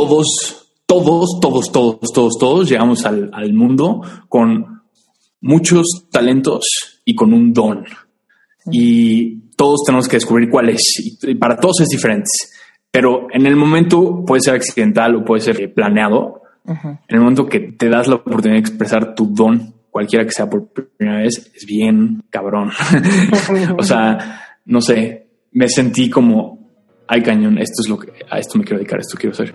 todos, todos, todos, todos, todos, todos llegamos al, al mundo con muchos talentos y con un don. Y todos tenemos que descubrir cuál es. Y para todos es diferente. Pero en el momento puede ser accidental o puede ser planeado. En el momento que te das la oportunidad de expresar tu don, cualquiera que sea por primera vez, es bien cabrón. o sea, no sé, me sentí como, ay cañón, esto es lo que, a esto me quiero dedicar, esto quiero ser.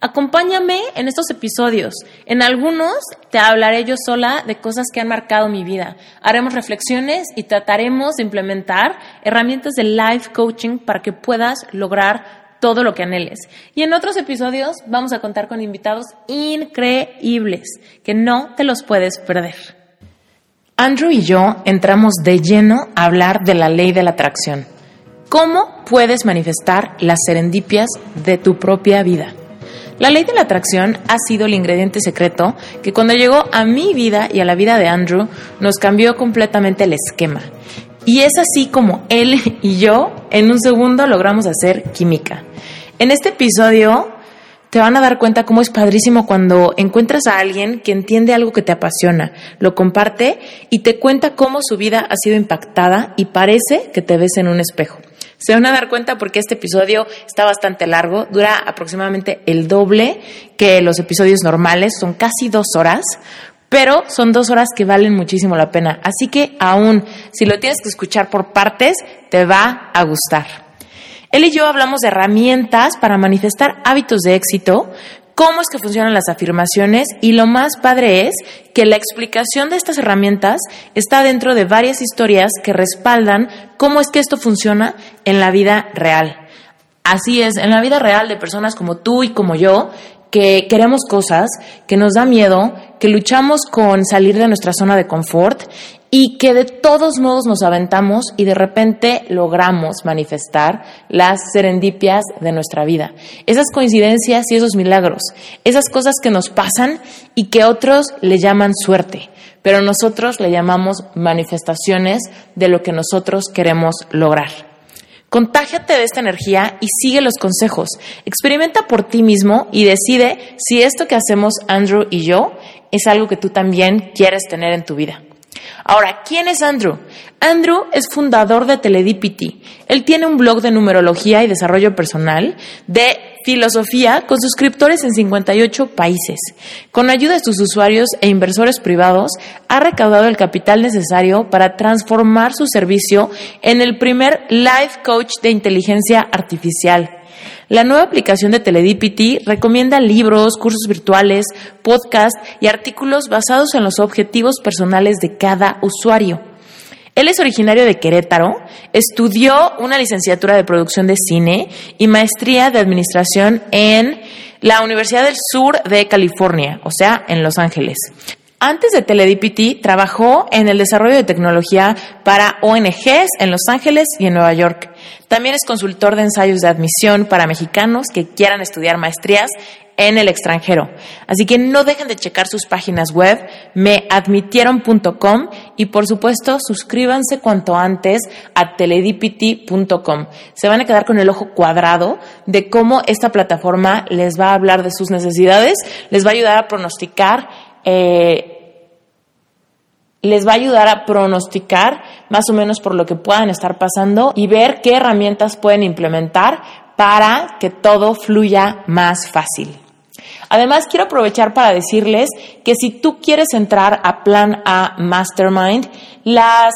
Acompáñame en estos episodios. En algunos te hablaré yo sola de cosas que han marcado mi vida. Haremos reflexiones y trataremos de implementar herramientas de life coaching para que puedas lograr todo lo que anheles. Y en otros episodios vamos a contar con invitados increíbles que no te los puedes perder. Andrew y yo entramos de lleno a hablar de la ley de la atracción. ¿Cómo puedes manifestar las serendipias de tu propia vida? La ley de la atracción ha sido el ingrediente secreto que cuando llegó a mi vida y a la vida de Andrew nos cambió completamente el esquema. Y es así como él y yo en un segundo logramos hacer química. En este episodio te van a dar cuenta cómo es padrísimo cuando encuentras a alguien que entiende algo que te apasiona, lo comparte y te cuenta cómo su vida ha sido impactada y parece que te ves en un espejo. Se van a dar cuenta porque este episodio está bastante largo, dura aproximadamente el doble que los episodios normales, son casi dos horas, pero son dos horas que valen muchísimo la pena. Así que aún si lo tienes que escuchar por partes, te va a gustar. Él y yo hablamos de herramientas para manifestar hábitos de éxito, cómo es que funcionan las afirmaciones y lo más padre es que la explicación de estas herramientas está dentro de varias historias que respaldan cómo es que esto funciona en la vida real. Así es, en la vida real de personas como tú y como yo, que queremos cosas, que nos da miedo, que luchamos con salir de nuestra zona de confort y que de todos modos nos aventamos y de repente logramos manifestar las serendipias de nuestra vida. Esas coincidencias y esos milagros, esas cosas que nos pasan y que otros le llaman suerte, pero nosotros le llamamos manifestaciones de lo que nosotros queremos lograr. Contágiate de esta energía y sigue los consejos. Experimenta por ti mismo y decide si esto que hacemos Andrew y yo es algo que tú también quieres tener en tu vida. Ahora, ¿quién es Andrew? Andrew es fundador de Teledipity. Él tiene un blog de numerología y desarrollo personal, de filosofía, con suscriptores en 58 países. Con ayuda de sus usuarios e inversores privados, ha recaudado el capital necesario para transformar su servicio en el primer life coach de inteligencia artificial. La nueva aplicación de Teledipity recomienda libros, cursos virtuales, podcasts y artículos basados en los objetivos personales de cada usuario. Él es originario de Querétaro, estudió una licenciatura de producción de cine y maestría de administración en la Universidad del Sur de California, o sea, en Los Ángeles. Antes de Teledipity, trabajó en el desarrollo de tecnología para ONGs en Los Ángeles y en Nueva York. También es consultor de ensayos de admisión para mexicanos que quieran estudiar maestrías en el extranjero. Así que no dejen de checar sus páginas web, meadmitieron.com y por supuesto suscríbanse cuanto antes a teledipity.com. Se van a quedar con el ojo cuadrado de cómo esta plataforma les va a hablar de sus necesidades, les va a ayudar a pronosticar eh, les va a ayudar a pronosticar más o menos por lo que puedan estar pasando y ver qué herramientas pueden implementar para que todo fluya más fácil. Además, quiero aprovechar para decirles que si tú quieres entrar a Plan A Mastermind, las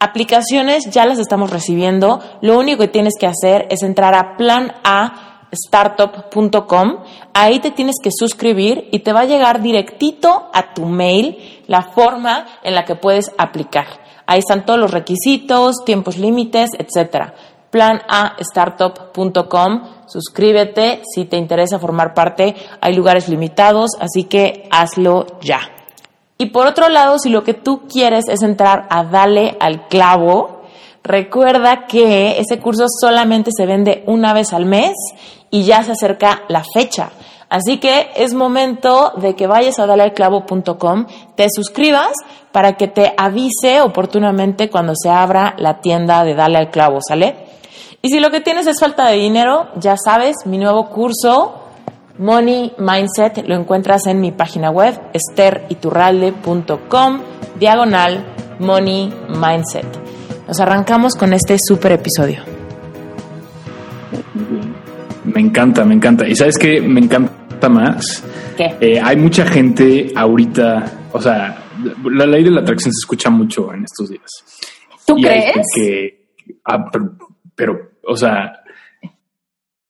aplicaciones ya las estamos recibiendo. Lo único que tienes que hacer es entrar a Plan A startup.com. Ahí te tienes que suscribir y te va a llegar directito a tu mail la forma en la que puedes aplicar. Ahí están todos los requisitos, tiempos límites, etcétera. planastartup.com. Suscríbete si te interesa formar parte. Hay lugares limitados, así que hazlo ya. Y por otro lado, si lo que tú quieres es entrar a Dale al clavo, recuerda que ese curso solamente se vende una vez al mes y ya se acerca la fecha. Así que es momento de que vayas a dalealclavo.com, te suscribas para que te avise oportunamente cuando se abra la tienda de Dale al Clavo, ¿sale? Y si lo que tienes es falta de dinero, ya sabes, mi nuevo curso Money Mindset lo encuentras en mi página web esteriturralde.com diagonal Money Mindset. Nos arrancamos con este super episodio. Me encanta, me encanta. ¿Y sabes qué? Me encanta más. ¿Qué? Eh, hay mucha gente ahorita, o sea, la ley de la atracción se escucha mucho en estos días. ¿Tú Y crees? Que, ah, pero, pero, o sea,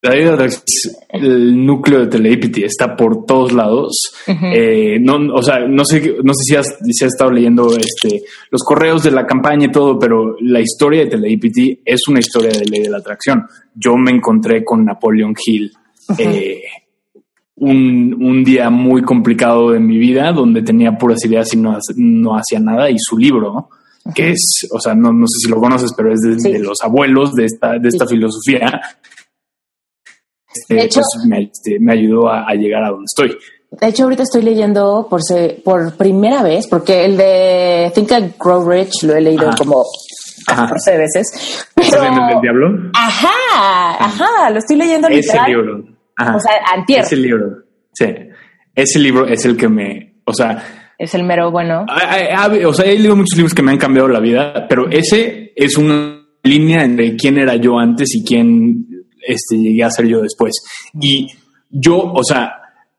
la ley de atracción, el núcleo de Telepathy está por todos lados. Eh, no, o sea, no sé, no sé si has, si has estado leyendo este, los correos de la campaña y todo, pero la historia de Telepathy es una historia de ley de la atracción. Yo me encontré con Napoleon Hill. eh, un, un día muy complicado de mi vida donde tenía puras ideas y no, no hacía nada y su libro que es, o sea, no, no sé si lo conoces, pero es de, Sí. de los abuelos de esta, de esta filosofía. De hecho- pues, me, este, me ayudó a, a llegar a donde estoy. De hecho, ahorita estoy leyendo por, se- por primera vez, porque el de Think and Grow Rich lo he leído Ajá. como Ajá. 14 veces. ¿Estás Pero, leyendo el del diablo? ajá, ajá, lo estoy leyendo Ese literal. libro. Ajá. O sea, antier. Ese libro. Sí. Ese libro es el que me, o sea, Es el mero bueno. Hay- hay- o sea, he leído muchos libros que me han cambiado la vida, pero ese es una línea entre quién era yo antes y quién este, llegué a ser yo después. Y yo, o sea,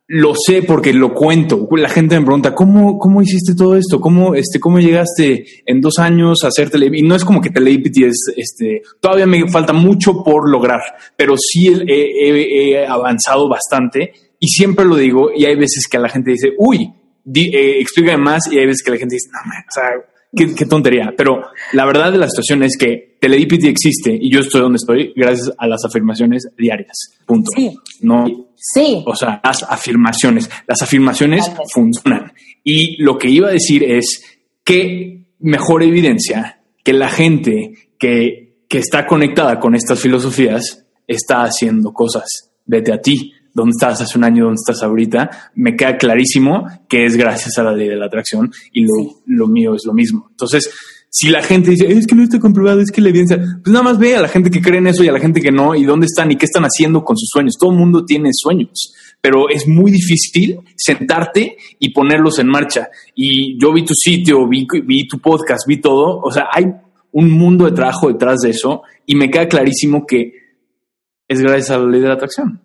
lo sé porque lo cuento. La gente me pregunta, ¿cómo, cómo hiciste todo esto? ¿Cómo, este, cómo llegaste en dos años a hacer tele? Y no es como que Telepathy es, este, todavía me falta mucho por lograr, pero sí he, avanzado bastante y siempre lo digo y hay veces que la gente dice, uy, di- eh, más y hay veces que la gente dice, no, man, o sea, qué, qué tontería. Pero la verdad de la situación es que Teledipity existe y yo estoy donde estoy gracias a las afirmaciones diarias. Punto. Sí. No, Sí. o sea, las afirmaciones. Las afirmaciones Totalmente. funcionan. Y lo que iba a decir es que mejor evidencia que la gente que, que está conectada con estas filosofías está haciendo cosas. Vete a ti. ¿Dónde estabas hace un año? ¿Dónde estás ahorita? Me queda clarísimo que es gracias a la ley de la atracción y lo, Sí. lo mío es lo mismo. Entonces, si la gente dice, es que no está comprobado, es que la evidencia, pues nada más ve a la gente que cree en eso y a la gente que no, y dónde están y qué están haciendo con sus sueños. Todo el mundo tiene sueños, pero es muy difícil sentarte y ponerlos en marcha. Y yo vi tu sitio, vi, vi tu podcast, vi todo. O sea, hay un mundo de trabajo detrás de eso y me queda clarísimo que es gracias a la ley de la atracción.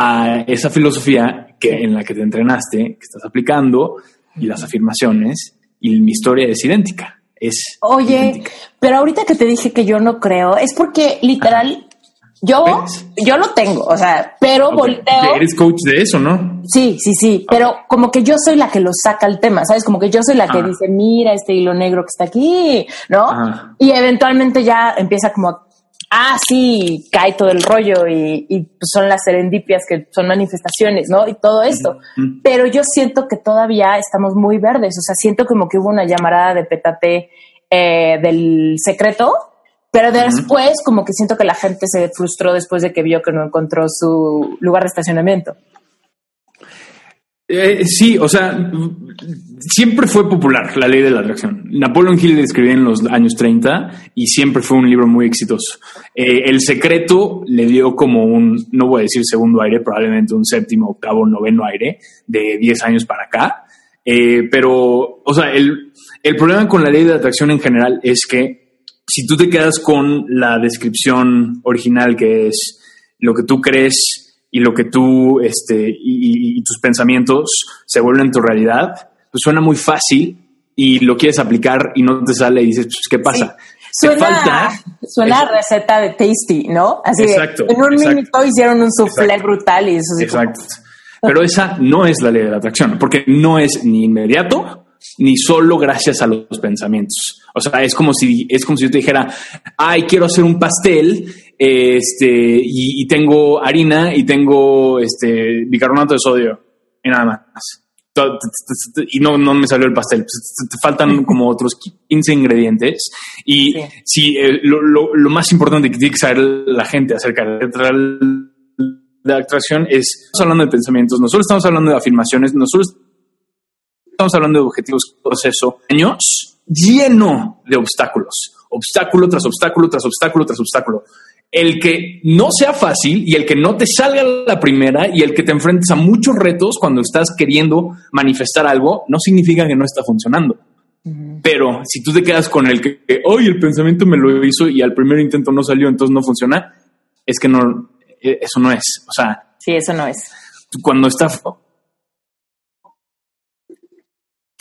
A esa filosofía que, en la que te entrenaste, que estás aplicando, y las afirmaciones, y mi historia es idéntica. Es Oye, idéntica. pero ahorita que te dije que yo no creo, es porque literal, yo, ¿Ves? yo lo tengo, o sea, pero volteo. Eres coach de eso, ¿no? Sí, sí, sí, pero como que yo soy la que lo saca el tema, ¿sabes? Como que yo soy la que Ah. dice, mira este hilo negro que está aquí, ¿no? Ajá. Y eventualmente ya empieza como, ah, sí, cae todo el rollo y, y, son las serendipias que son manifestaciones, ¿no? Y todo esto. Pero yo siento que todavía estamos muy verdes, o sea, siento como que hubo una llamarada de petate eh, del secreto, pero después como que siento que la gente se frustró después de que vio que no encontró su lugar de estacionamiento. Eh, sí, o sea, siempre fue popular la ley de la atracción. Napoleon Hill escribió en los años 30 y siempre fue un libro muy exitoso. Eh, el secreto le dio como un, no voy a decir segundo aire, probablemente un séptimo, octavo, noveno aire de 10 años para acá. Eh, pero, o sea, el, el problema con la ley de atracción en general es que si tú te quedas con la descripción original que es lo que tú crees y lo que tú, este, y, y- tus pensamientos se vuelven tu realidad, pues suena muy fácil y lo quieres aplicar y no te sale y dices, pues, ¿qué pasa? Te Suena, falta- suena a receta de tasty, ¿no? Así de, Exacto, en un exacto. minuto hicieron un soufflé Exacto. brutal y eso es como- Exacto. Pero esa no es la ley de la atracción, porque no es ni inmediato, ni solo gracias a los pensamientos. O sea, es como si, es como si yo te dijera, ay, quiero hacer un pastel, este, y, tengo harina y tengo este bicarbonato de sodio y nada más. Y no, no me salió el pastel. Te faltan como otros 15 ingredientes. Y sí, eh, lo, lo, más importante que tiene que saber la gente acerca de la atracción es, estamos hablando de pensamientos, nosotros estamos hablando de afirmaciones, nosotros estamos hablando de objetivos, proceso, años lleno de obstáculos, obstáculo tras obstáculo, tras obstáculo, tras obstáculo. El que no sea fácil y el que no te salga la primera y el que te enfrentes a muchos retos cuando estás queriendo manifestar algo, no significa que no está funcionando. Pero si tú te quedas con el que, hoy el pensamiento me lo hizo y al primer intento no salió, entonces no funciona, es que no, eh, eso no es. O sea, sí, eso no es. Cuando está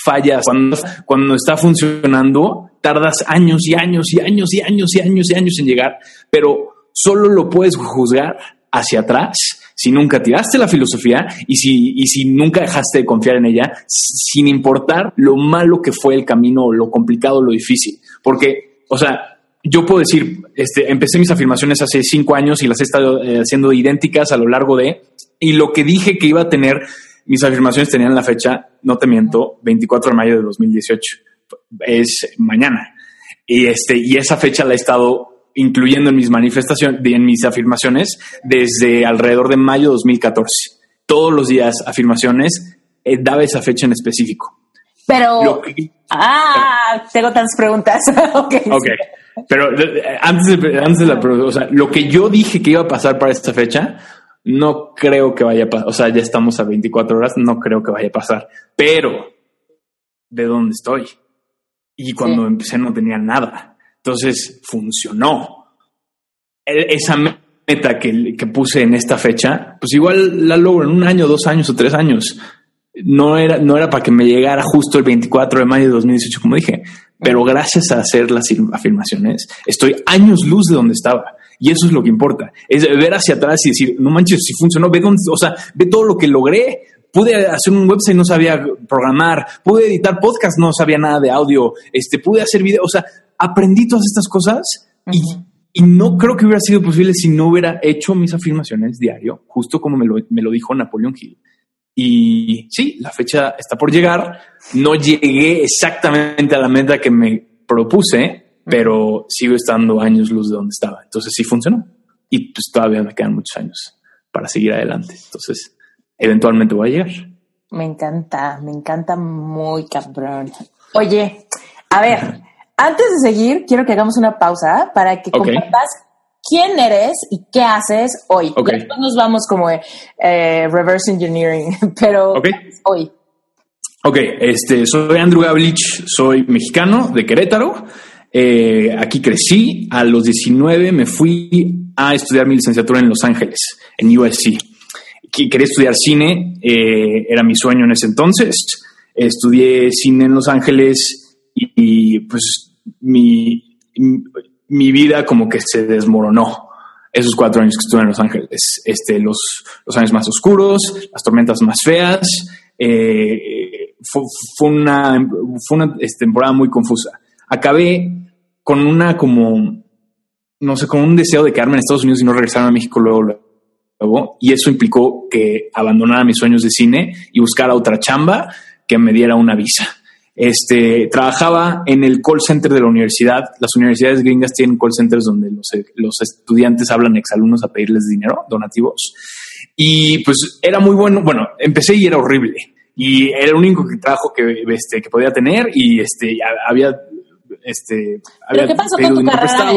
fallas, cuando, cuando está funcionando, tardas años y años y años y años y años y años en llegar, pero solo lo puedes juzgar hacia atrás si nunca tiraste la filosofía y si, y si nunca dejaste de confiar en ella, sin importar lo malo que fue el camino, lo complicado, lo difícil. Porque, o sea, yo puedo decir, este, empecé mis afirmaciones hace cinco años y las he estado eh, haciendo idénticas a lo largo de, y lo que dije que iba a tener, mis afirmaciones tenían la fecha, no te miento, 24 de mayo de 2018. Es mañana. Y este, y esa fecha la he estado incluyendo en mis manifestaciones, en mis afirmaciones, desde alrededor de mayo de 2014. Todos los días afirmaciones, eh, daba esa fecha en específico. Pero, ah, tengo tantas preguntas. ok. Pero antes de, antes de la o sea, lo que yo dije que iba a pasar para esta fecha, no creo que vaya a pasar. O sea, ya estamos a 24 horas, no creo que vaya a pasar. Pero, ¿de dónde estoy? Y cuando empecé no tenía nada. Entonces funcionó. Esa meta que, que, puse en esta fecha, pues igual la logro en un año, dos años o tres años. No era, no era para que me llegara justo el 24 de mayo de 2018, como dije, pero gracias a hacer las afirmaciones, estoy años luz de donde estaba. Y eso es lo que importa. Es ver hacia atrás y decir, no manches, si funcionó, ve o sea, ve todo lo que logré. Pude hacer un website, no sabía programar. Pude editar podcast, no sabía nada de audio. Este, pude hacer video. O sea, aprendí todas estas cosas y, no creo que hubiera sido posible si no hubiera hecho mis afirmaciones diario, justo como me lo, dijo Napoleón Hill. Y sí, la fecha está por llegar. No llegué exactamente a la meta que me propuse, pero sigo estando años luz de donde estaba. Entonces sí funcionó. Y pues todavía me quedan muchos años para seguir adelante. Entonces, eventualmente voy a llegar. Me encanta, me encanta muy cabrón. Oye, a ver, antes de seguir, quiero que hagamos una pausa para que compartas quién eres y qué haces hoy. después nos vamos como eh, reverse engineering, pero hoy. Ok, este, soy Andrew Gablich, soy mexicano de Querétaro. Eh, aquí crecí. A los 19 me fui a estudiar mi licenciatura en Los Ángeles, en USC. Quería estudiar cine, eh, era mi sueño en ese entonces. Estudié cine en Los Ángeles y pues mi, mi vida como que se desmoronó esos cuatro años que estuve en Los Ángeles. Este, los, los años más oscuros, las tormentas más feas. Eh, fue, una, fue una este, temporada muy confusa. Acabé con una como, no sé, con un deseo de quedarme en Estados Unidos y no regresar a México luego, luego. Y eso implicó que abandonara mis sueños de cine y buscara otra chamba que me diera una visa. Este, trabajaba en el call center de la universidad. Las universidades gringas tienen call centers donde los, los estudiantes hablan exalumnos a pedirles dinero, donativos. Y pues era muy bueno. Bueno, empecé y era horrible. Y era el único trabajo que, este, que podía tener y este, había... Este, ¿Pero qué pasó con tu carrera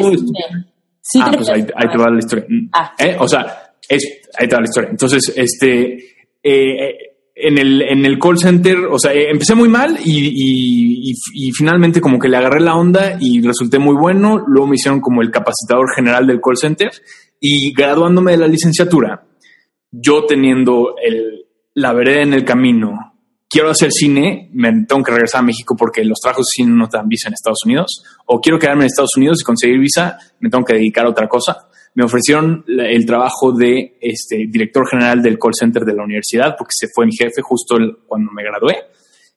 Sí, ah, pues ahí, te va la historia. Ah. ¿Eh? O sea, es, ahí te va la historia. Entonces, este... Eh, en el, en el call center, o sea, eh, empecé muy mal y, finalmente como que le agarré la onda y resulté muy bueno. Luego me hicieron como el capacitador general del call center y graduándome de la licenciatura, yo teniendo el, la vereda en el camino, quiero hacer cine, me tengo que regresar a México porque los trabajos de cine no te dan visa en Estados Unidos, o quiero quedarme en Estados Unidos y conseguir visa, me tengo que dedicar a otra cosa me ofrecieron el trabajo de este, director general del call center de la universidad, porque se fue mi jefe justo cuando me gradué.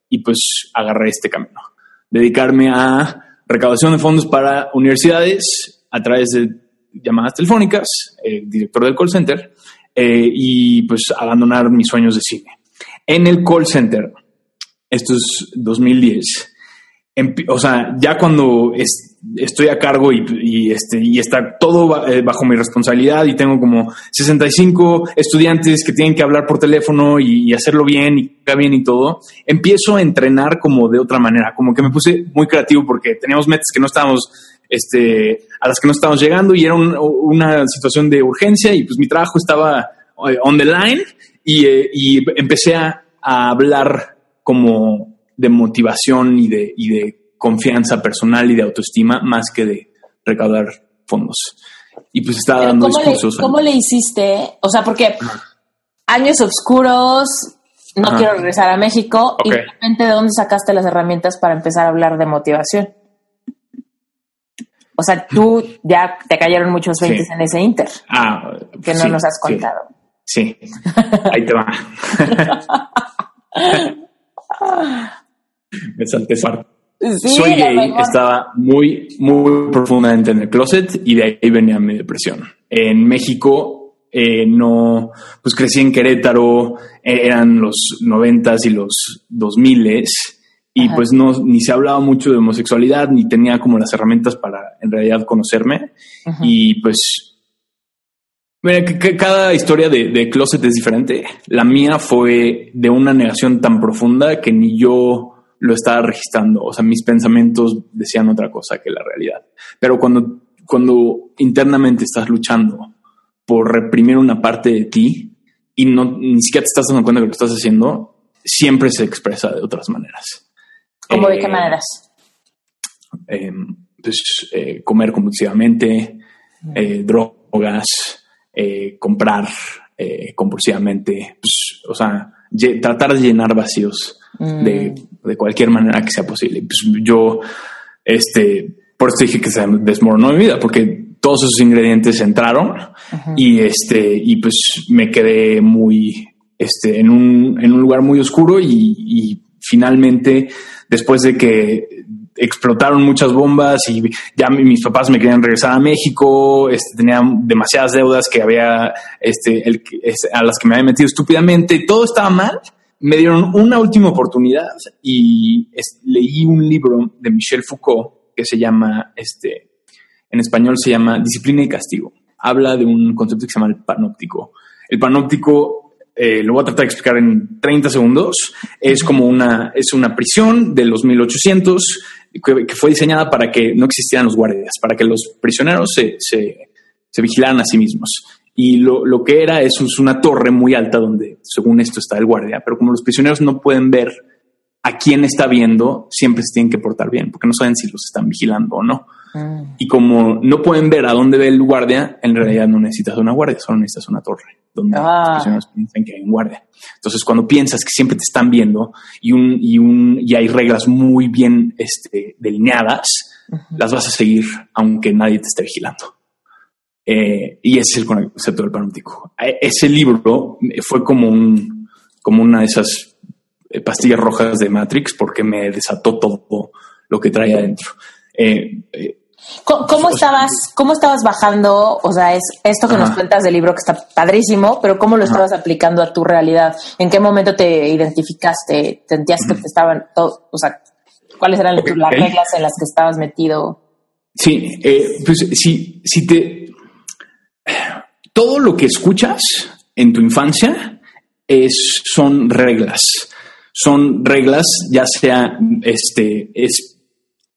y pues agarré este camino. Dedicarme a recaudación de fondos para universidades a través de llamadas telefónicas, eh, director del call center, eh, y pues abandonar mis sueños de cine. En el call center, esto es 2010, o sea, ya cuando estoy a cargo y, este, y está todo eh, bajo mi responsabilidad y tengo como 65 estudiantes que tienen que hablar por teléfono y, hacerlo bien y bien y todo, empiezo a entrenar como de otra manera, como que me puse muy creativo porque teníamos metas que no estábamos, este, a las que no estábamos llegando y era una situación de urgencia y pues mi trabajo estaba eh, on the line y, eh, empecé a, hablar como de motivación y de confianza personal y de autoestima más que de recaudar fondos. Y pues estaba dando ¿cómo discursos. Le, ¿Cómo le hiciste? O sea, porque años oscuros, no quiero regresar a México, y realmente de dónde sacaste las herramientas para empezar a hablar de motivación. O sea, tú ya te cayeron muchos 20 en ese inter. Ah, que no nos has contado. Sí. Ahí te va. me salté Soy gay, estaba muy, muy profundamente en el closet y de ahí venía mi depresión. En México eh, no, pues crecí en Querétaro, eh, eran los noventas y los dos miles y pues no, ni se hablaba mucho de homosexualidad, ni tenía como las herramientas para en realidad conocerme. Y pues, mira, que, cada historia de, de, closet es diferente. La mía fue de una negación tan profunda que ni yo lo estaba registrando. O sea, mis pensamientos decían otra cosa que la realidad. Pero cuando, cuando internamente estás luchando por reprimir una parte de ti y no ni siquiera te estás dando cuenta que lo estás haciendo, siempre se expresa de otras maneras. ¿Cómo de qué eh, maneras? Em, pues eh, comer compulsivamente, eh, drogas, comprar compulsivamente, pues, o sea, tratar de llenar vacíos mm. de, cualquier manera que sea posible. Pues yo, este, por eso dije que se desmoronó mi vida, porque todos esos ingredientes entraron y este, y pues me quedé muy, este, en un, en un lugar muy oscuro y, y finalmente, después de que explotaron muchas bombas y ya mis papás me querían regresar a México, este, tenía demasiadas deudas que había, este, el, a las que me había metido estúpidamente, todo estaba mal me dieron una última oportunidad y leí un libro de Michel Foucault que se llama, este, en español se llama Disciplina y Castigo. Habla de un concepto que se llama el panóptico. El panóptico, eh, lo voy a tratar de explicar en 30 segundos, es como una, es una prisión de los 1800 que, que, fue diseñada para que no existieran los guardias, para que los prisioneros se, se, se vigilaran a sí mismos. Y lo, lo que era es, una torre muy alta donde, según esto, está el guardia. Pero como los prisioneros no pueden ver a quién está viendo, siempre se tienen que portar bien, porque no saben si los están vigilando o no. Mm. Y como no pueden ver a dónde ve el guardia, en realidad no necesitas una guardia, solo necesitas una torre donde los ah. prisioneros piensan que hay un guardia. Entonces, cuando piensas que siempre te están viendo y, un, y, un, y hay reglas muy bien este, delineadas, las vas a seguir aunque nadie te esté vigilando. Eh, y ese es el concepto del panóptico. Eh, ese libro fue como, un, como una de esas eh, pastillas rojas de Matrix porque me desató todo lo que traía adentro. ¿Cómo, estabas, ¿Cómo estabas bajando? O sea, es esto que nos cuentas del libro que está padrísimo, pero ¿cómo lo estabas aplicando a tu realidad? ¿En qué momento te identificaste? ¿Sentías que te estaban, todo, o sea, cuáles eran las reglas en las que estabas metido? Sí, pues sí, si te, todo lo que escuchas en tu infancia es, son reglas. Son reglas, ya sea este, es,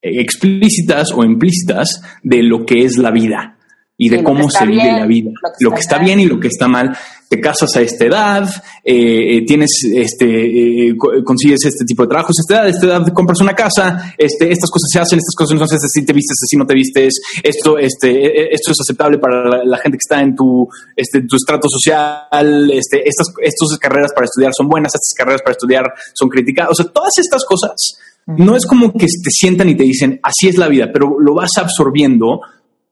explícitas o implícitas, de lo que es la vida y de cómo se vive la vida. Lo que, está, bien y lo que está mal. Te casas a esta edad, eh, tienes este, eh, consigues este tipo de trabajos a esta edad, a esta edad compras una casa, este, estas cosas se hacen, estas cosas no se hacen, si te vistes, si no te vistes, esto, este, esto es aceptable para la, gente que está en tu, este, tu estrato social, este, estas, estas carreras para estudiar son buenas, estas carreras para estudiar son criticadas. O sea, todas estas cosas no es como que te sientan y te dicen, así es la vida, pero lo vas absorbiendo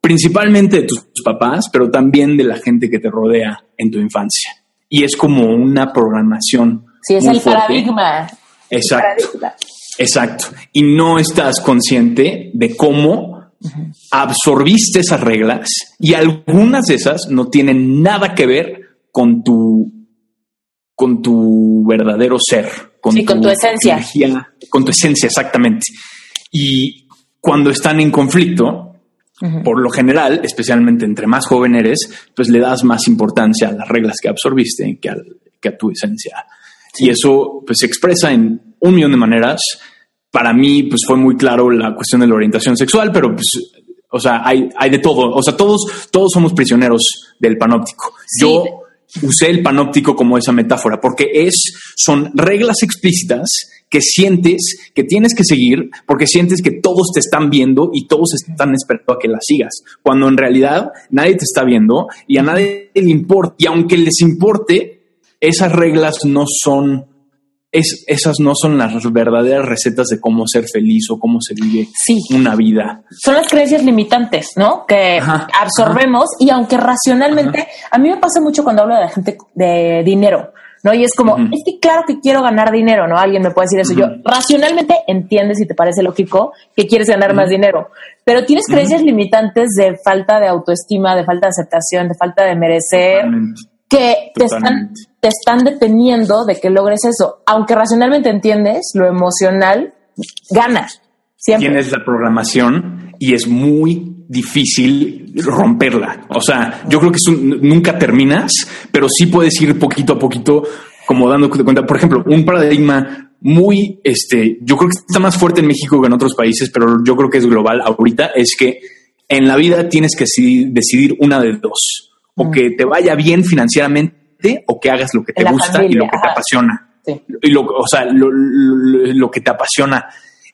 principalmente de tus papás, pero también de la gente que te rodea en tu infancia. Y es como una programación. Sí, es el paradigma. Exacto. Exacto. Y no estás consciente de cómo absorbiste esas reglas y algunas de esas no tienen nada que ver con tu con tu verdadero ser, con, tu, con tu esencia. con tu esencia, exactamente. Y cuando están en conflicto, por lo general, especialmente entre más joven eres, pues le das más importancia a las reglas que absorbiste que, que a tu esencia. Y eso pues se expresa en un millón de maneras. Para mí, pues fue muy claro la cuestión de la orientación sexual, pero pues, o sea, hay, hay de todo. O sea, todos, todos somos prisioneros del panóptico. Yo usé el panóptico como esa metáfora, porque es, son reglas explícitas que sientes que tienes que seguir porque sientes que todos te están viendo y todos están esperando a que las sigas, cuando en realidad nadie te está viendo y a nadie le importa. Y aunque les importe, esas reglas no son, es, esas no son las verdaderas recetas de cómo ser feliz o cómo se vive una vida. Son las creencias limitantes, ¿no? Que absorbemos y aunque racionalmente, a mí me pasa mucho cuando hablo de la gente de dinero. ¿No? Y es como, es que claro que quiero ganar dinero, ¿no? Alguien me puede decir eso. Yo racionalmente entiendes y te parece lógico que quieres ganar más dinero, pero tienes creencias limitantes de falta de autoestima, de falta de aceptación, de falta de merecer, que te están, te están deteniendo de que logres eso. Aunque racionalmente entiendes, lo emocional gana. Siempre. Tienes la programación y es muy difícil romperla. O sea, yo creo que nunca terminas, pero sí puedes ir poquito a poquito como dando cuenta. Por ejemplo, un paradigma muy, este, yo creo que está más fuerte en México que en otros países, pero yo creo que es global ahorita, es que en la vida tienes que decidir una de dos o que te vaya bien financieramente o que hagas lo que te gusta y lo que te apasiona. Y lo, o sea, lo, que te apasiona.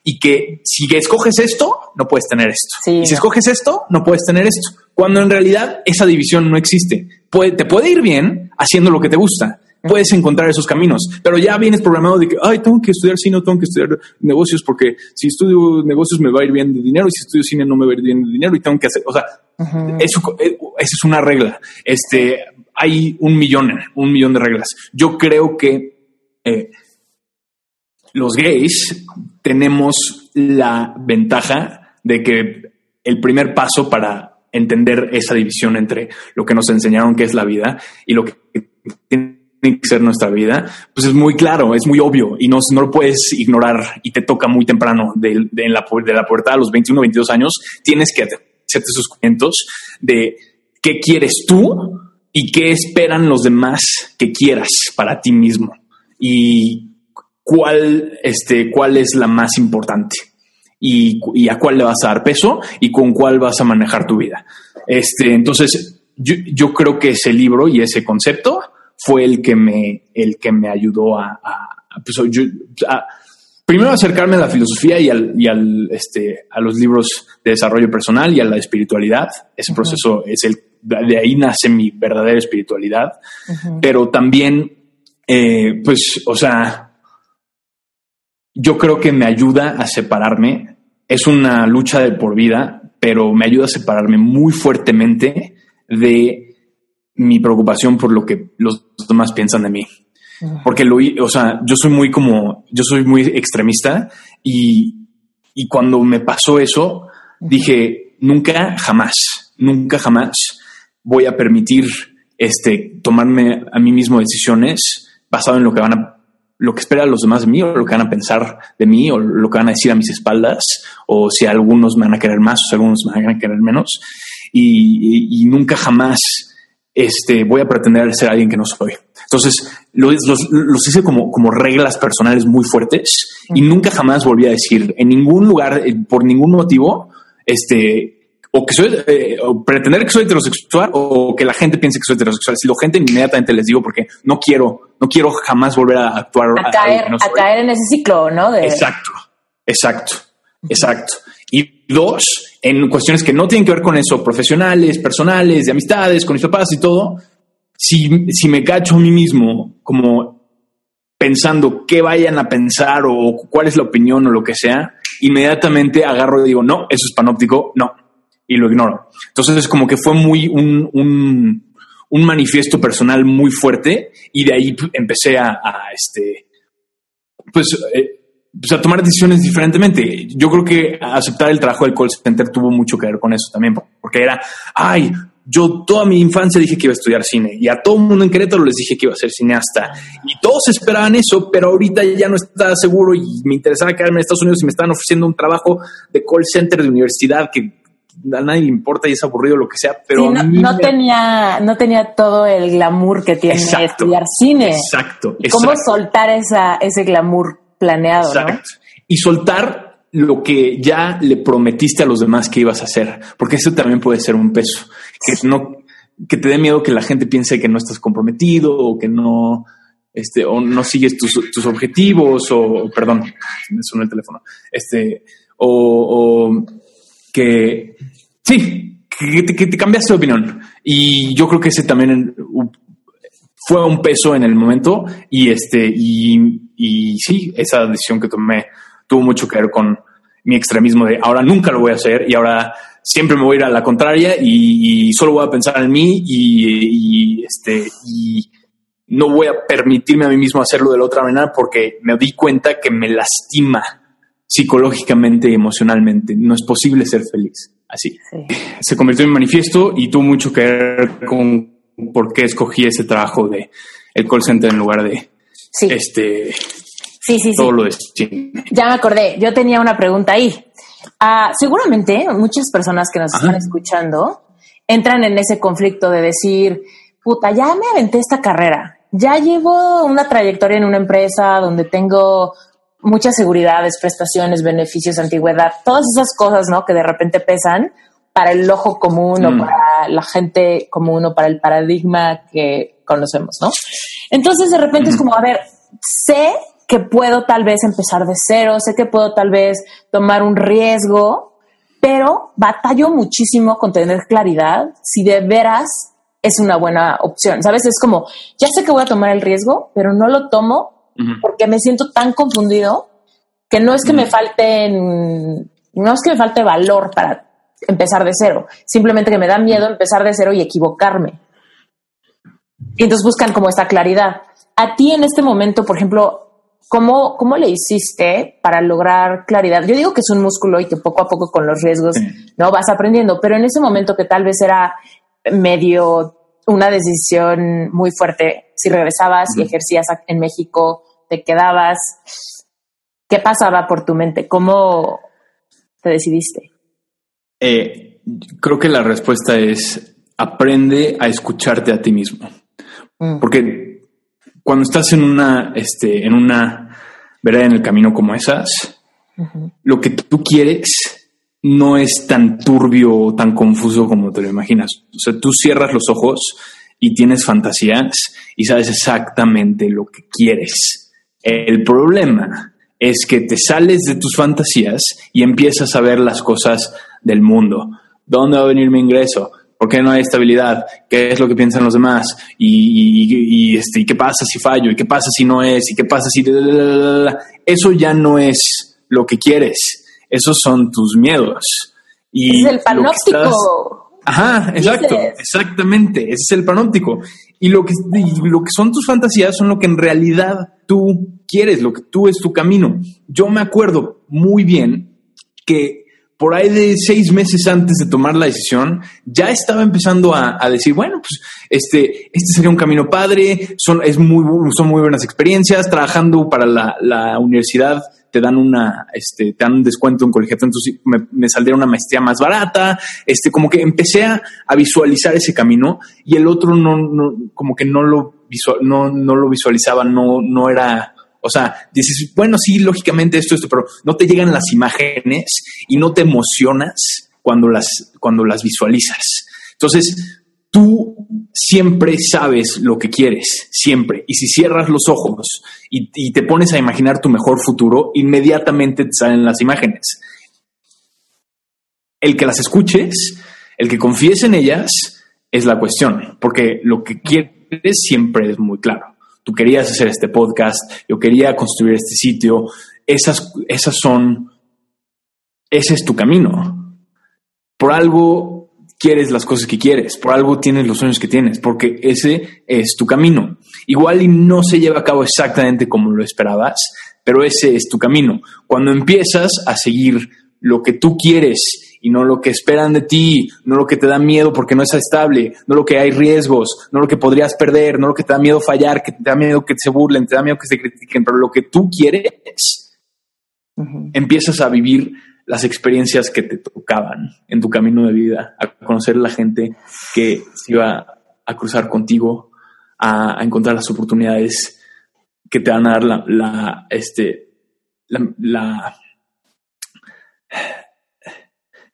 Y que si escoges esto, no puedes tener esto. y si escoges esto, no puedes tener esto. Cuando en realidad esa división no existe. Puede, te puede ir bien haciendo lo que te gusta. Puedes encontrar esos caminos, pero ya vienes programado de que, ay, tengo que estudiar cine, tengo que estudiar negocios, porque si estudio negocios me va a ir bien de dinero y si estudio cine no me va a ir bien de dinero y tengo que hacer, o sea, eso, eh, esa es una regla. Este, hay un millón, un millón de reglas. Yo creo que eh, los gays tenemos la ventaja de que el primer paso para entender esa división entre lo que nos enseñaron que es la vida y lo que tiene que ser nuestra vida, pues es muy claro, es muy obvio y no, no lo puedes ignorar y te toca muy temprano de, la, de la puerta a los 21, 22 años, tienes que hacerte sus cuentos de qué quieres tú y qué esperan los demás que quieras para ti mismo. Y cuál, este, cuál es la más importante y, y, a cuál le vas a dar peso y con cuál vas a manejar tu vida. Este, entonces, yo, yo creo que ese libro y ese concepto fue el que me, el que me ayudó a, pues, a primero acercarme a la filosofía y al, y al este, a los libros de desarrollo personal y a la espiritualidad. Ese proceso es el, de ahí nace mi verdadera espiritualidad, pero también, eh, pues, o sea, yo creo que me ayuda a separarme. Es una lucha de por vida, pero me ayuda a separarme muy fuertemente de mi preocupación por lo que los demás piensan de mí. Porque lo, o sea, yo soy muy como, yo soy muy extremista y, y cuando me pasó eso, dije, nunca, jamás, nunca, jamás voy a permitir este, tomarme a mí mismo decisiones basado en lo que van a, lo que esperan los demás de mí o lo que van a pensar de mí o lo que van a decir a mis espaldas o si algunos me van a querer más o si algunos me van a querer menos y, y nunca jamás este, voy a pretender ser alguien que no soy. Entonces, los, los, hice como, como reglas personales muy fuertes y nunca jamás volví a decir en ningún lugar, por ningún motivo, este, o que soy, eh, o pretender que soy heterosexual o que la gente piense que soy heterosexual. Si lo gente inmediatamente les digo porque no quiero, no quiero jamás volver a actuar. A, caer, a caer en ese ciclo, ¿no? Exacto, exacto, exacto. Y dos, en cuestiones que no tienen que ver con eso, profesionales, personales, de amistades, con mis papás y todo, si, si me cacho a mí mismo como pensando qué vayan a pensar o cuál es la opinión o lo que sea, inmediatamente agarro y digo, no, eso es panóptico, no, y lo ignoro. Entonces es como que fue muy un, un, manifiesto personal muy fuerte y de ahí empecé a, este, pues, eh, pues, a tomar decisiones diferentemente. Yo creo que aceptar el trabajo del call center tuvo mucho que ver con eso también, porque era, ay, yo toda mi infancia dije que iba a estudiar cine y a todo el mundo en Querétaro les dije que iba a ser cineasta y todos esperaban eso, pero ahorita ya no está seguro y me interesaba quedarme en Estados Unidos y me están ofreciendo un trabajo de call center de universidad que a nadie le importa y es aburrido lo que sea, pero no, tenía no tenía todo el glamour que tiene estudiar cine. Exacto. ¿Cómo soltar esa, ese glamour planeado? Y soltar lo que ya le prometiste a los demás que ibas a hacer, porque eso también puede ser un peso, que no que te dé miedo que la gente piense que no estás comprometido o que no este o no sigues tus, tus objetivos o perdón, me sonó el teléfono. Este o, o que sí, que, te cambiaste de opinión. Y yo creo que ese también fue un peso en el momento y este y sí, esa decisión que tomé tuvo mucho que ver con mi extremismo de ahora nunca lo voy a hacer y ahora siempre me voy a ir a la contraria y, solo voy a pensar en mí y, este y no voy a permitirme a mí mismo hacerlo de la otra manera porque me di cuenta que me lastima psicológicamente y emocionalmente. No es posible ser feliz así. Se convirtió en manifiesto y tuvo mucho que ver con por qué escogí ese trabajo de el call center en lugar de este Sí, sí, todo lo de Ya me acordé, yo tenía una pregunta ahí. Ah, seguramente muchas personas que nos están escuchando entran en ese conflicto de decir, puta, ya me aventé esta carrera, ya llevo una trayectoria en una empresa donde tengo muchas seguridades, prestaciones, beneficios, antigüedad, todas esas cosas, ¿no? Que de repente pesan para el ojo común o mm. para la gente común o para el paradigma que conocemos, ¿no? Entonces de repente es como, a ver, sé que puedo tal vez empezar de cero, sé que puedo tal vez tomar un riesgo, pero batallo muchísimo con tener claridad si de veras es una buena opción. Sabes, es como, ya sé que voy a tomar el riesgo, pero no lo tomo porque me siento tan confundido que no es que me falten, no es que me falte valor para empezar de cero, simplemente que me da miedo empezar de cero y equivocarme. Y entonces buscan como esta claridad. A ti en este momento, por ejemplo, ¿cómo, cómo le hiciste para lograr claridad? Yo digo que es un músculo y que poco a poco con los riesgos no vas aprendiendo, pero en ese momento que tal vez era medio una decisión muy fuerte, si regresabas y ejercías en México, te quedabas, ¿qué pasaba por tu mente? ¿Cómo te decidiste? Eh, creo que la respuesta es aprende a escucharte a ti mismo. Mm. Porque cuando estás en una, este, en una vereda en el camino como esas, lo que tú quieres no es tan turbio o tan confuso como te lo imaginas. O sea, tú cierras los ojos y tienes fantasías y sabes exactamente lo que quieres. El problema es que te sales de tus fantasías y empiezas a ver las cosas del mundo. ¿Dónde va a venir mi ingreso? ¿Por qué no hay estabilidad? ¿Qué es lo que piensan los demás? ¿Y, este, qué pasa si fallo? ¿Y qué pasa si no es? ¿Y qué pasa si... Eso ya no es lo que quieres. Esos son tus miedos. Y es el panóptico. Ajá, exacto, exactamente. Ese es el panóptico. Y lo que, lo que son tus fantasías son lo que en realidad tú quieres, lo que tú es tu camino. Yo me acuerdo muy bien que por ahí de seis meses antes de tomar la decisión, ya estaba empezando a, decir, bueno, pues este, este sería un camino padre, son, es muy, son muy buenas experiencias, trabajando para la, la universidad te dan una, este, te dan un descuento en colegiatura, entonces me, me, saldría una maestría más barata, este, como que empecé a, visualizar ese camino y el otro no, no como que no lo, visual, no, no lo visualizaba, no, no era, o sea, dices, bueno, sí, lógicamente esto, esto, pero no te llegan las imágenes y no te emocionas cuando las, cuando las visualizas. Entonces, tú siempre sabes lo que quieres, siempre. Y si cierras los ojos y, te pones a imaginar tu mejor futuro, inmediatamente te salen las imágenes. El que las escuches, el que confíes en ellas, es la cuestión, porque lo que quieres siempre es muy claro. Tú querías hacer este podcast, yo quería construir este sitio, esas, esas son, ese es tu camino. Por algo quieres las cosas que quieres, por algo tienes los sueños que tienes, porque ese es tu camino. Igual y no se lleva a cabo exactamente como lo esperabas, pero ese es tu camino. Cuando empiezas a seguir lo que tú quieres y no lo que esperan de ti, no lo que te da miedo porque no es estable, no lo que hay riesgos, no lo que podrías perder, no lo que te da miedo fallar, que te da miedo que se burlen, te da miedo que se critiquen, pero lo que tú quieres, empiezas a vivir las experiencias que te tocaban en tu camino de vida, a conocer a la gente que se iba a cruzar contigo, a, encontrar las oportunidades que te van a dar la, la este, la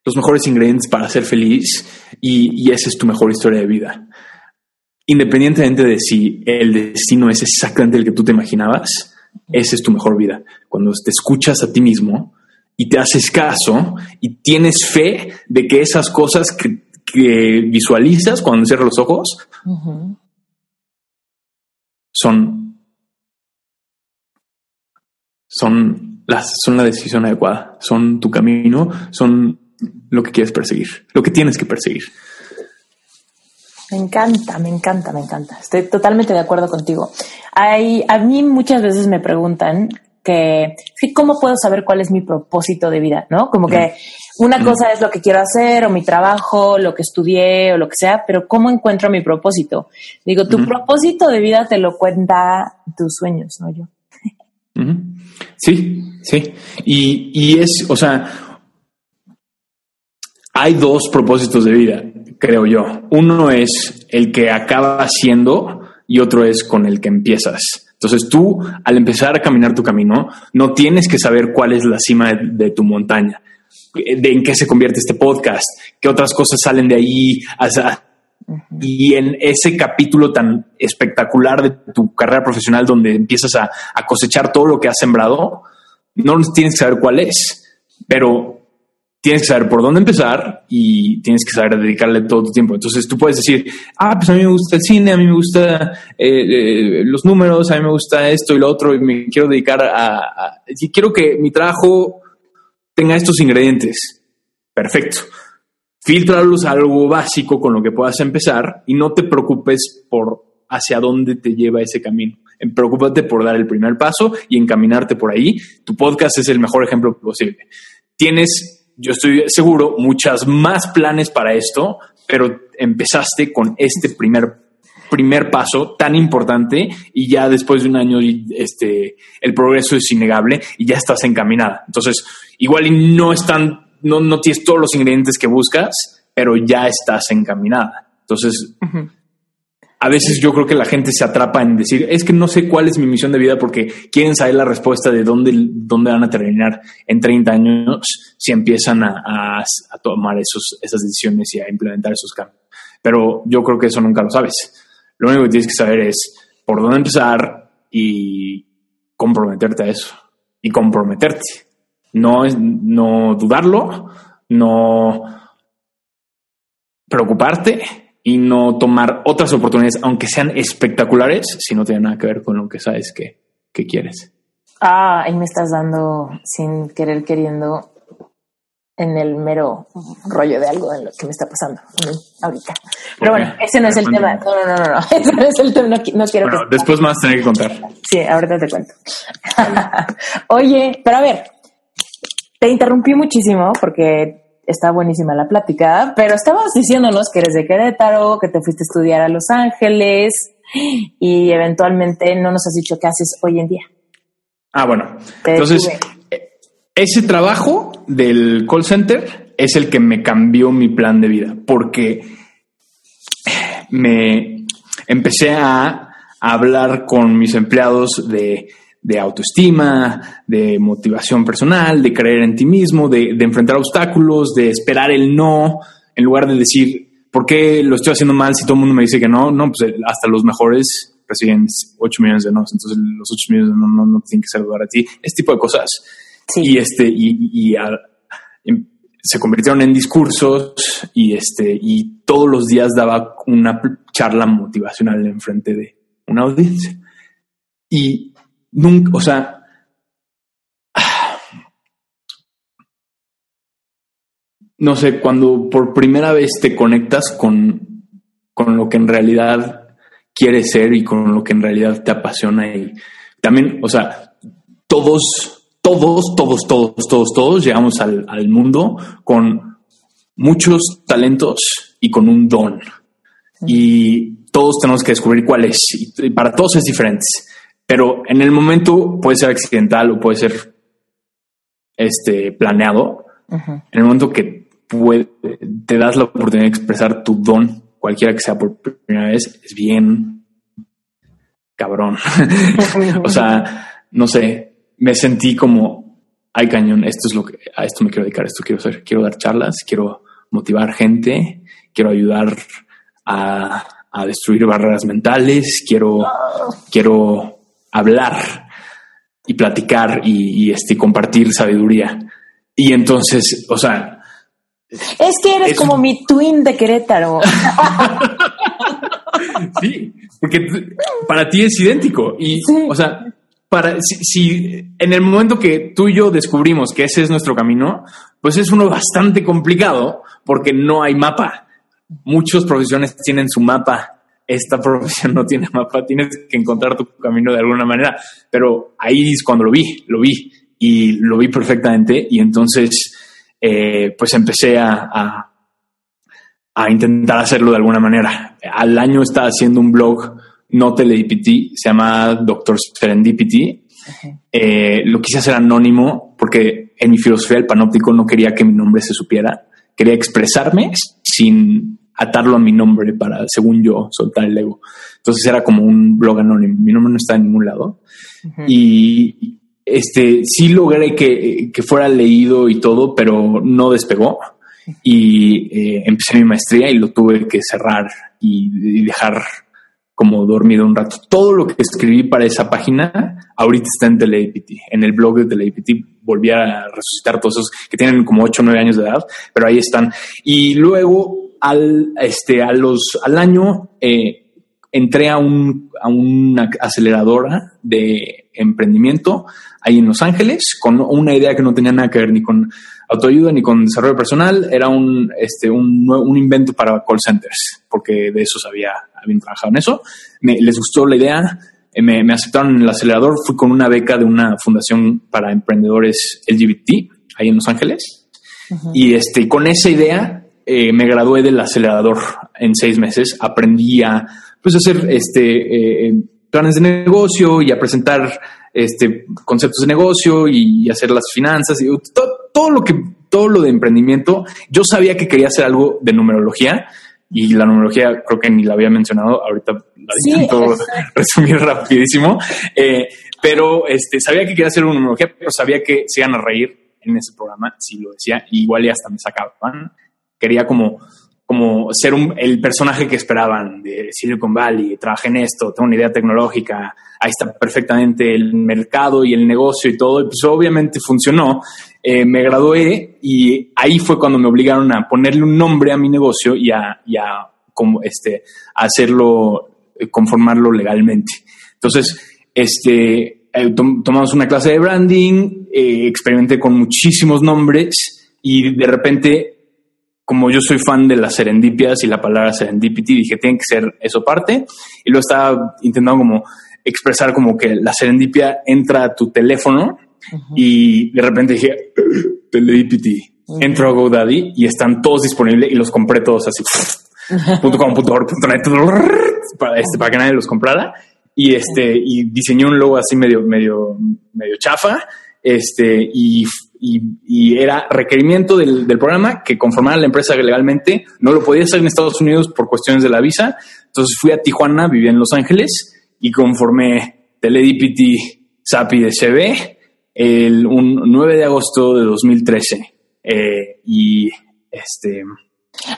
los mejores ingredientes para ser feliz y, esa es tu mejor historia de vida. Independientemente de si el destino es exactamente el que tú te imaginabas, esa es tu mejor vida. Cuando te escuchas a ti mismo y te haces caso y tienes fe de que esas cosas que, visualizas cuando cierras los ojos son, son, las, son la decisión adecuada, son tu camino, son lo que quieres perseguir, lo que tienes que perseguir. Me encanta, me encanta, me encanta. Estoy totalmente de acuerdo contigo. Hay, a mí muchas veces me preguntan que, ¿cómo puedo saber cuál es mi propósito de vida? ¿No? Como que una cosa es lo que quiero hacer o mi trabajo, lo que estudié o lo que sea, pero ¿cómo encuentro mi propósito? Digo, tu propósito de vida te lo cuenta tus sueños, no yo. Sí, sí. Y, y es, o sea, hay dos propósitos de vida, creo yo. Uno es el que acaba siendo y otro es con el que empiezas. Entonces tú, al empezar a caminar tu camino, no tienes que saber cuál es la cima de, tu montaña, de en qué se convierte este podcast, qué otras cosas salen de ahí. y en ese capítulo tan espectacular de tu carrera profesional donde empiezas a, a cosechar todo lo que has sembrado, no tienes que saber cuál es, pero tienes que saber por dónde empezar y tienes que saber dedicarle todo tu tiempo. Entonces tú puedes decir, ah, pues a mí me gusta el cine, a mí me gusta eh, eh, los números, a mí me gusta esto y lo otro y me quiero dedicar a, si quiero que mi trabajo tenga estos ingredientes. Perfecto. Filtrarlos a algo básico con lo que puedas empezar y no te preocupes por hacia dónde te lleva ese camino. Preocúpate por dar el primer paso y encaminarte por ahí. Tu podcast es el mejor ejemplo posible. Tienes yo estoy seguro, muchas más planes para esto, pero empezaste con este primer primer paso tan importante y ya después de un año este el progreso es innegable y ya estás encaminada. Entonces, igual y no están no, no tienes todos los ingredientes que buscas, pero ya estás encaminada. Entonces, a veces yo creo que la gente se atrapa en decir, es que no sé cuál es mi misión de vida porque quieren saber la respuesta de dónde, dónde van a terminar en 30 años si empiezan a, tomar esos, esas decisiones y a implementar esos cambios. Pero yo creo que eso nunca lo sabes. Lo único que tienes que saber es por dónde empezar y comprometerte a eso. Y comprometerte. No, no dudarlo, no preocuparte y no tomar otras oportunidades, aunque sean espectaculares, si no tienen nada que ver con lo que sabes que, quieres. Ah, ahí me estás dando sin querer queriendo en el mero rollo de algo de lo que me está pasando ahorita. Pero bueno, ese no es el tema. No, no, no, no, ese no es el tema. No, quiero bueno, Después más tener que contar. Sí, ahorita te cuento. Oye, pero a ver, te interrumpí muchísimo porque está buenísima la plática, pero estabas diciéndonos que eres de Querétaro, que te fuiste a estudiar a Los Ángeles y eventualmente no nos has dicho qué haces hoy en día. Ah, bueno. Entonces, ese trabajo del call center es el que me cambió mi plan de vida, porque me empecé a hablar con mis empleados de de autoestima, de motivación personal, de creer en ti mismo, de, enfrentar obstáculos, de esperar el no, en lugar de decir, ¿por qué lo estoy haciendo mal si todo el mundo me dice que no? No, pues eh, hasta los mejores reciben 8 millones de no, entonces los 8 millones de no, no, no tienen que saludar a ti, este tipo de cosas. Y este, y, y em, se convirtieron en discursos y este, y todos los días daba una charla motivacional en frente de una audiencia. Y nunca, o sea, no sé, cuando por primera vez te conectas con, con lo que en realidad quieres ser y con lo que en realidad te apasiona y también, o sea, todos, todos, todos, todos, todos, todos llegamos al, al mundo con muchos talentos y con un don. Y todos tenemos que descubrir cuál es. Y para todos es diferente. Pero en el momento puede ser accidental o puede ser este, planeado. En el momento que te das la oportunidad de expresar tu don, cualquiera que sea por primera vez, es bien cabrón. o sea, no sé, me sentí como, ay cañón, esto es lo que, a esto me quiero dedicar, esto quiero hacer, quiero dar charlas, quiero motivar gente, quiero ayudar a, destruir barreras mentales, quiero, quiero hablar y platicar y, este, compartir sabiduría. Y entonces, o sea... Es que eres como mi twin de Querétaro. sí, porque para ti es idéntico. Y, o sea, para si, en el momento que tú y yo descubrimos que ese es nuestro camino, pues es uno bastante complicado porque no hay mapa. Muchas profesiones tienen su mapa. Esta profesión no tiene mapa, tienes que encontrar tu camino de alguna manera. Pero ahí es cuando lo vi, lo vi y lo vi perfectamente. Y entonces, eh, pues empecé a, a intentar hacerlo de alguna manera. Al año estaba haciendo un blog no teledpt, se llama Doctor Serendipity. Eh, lo quise hacer anónimo porque en mi filosofía del panóptico no quería que mi nombre se supiera. Quería expresarme sin atarlo a mi nombre para, según yo, soltar el ego. Entonces era como un blog anónimo. Mi nombre no está en ningún lado. Y este sí logré que, que, fuera leído y todo, pero no despegó y eh, empecé mi maestría y lo tuve que cerrar y, dejar como dormido un rato. Todo lo que escribí para esa página ahorita está en TeleAPT. En el blog de TeleAPT volví a resucitar todos esos que tienen como 8 o 9 años de edad, pero ahí están. Y luego al, este, a los, al año eh, entré a, un, a una aceleradora de emprendimiento ahí en Los Ángeles con una idea que no tenía nada que ver ni con autoayuda ni con desarrollo personal, era un, este, un, un invento para call centers, porque de eso había, habían trabajado en eso. Me, les gustó la idea, eh, me, me, aceptaron en el acelerador, fui con una beca de una fundación para emprendedores LGBT ahí en Los Ángeles. Y este, con esa idea eh, me gradué del acelerador en seis meses, aprendí a pues, hacer este, eh, planes de negocio y a presentar este, conceptos de negocio y hacer las finanzas y todo, lo que, todo lo de emprendimiento. Yo sabía que quería hacer algo de numerología y la numerología creo que ni la había mencionado. Ahorita la intento resumir rapidísimo. Eh, pero este, sabía que quería hacer una numerología, pero sabía que se iban a reír en ese programa si lo decía. Igual y hasta me sacaban. Quería como como ser el personaje que esperaban de Silicon Valley, trabajé en esto, tengo una idea tecnológica, ahí está perfectamente el mercado y el negocio y todo, y pues obviamente funcionó. Eh, me gradué y ahí fue cuando me obligaron a ponerle un nombre a mi negocio y a, como este, hacerlo, eh, conformarlo legalmente. Entonces, este, eh, tomamos una clase de branding, experimenté con muchísimos nombres y de repente como yo soy fan de las serendipias y la palabra serendipity, dije, tiene que ser eso parte. Y lo estaba intentando como expresar como que la serendipia entra a tu teléfono y de repente dije, teledipity, entro a GoDaddy y están todos disponibles y los compré todos así. punto com, punto org, punto net, para, este, para que nadie los comprara. Y este, y diseñé un logo así medio, medio, medio chafa. Este, y y, era requerimiento del, programa que conformara la empresa legalmente. No lo podía hacer en Estados Unidos por cuestiones de la visa. Entonces fui a Tijuana, viví en Los Ángeles y conformé TeleDPT SAPI de CB el un 9 de agosto de 2013. Eh, y este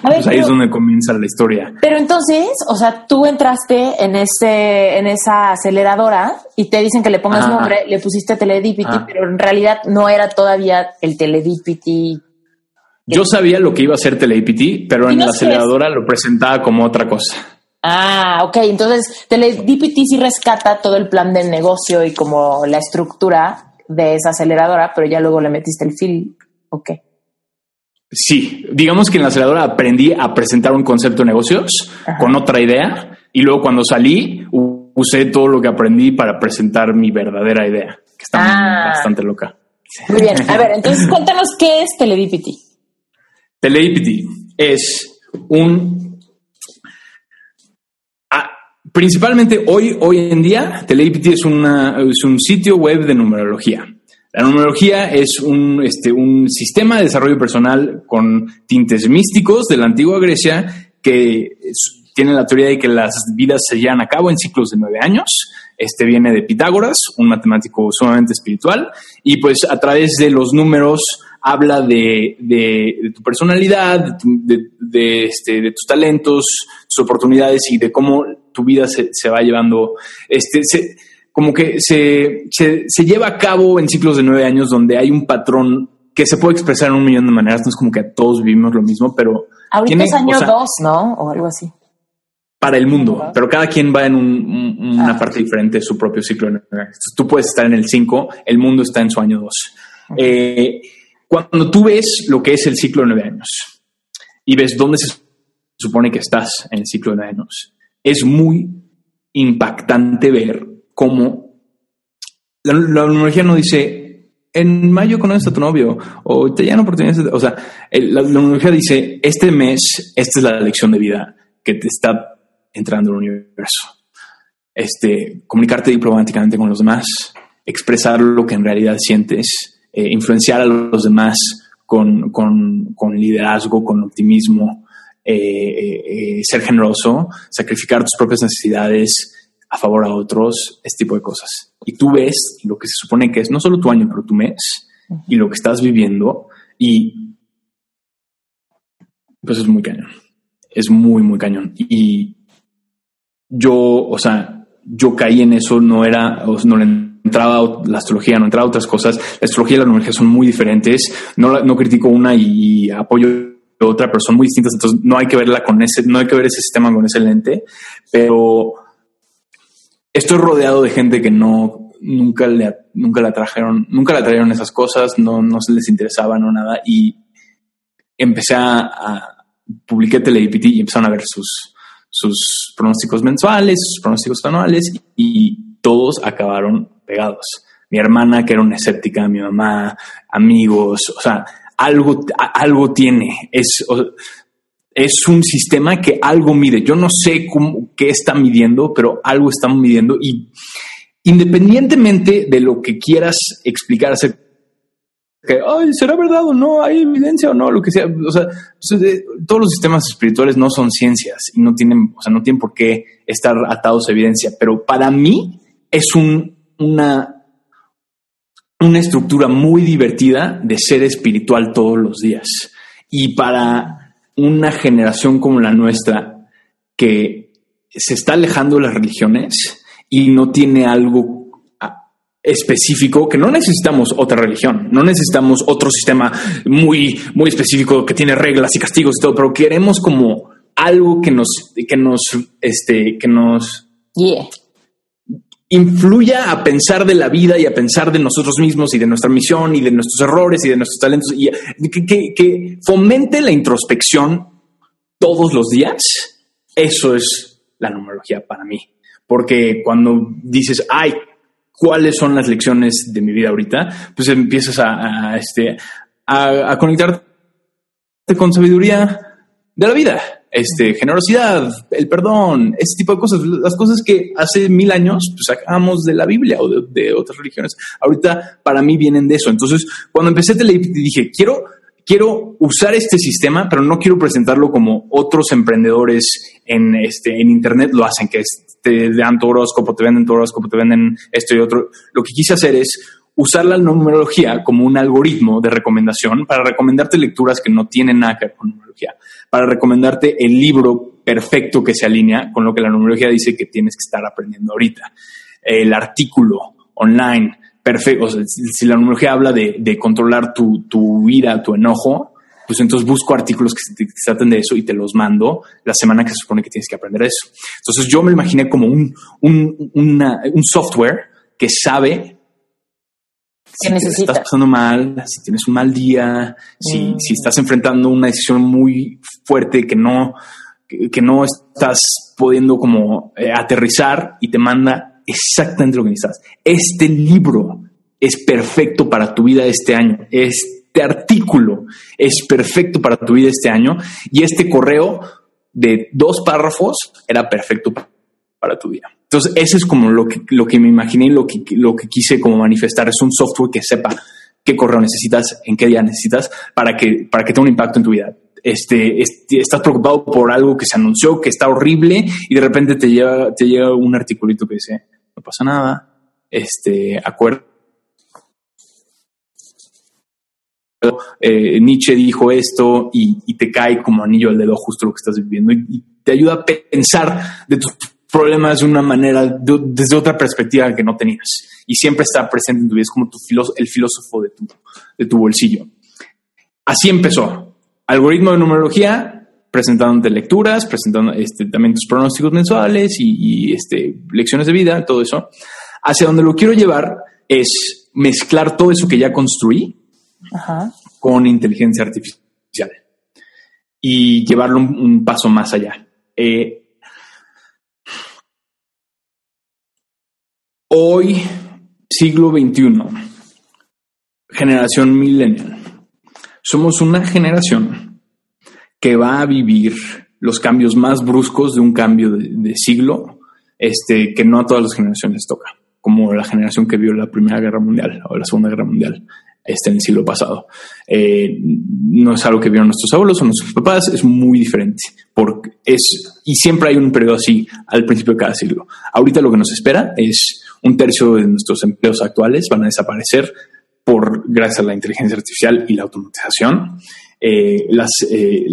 pues ahí es donde comienza la historia. Pero entonces, o sea, tú entraste en ese, en esa aceleradora y te dicen que le pongas nombre, le pusiste Teledipity, pero en realidad no era todavía el Teledipity. Yo sabía lo que iba a ser Teledipity, pero en la aceleradora lo presentaba como otra cosa. Ah, ok. Entonces, Teledipity sí rescata todo el plan del negocio y como la estructura de esa aceleradora, pero ya luego le metiste el feel. Ok. Sí, digamos que en la aceleradora aprendí a presentar un concepto de negocios con otra idea y luego cuando salí usé todo lo que aprendí para presentar mi verdadera idea, que Está ah. bastante loca. Muy bien. A ver, entonces cuéntanos qué es Teledipity. Teledipity es un ah, principalmente hoy, hoy en día, Teledipity es, es un sitio web de numerología. La numerología es un, este, un sistema de desarrollo personal con tintes místicos de la antigua Grecia que tiene la teoría de que las vidas se llevan a cabo en ciclos de nueve años. Este viene de Pitágoras, un matemático sumamente espiritual, y pues a través de los números habla de, tu personalidad, de, este, de, tus talentos, tus oportunidades y de cómo tu vida se, va llevando. Este, como que se, se, lleva a cabo en ciclos de nueve años donde hay un patrón que se puede expresar en un millón de maneras. No es como que todos vivimos lo mismo, pero. Ahorita es año dos, ¿no? O algo así. Para el mundo, pero cada quien va en una ah. parte diferente de su propio ciclo. Tú puedes estar en el cinco, el mundo está en su año dos. Eh, cuando tú ves lo que es el ciclo de nueve años y ves dónde se supone que estás en el ciclo de nueve años, es muy impactante ver cómo la, numerología no dice en mayo conoces a tu novio o te llegan oportunidades. O sea, la, numerología dice este mes, esta es la lección de vida que te está entrando al universo. Este, comunicarte diplomáticamente con los demás, expresar lo que en realidad sientes, eh, influenciar a los demás con, liderazgo, con optimismo, eh, eh, ser generoso, sacrificar tus propias necesidades, a favor a otros, este tipo de cosas. Y tú ves lo que se supone que es no solo tu año, pero tu mes y lo que estás viviendo y pues es muy cañón. Es muy, muy cañón. Y yo, o sea, yo caí en eso, no era, no le entraba la astrología, no entraba otras cosas. La astrología y la numerología son muy diferentes. No, no critico una y, apoyo otra, pero son muy distintas. Entonces no hay que verla con ese, no hay que ver ese sistema con ese lente, pero estoy rodeado de gente que no nunca le nunca la trajeron, nunca la trajeron esas cosas, no, no se les interesaba, no nada. Y empecé a, a publiqué TeleIPT y empezaron a ver sus, sus pronósticos mensuales, sus pronósticos anuales y todos acabaron pegados. Mi hermana, que era una escéptica, mi mamá, amigos, o sea, algo, algo tiene. Es, es un sistema que algo mide. Yo no sé cómo, qué está midiendo, pero algo está midiendo y independientemente de lo que quieras explicar acerca que, ¿será verdad o no? ¿Hay evidencia o no? Lo que sea. O sea, eh, todos los sistemas espirituales no son ciencias y no tienen, o sea, no tienen por qué estar atados a evidencia. Pero para mí es un, una, una estructura muy divertida de ser espiritual todos los días. Y para una generación como la nuestra que se está alejando de las religiones y no tiene algo ah, específico, que no necesitamos otra religión, no necesitamos otro sistema muy, muy específico que tiene reglas y castigos y todo, pero queremos como algo que nos, que nos, este, que nos influya a pensar de la vida y a pensar de nosotros mismos y de nuestra misión y de nuestros errores y de nuestros talentos y que, fomente la introspección todos los días, eso es la numerología para mí. Porque cuando dices, ay, ¿cuáles son las lecciones de mi vida ahorita? Pues empiezas a, este, a, a conectarte con sabiduría de la vida este, generosidad, el perdón, ese tipo de cosas, las cosas que hace mil años pues, sacábamos de la Biblia o de, otras religiones. Ahorita para mí vienen de eso. Entonces, cuando empecé Teleipity dije, quiero, quiero usar este sistema, pero no quiero presentarlo como otros emprendedores en, este, en Internet lo hacen, que te dan tu horóscopo, te venden tu horóscopo, te venden esto y otro. Lo que quise hacer es usar la numerología como un algoritmo de recomendación para recomendarte lecturas que no tienen nada que ver con numerología, para recomendarte el libro perfecto que se alinea con lo que la numerología dice que tienes que estar aprendiendo ahorita, el artículo online perfecto, si la numerología habla de, controlar tu, tu ira, tu enojo, pues entonces busco artículos que, traten de eso y te los mando la semana que se supone que tienes que aprender eso. Entonces yo me imaginé como un, un, un software que sabe si estás pasando mal, si tienes un mal día, si, mm. si estás enfrentando una decisión muy fuerte que no, que, no estás pudiendo como eh, aterrizar y te manda exactamente lo que necesitas. Este libro es perfecto para tu vida este año. Este artículo es perfecto para tu vida este año y este correo de dos párrafos era perfecto para tu vida. Entonces, eso es como lo que, lo que me imaginé y lo que, lo que quise como manifestar. Es un software que sepa qué correo necesitas, en qué día necesitas para que, para que tenga un impacto en tu vida. Este, estás preocupado por algo que se anunció, que está horrible y de repente te llega, te llega un articulito que dice, no pasa nada, este, acuerdo. Eh, Nietzsche dijo esto y, te cae como anillo al dedo justo lo que estás viviendo y, te ayuda a pensar de tus problemas de una manera, desde otra perspectiva que no tenías. Y siempre está presente en tu vida, es como tu el filósofo de tu, de tu bolsillo. Así empezó. Algoritmo de numerología, presentándote lecturas, presentando este, también tus pronósticos mensuales y, este, lecciones de vida, todo eso. Hacia donde lo quiero llevar es mezclar todo eso que ya construí con inteligencia artificial y llevarlo un, paso más allá. Eh, Hoy, siglo XXI, generación millennial, somos una generación que va a vivir los cambios más bruscos de un cambio de, siglo, este, que no a todas las generaciones toca, como la generación que vio la Primera Guerra Mundial o la Segunda Guerra Mundial este, en el siglo pasado. Eh, no es algo que vieron nuestros abuelos o nuestros papás, es muy diferente. Porque es, y siempre hay un periodo así al principio de cada siglo. Ahorita lo que nos espera es un tercio de nuestros empleos actuales van a desaparecer por gracias a la inteligencia artificial y la automatización. Eh, las, eh,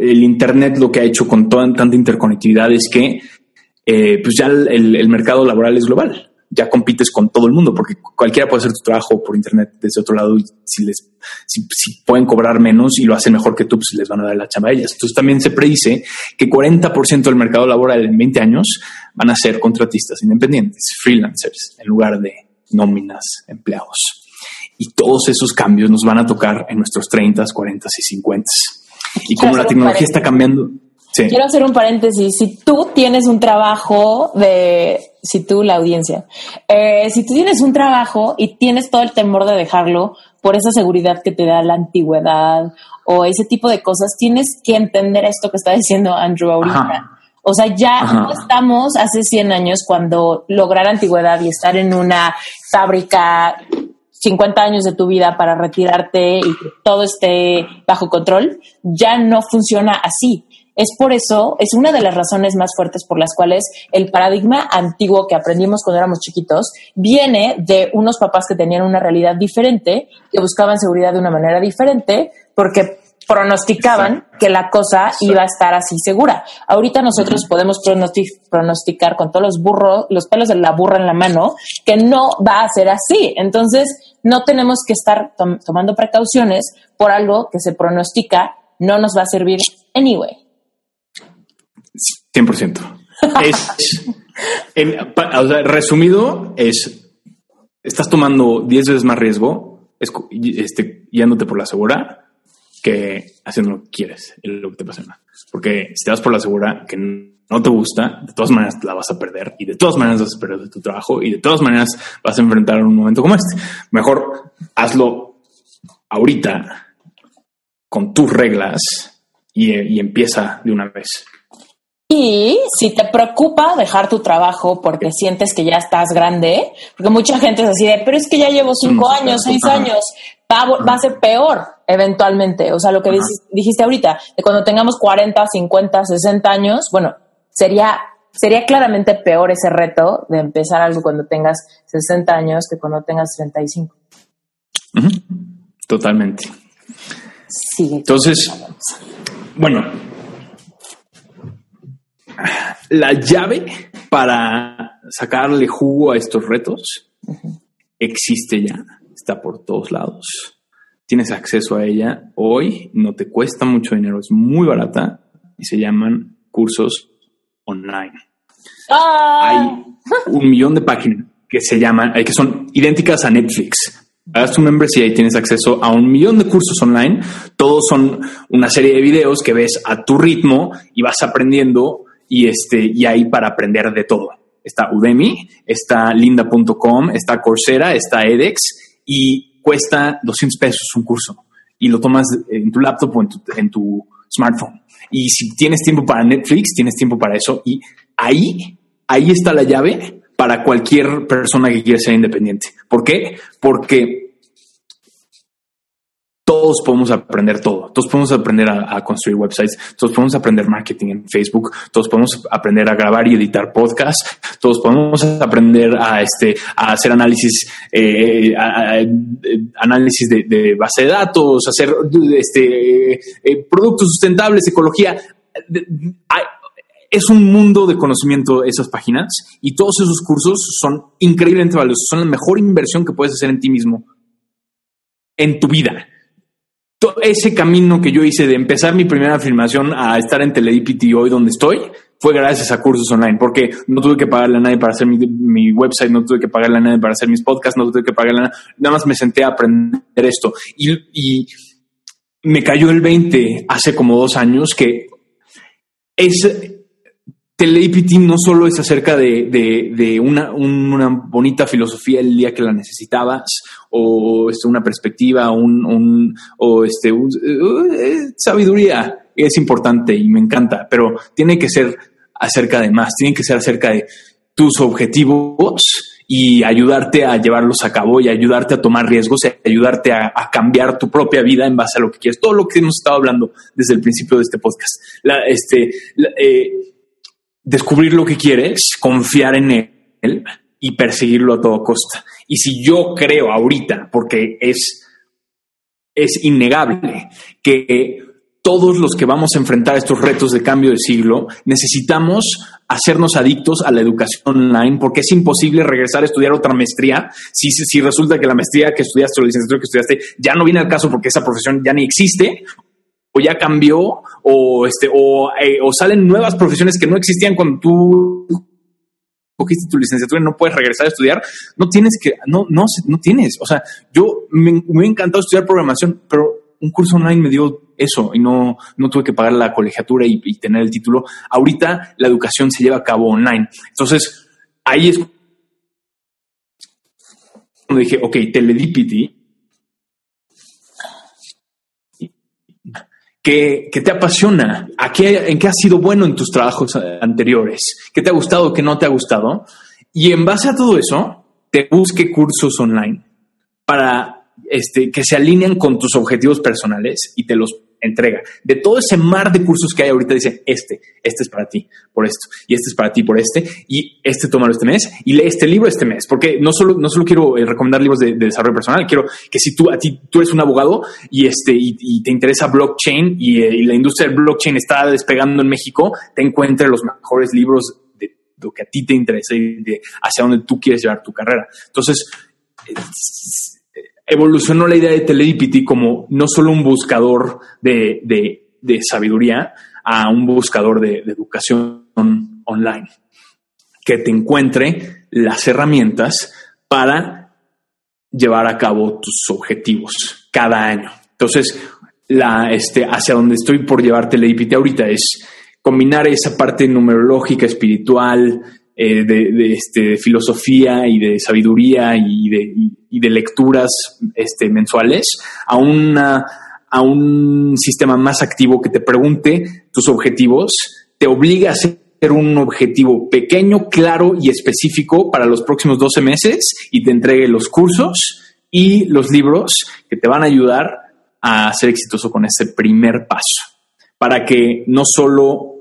el Internet lo que ha hecho con toda tanta interconectividad es que eh, pues ya el, mercado laboral es global. Ya compites con todo el mundo porque cualquiera puede hacer tu trabajo por Internet desde otro lado y si les si, pueden cobrar menos y lo hacen mejor que tú, pues les van a dar la chamba a ellas. Entonces también se predice que 40% del mercado laboral en 20 años van a ser contratistas independientes, freelancers, en lugar de nóminas, empleados. Y todos esos cambios nos van a tocar en nuestros 30, 40 y 50. Y como la tecnología está cambiando. Quiero hacer un paréntesis. Si tú tienes un trabajo de, si tú, la audiencia, eh, si tú tienes un trabajo y tienes todo el temor de dejarlo por esa seguridad que te da la antigüedad o ese tipo de cosas, tienes que entender esto que está diciendo Andrew ahorita. O sea, ya no estamos hace 100 años cuando lograr antigüedad y estar en una fábrica 50 años de tu vida para retirarte y que todo esté bajo control, ya no funciona así. Es por eso, es una de las razones más fuertes por las cuales el paradigma antiguo que aprendimos cuando éramos chiquitos viene de unos papás que tenían una realidad diferente, que buscaban seguridad de una manera diferente, porque pronosticaban que la cosa iba a estar así segura. Ahorita nosotros podemos pronosticar con todos los burros, los pelos de la burra en la mano, que no va a ser así. Entonces, no tenemos que estar tomando precauciones por algo que se pronostica no nos va a servir anyway. 100%. Es, resumido, es, estás tomando 10 veces más riesgo este, yéndote por la segura que haciendo lo que quieres, lo que te apasiona. Porque si te por la segura que no te gusta, de todas maneras la vas a perder y de todas maneras vas a perder de tu trabajo y de todas maneras vas a enfrentar un momento como este. Mejor hazlo ahorita con tus reglas y empieza de una vez. Y si te preocupa dejar tu trabajo porque sientes que ya estás grande, porque mucha gente es así de, pero es que ya llevo cinco mm, años, seis años, va, a ser peor eventualmente. O sea, lo que dijiste ahorita, de cuando tengamos 40, 50, 60 años, bueno, sería, sería claramente peor ese reto de empezar algo cuando tengas 60 años que cuando tengas 35. Totalmente. Sí. Entonces, bueno, la llave para sacarle jugo a estos retos existe ya, está por todos lados. Tienes acceso a ella hoy, no te cuesta mucho dinero, es muy barata y se llaman cursos online. Ah. Hay un millón de páginas que se llaman, que son idénticas a Netflix. Hagas tu membresía y tienes acceso a un millón de cursos online. Todos son una serie de videos que ves a tu ritmo y vas aprendiendo y este, y ahí para aprender de todo. está Udemy, está linda.com, está Coursera, está edX y cuesta 200 pesos un curso y lo tomas en tu laptop o en tu, smartphone. Y si tienes tiempo para Netflix, tienes tiempo para eso y ahí, ahí está la llave para cualquier persona que quiera ser independiente. ¿Por qué? Porque todos podemos aprender todo. Todos podemos aprender a, construir websites. Todos podemos aprender marketing en Facebook. Todos podemos aprender a grabar y editar podcasts. Todos podemos aprender a este a hacer análisis eh, análisis de, base de datos, hacer este eh, productos sustentables, ecología. Es un mundo de conocimiento esas páginas y todos esos cursos son increíblemente valiosos. Son la mejor inversión que puedes hacer en ti mismo en tu vida ese camino que yo hice de empezar mi primera afirmación a estar en Teledipity hoy donde estoy fue gracias a cursos online, porque no tuve que pagarle a nadie para hacer mi, website, no tuve que pagarle a nadie para hacer mis podcasts, no tuve que pagarle a nadie, nada más me senté a aprender esto. Y, me cayó el 20 hace como dos años que es Telepity no solo es acerca de, una, bonita filosofía el día que la necesitabas, o este, una perspectiva, un, o este, eh, sabiduría. Es importante y me encanta, pero tiene que ser acerca de más, tiene que ser acerca de tus objetivos y ayudarte a llevarlos a cabo y ayudarte a tomar riesgos y ayudarte a, cambiar tu propia vida en base a lo que quieres. Todo lo que hemos estado hablando desde el principio de este podcast. Este, eh, descubrir lo que quieres, confiar en él y perseguirlo a todo costa. Y si yo creo ahorita, porque es, es innegable que todos los que vamos a enfrentar estos retos de cambio de siglo necesitamos hacernos adictos a la educación online porque es imposible regresar a estudiar otra maestría si, si resulta que la maestría que estudiaste o la licenciatura que estudiaste ya no viene al caso porque esa profesión ya ni existe o ya cambió o este eh, o, salen nuevas profesiones que no existían cuando tú cogiste tu licenciatura y no puedes regresar a estudiar, no tienes que, no, no, no tienes. O sea, yo me, me encantado estudiar programación, pero un curso online me dio eso y no, no tuve que pagar la colegiatura y, y tener el título. Ahorita la educación se lleva a cabo online. Entonces, ahí es cuando dije, ok, Teledipity que, te apasiona, ¿A qué, en qué has sido bueno en tus trabajos anteriores, qué te ha gustado, qué no te ha gustado. Y en base a todo eso, te busque cursos online para este, que se alineen con tus objetivos personales y te los entrega. De todo ese mar de cursos que hay ahorita, dice, este, este es para ti por esto, y este es para ti por este, y este tómalo este mes, y lee este libro este mes, porque no solo, no solo quiero eh, recomendar libros de, desarrollo personal, quiero que si tú, a ti, tú eres un abogado y, este, y, te interesa blockchain eh, y, la industria del blockchain está despegando en México, te encuentre los mejores libros de lo que a ti te interesa y de hacia dónde tú quieres llevar tu carrera. Entonces, evolucionó la idea de Teledipity como no solo un buscador de, sabiduría, a un buscador de, educación online, que te encuentre las herramientas para llevar a cabo tus objetivos cada año. Entonces, la, este, hacia donde estoy por llevar Teledipity ahorita es combinar esa parte numerológica, espiritual, eh, de, este, filosofía y de sabiduría y de, de lecturas este, mensuales a, una, a un sistema más activo que te pregunte tus objetivos, te obliga a hacer un objetivo pequeño, claro y específico para los próximos 12 meses y te entregue los cursos y los libros que te van a ayudar a ser exitoso con ese primer paso, para que no solo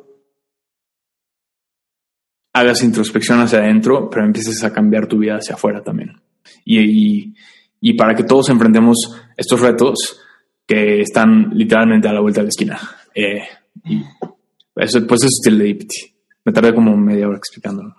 hagas introspección hacia adentro, pero empieces a cambiar tu vida hacia afuera también. Y, y, para que todos enfrentemos estos retos que están literalmente a la vuelta de la esquina. Eh, y eso, pues eso es el Me tardé como media hora explicándolo.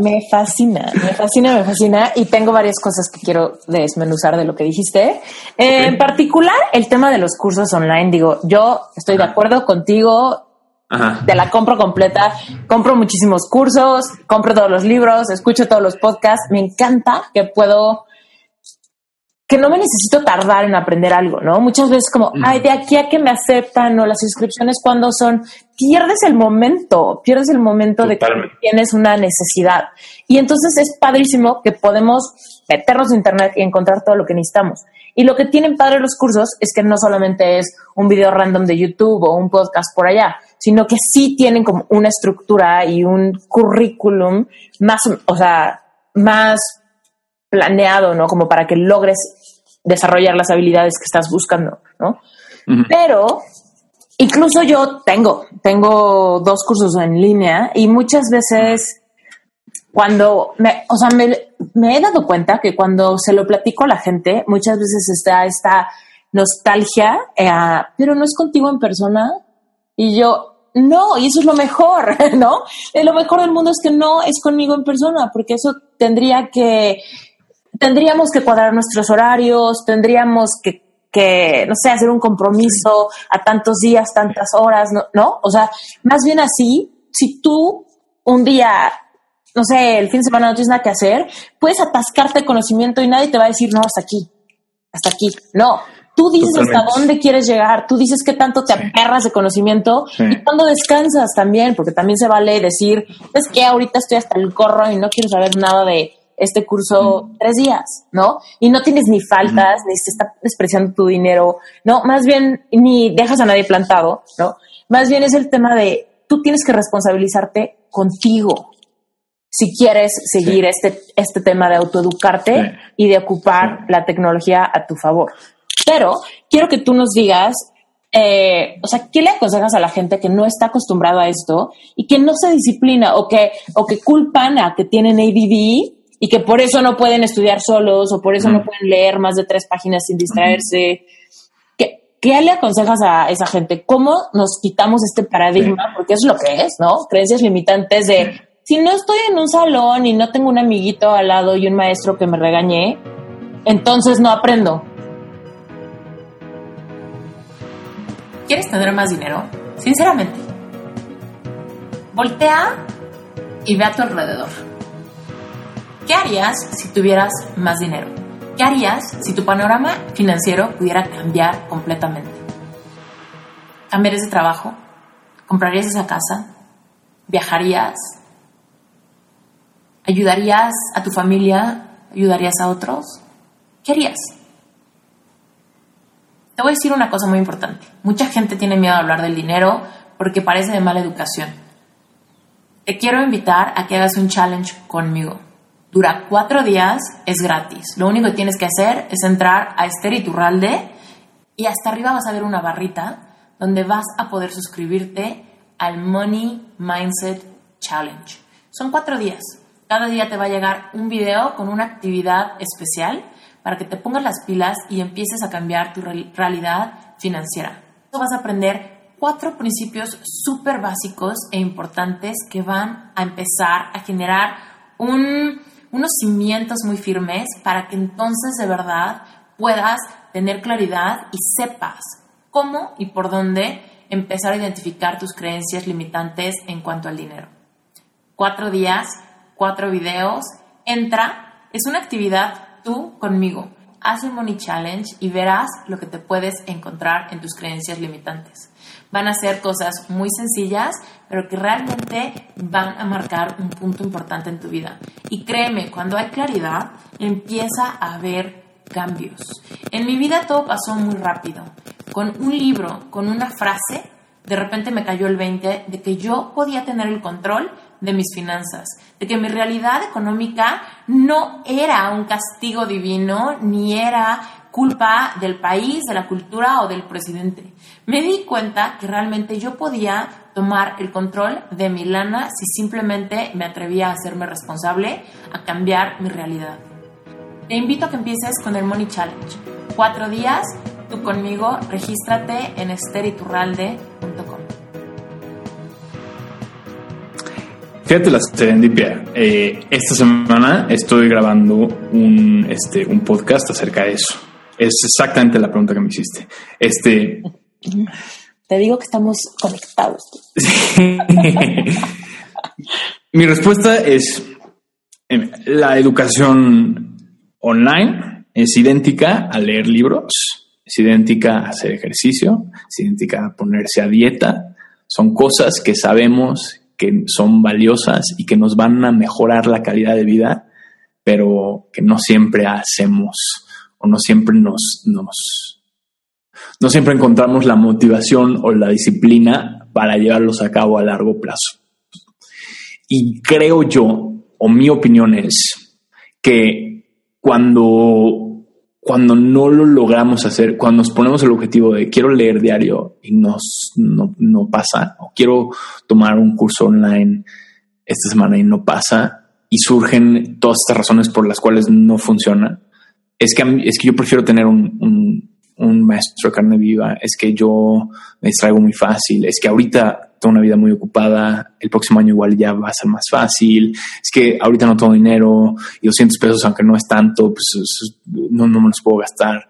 Me, fascina, me fascina, me fascina. Y tengo varias cosas que quiero desmenuzar de lo que dijiste. En particular, el tema de los cursos online. Digo, yo estoy de acuerdo contigo de la compro completa. Compro muchísimos cursos, compro todos los libros, escucho todos los podcasts. Me encanta que puedo que no me necesito tardar en aprender algo, ¿no? Muchas veces como, ay, de aquí a que me aceptan o las inscripciones cuando son, pierdes el momento, pierdes el momento de que tienes una necesidad. Y entonces es padrísimo que podemos meternos en internet y encontrar todo lo que necesitamos. Y lo que tienen padre los cursos es que no solamente es un video random de YouTube o un podcast por allá, sino que sí tienen como una estructura y un currículum más, o sea, más planeado, ¿no? Como para que logres desarrollar las habilidades que estás buscando, ¿no? Pero incluso yo tengo, tengo dos cursos en línea y muchas veces cuando me, o sea, me, he dado cuenta que cuando se lo platico a la gente, muchas veces está esta nostalgia, eh, pero no es contigo en persona. Y yo, no, y eso es lo mejor, ¿no? Lo mejor del mundo es que no es conmigo en persona, porque eso tendría que tendríamos que cuadrar nuestros horarios, tendríamos que, que, no sé, hacer un compromiso a tantos días, tantas horas, ¿no? ¿no? O sea, más bien así, si tú un día, no sé, el fin de semana no tienes nada que hacer, puedes atascarte de conocimiento y nadie te va a decir, no, hasta aquí, hasta aquí. No, tú dices hasta dónde quieres llegar, tú dices qué tanto te aperras de conocimiento y cuando descansas también, porque también se vale decir, es que ahorita estoy hasta el corro y no quiero saber nada de este curso tres días, ¿no? Y no tienes ni faltas, ni se está despreciando tu dinero, ¿no? Más bien, ni dejas a nadie plantado, ¿no? Más bien es el tema de tú tienes que responsabilizarte contigo si quieres seguir este, este tema de autoeducarte y de ocupar la tecnología a tu favor. Pero quiero que tú nos digas, eh, o sea, ¿qué le aconsejas a la gente que no está acostumbrada a esto y que no se disciplina o que, o que culpan a que tienen ADD y que por eso no pueden estudiar solos o por eso no pueden leer más de tres páginas sin distraerse. ¿Qué, ¿Qué, le aconsejas a esa gente? ¿Cómo nos quitamos este paradigma? Porque es lo que es, ¿no? Creencias limitantes de si no estoy en un salón y no tengo un amiguito al lado y un maestro que me regañe, entonces no aprendo. ¿Quieres tener más dinero? Sinceramente, voltea y ve a tu alrededor ¿Qué harías si tuvieras más dinero? ¿Qué harías si tu panorama financiero pudiera cambiar completamente? ¿Cambiarías de trabajo? ¿Comprarías esa casa? ¿Viajarías? ¿Ayudarías a tu familia? ¿Ayudarías a otros? ¿Qué harías? Te voy a decir una cosa muy importante. Mucha gente tiene miedo a hablar del dinero porque parece de mala educación. Te quiero invitar a que hagas un challenge conmigo. Dura cuatro días, es gratis. Lo único que tienes que hacer es entrar a Esther Iturralde y hasta arriba vas a ver una barrita donde vas a poder suscribirte al Money Mindset Challenge. Son cuatro días. Cada día te va a llegar un video con una actividad especial para que te pongas las pilas y empieces a cambiar tu realidad financiera. Vas a aprender cuatro principios súper básicos e importantes que van a empezar a generar un unos cimientos muy firmes para que entonces de verdad puedas tener claridad y sepas cómo y por dónde empezar a identificar tus creencias limitantes en cuanto al dinero. Cuatro días, cuatro videos, entra, es una actividad conmigo. Haz el Money Challenge y verás lo que te puedes encontrar en tus creencias limitantes. Van a ser cosas muy sencillas, pero que realmente van a marcar un punto importante en tu vida. Y créeme, cuando hay claridad, empieza a haber cambios. En mi vida todo pasó muy rápido. Con un libro, con una frase, de repente me cayó el 20 de que yo podía tener el control de mis finanzas, de que mi realidad económica no era un castigo divino, ni era culpa del país, de la cultura o del presidente. Me di cuenta que realmente yo podía tomar el control de mi lana si simplemente me atrevía a hacerme responsable, a cambiar mi realidad. Te invito a que empieces con el Money Challenge. Cuatro días, tú conmigo, regístrate en esteriturralde.com. Fíjate la serendipia. Eh, esta semana estoy grabando un, este, un podcast acerca de eso. Es exactamente la pregunta que me hiciste. Este. Te digo que estamos conectados. Mi respuesta es la educación online es idéntica a leer libros, es idéntica a hacer ejercicio, es idéntica a ponerse a dieta. Son cosas que sabemos que son valiosas y que nos van a mejorar la calidad de vida, pero que no siempre hacemos o no siempre nos, nos, no siempre encontramos la motivación o la disciplina para llevarlos a cabo a largo plazo. Y creo yo, o mi opinión es, que cuando, cuando no lo logramos hacer, cuando nos ponemos el objetivo de quiero leer diario y nos, no, no pasa, o quiero tomar un curso online esta semana y no pasa, y surgen todas estas razones por las cuales no funciona, es que, es que yo prefiero tener un, un, maestro de carne viva, es que yo me distraigo muy fácil, es que ahorita tengo una vida muy ocupada, el próximo año igual ya va a ser más fácil, es que ahorita no tengo dinero y 200 pesos, aunque no es tanto, pues no, no me los puedo gastar.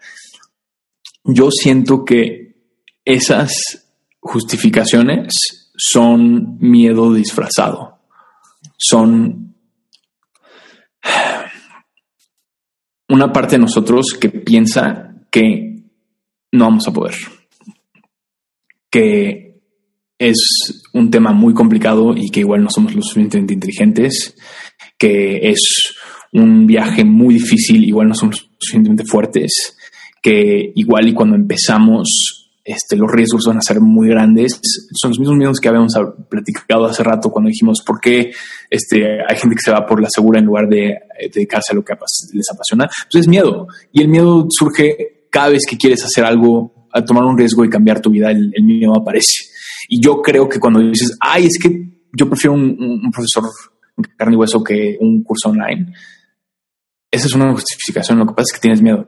Yo siento que esas justificaciones son miedo disfrazado, son una parte de nosotros que piensa que no vamos a poder. Que es un tema muy complicado y que igual no somos lo suficientemente inteligentes, que es un viaje muy difícil, igual no somos lo suficientemente fuertes, que igual y cuando empezamos este, los riesgos van a ser muy grandes. Son los mismos miedos que habíamos platicado hace rato cuando dijimos por qué este, hay gente que se va por la segura en lugar de eh, dedicarse a lo que les apasiona. Pues es miedo. Y el miedo surge cada vez que quieres hacer algo, a tomar un riesgo y cambiar tu vida, el, miedo aparece. Y yo creo que cuando dices, ay, es que yo prefiero un, profesor carne y hueso que un curso online, esa es una justificación. Lo que pasa es que tienes miedo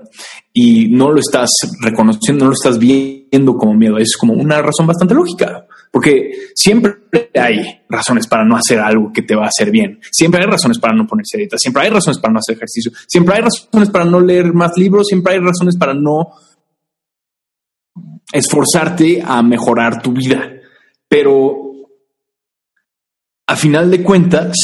y no lo estás reconociendo, no lo estás viendo como miedo. Es como una razón bastante lógica, porque siempre hay razones para no hacer algo que te va a hacer bien. Siempre hay razones para no ponerse dieta. Siempre hay razones para no hacer ejercicio. Siempre hay razones para no leer más libros. Siempre hay razones para no esforzarte a mejorar tu vida. Pero a final de cuentas,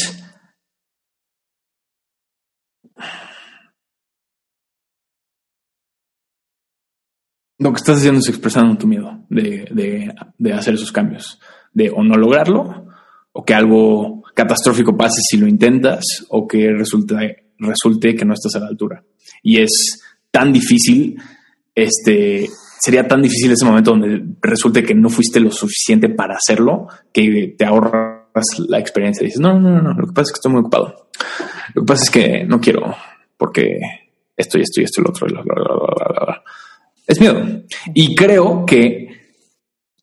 lo que estás haciendo es expresando tu miedo de, de, hacer esos cambios, de o no lograrlo, o que algo catastrófico pase si lo intentas, o que resulte, resulte que no estás a la altura. Y es tan difícil, este, sería tan difícil ese momento donde resulte que no fuiste lo suficiente para hacerlo, que te ahorras la experiencia. Y dices, no, no, no, lo que pasa es que estoy muy ocupado. Lo que pasa es que no quiero, porque esto y esto y esto y lo otro. Es miedo. Y creo que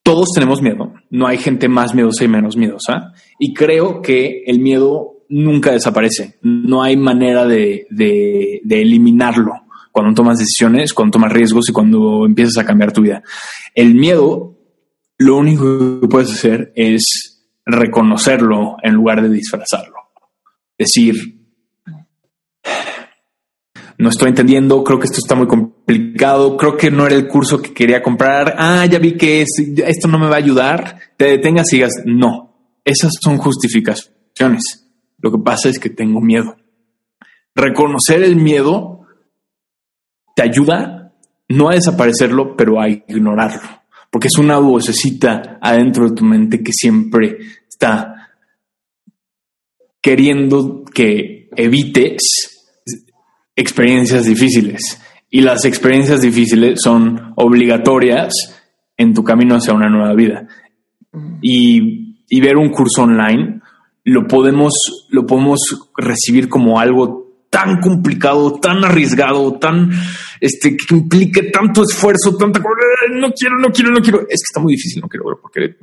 todos tenemos miedo. No hay gente más miedosa y menos miedosa. Y creo que el miedo nunca desaparece. No hay manera de, de, eliminarlo cuando tomas decisiones, cuando tomas riesgos y cuando empiezas a cambiar tu vida. El miedo, lo único que puedes hacer es reconocerlo en lugar de disfrazarlo. Decir, no estoy entendiendo, creo que esto está muy complicado, creo que no era el curso que quería comprar, ah, ya vi que esto no me va a ayudar, te detengas y digas, no, esas son justificaciones. Lo que pasa es que tengo miedo. Reconocer el miedo te ayuda no a desaparecerlo, pero a ignorarlo, porque es una vocecita adentro de tu mente que siempre está queriendo que evites experiencias difíciles. Y las experiencias difíciles son obligatorias en tu camino hacia una nueva vida. Y, ver un curso online lo podemos, lo podemos recibir como algo tan complicado, tan arriesgado, tan este que implique tanto esfuerzo, tanta no quiero, no quiero, no quiero. Es que está muy difícil, no quiero, porque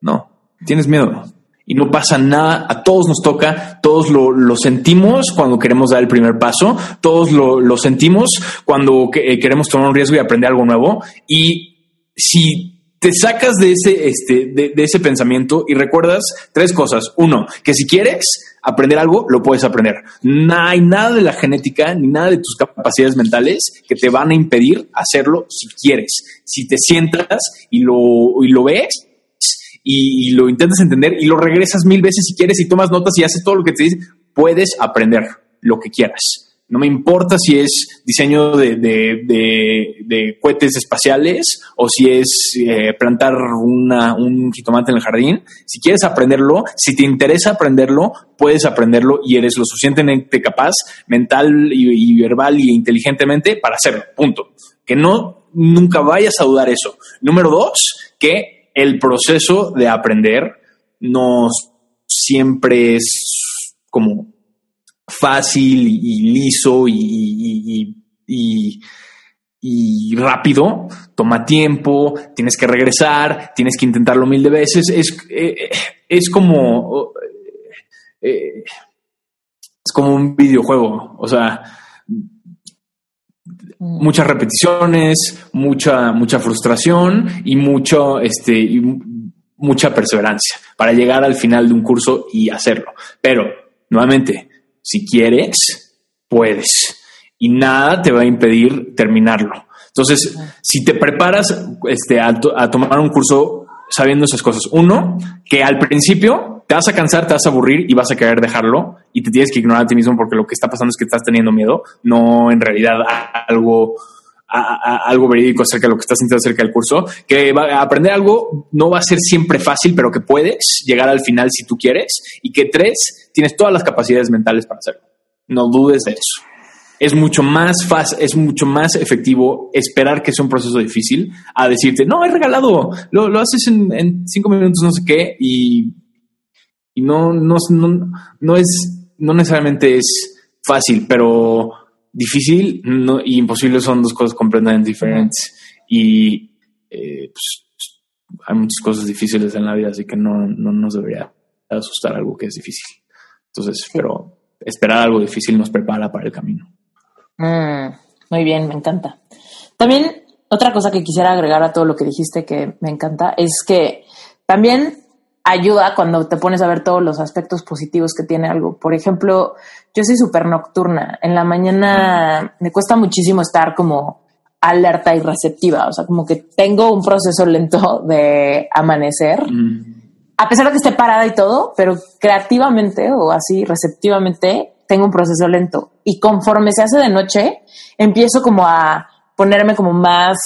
no, tienes miedo y no pasa nada, a todos nos toca, todos lo, sentimos cuando queremos dar el primer paso, todos lo, sentimos cuando eh, queremos tomar un riesgo y aprender algo nuevo. Y si te sacas de ese, este, de, ese pensamiento y recuerdas tres cosas. Uno, que si quieres aprender algo, lo puedes aprender. No hay nada de la genética ni nada de tus capacidades mentales que te van a impedir hacerlo si quieres. Si te sientas y lo, y lo ves, y, lo intentas entender y lo regresas mil veces si quieres y tomas notas y haces todo lo que te dice, puedes aprender lo que quieras. No me importa si es diseño de, de, cohetes espaciales o si es eh, plantar una, un jitomate en el jardín. Si quieres aprenderlo, si te interesa aprenderlo, puedes aprenderlo y eres lo suficientemente capaz mental y, verbal y inteligentemente para hacerlo. Punto. Que no nunca vayas a dudar eso. Número dos, que el proceso de aprender no siempre es fácil y, liso y, y, rápido, toma tiempo, tienes que regresar, tienes que intentarlo mil de veces. Es, eh, es como. Eh, es como un videojuego. O sea, muchas repeticiones, mucha, mucha frustración y mucho, este, y mucha perseverancia para llegar al final de un curso y hacerlo. Pero, nuevamente, si quieres, puedes. Y nada te va a impedir terminarlo. Entonces, si te preparas este, a, tomar un curso sabiendo esas cosas, uno, que al principio te vas a cansar, te vas a aburrir y vas a querer dejarlo y te tienes que ignorar a ti mismo porque lo que está pasando es que estás teniendo miedo, no en realidad algo algo verídico acerca de lo que estás sintiendo acerca del curso, que aprender algo no va a ser siempre fácil, pero que puedes llegar al final si tú quieres, y que tres, tienes todas las capacidades mentales para hacerlo. No dudes de eso. Es mucho más fácil, es mucho más efectivo esperar que sea un proceso difícil a decirte, no, es regalado, lo, lo haces en, cinco minutos, no sé qué, y, y no, no, no, no es, no necesariamente es fácil, pero difícil no, y imposible son dos cosas completamente diferentes. Y eh, pues, hay muchas cosas difíciles en la vida, así que no, no nos debería asustar algo que es difícil. Entonces, pero esperar algo difícil nos prepara para el camino. Mm, muy bien, me encanta. También otra cosa que quisiera agregar a todo lo que dijiste que me encanta es que también ayuda cuando te pones a ver todos los aspectos positivos que tiene algo. Por ejemplo, yo soy súper nocturna. En la mañana me cuesta muchísimo estar como alerta y receptiva. O sea, como que tengo un proceso lento de amanecer. Mm. A pesar de que esté parada y todo, pero creativamente o así receptivamente tengo un proceso lento. Y conforme se hace de noche, empiezo como a ponerme como más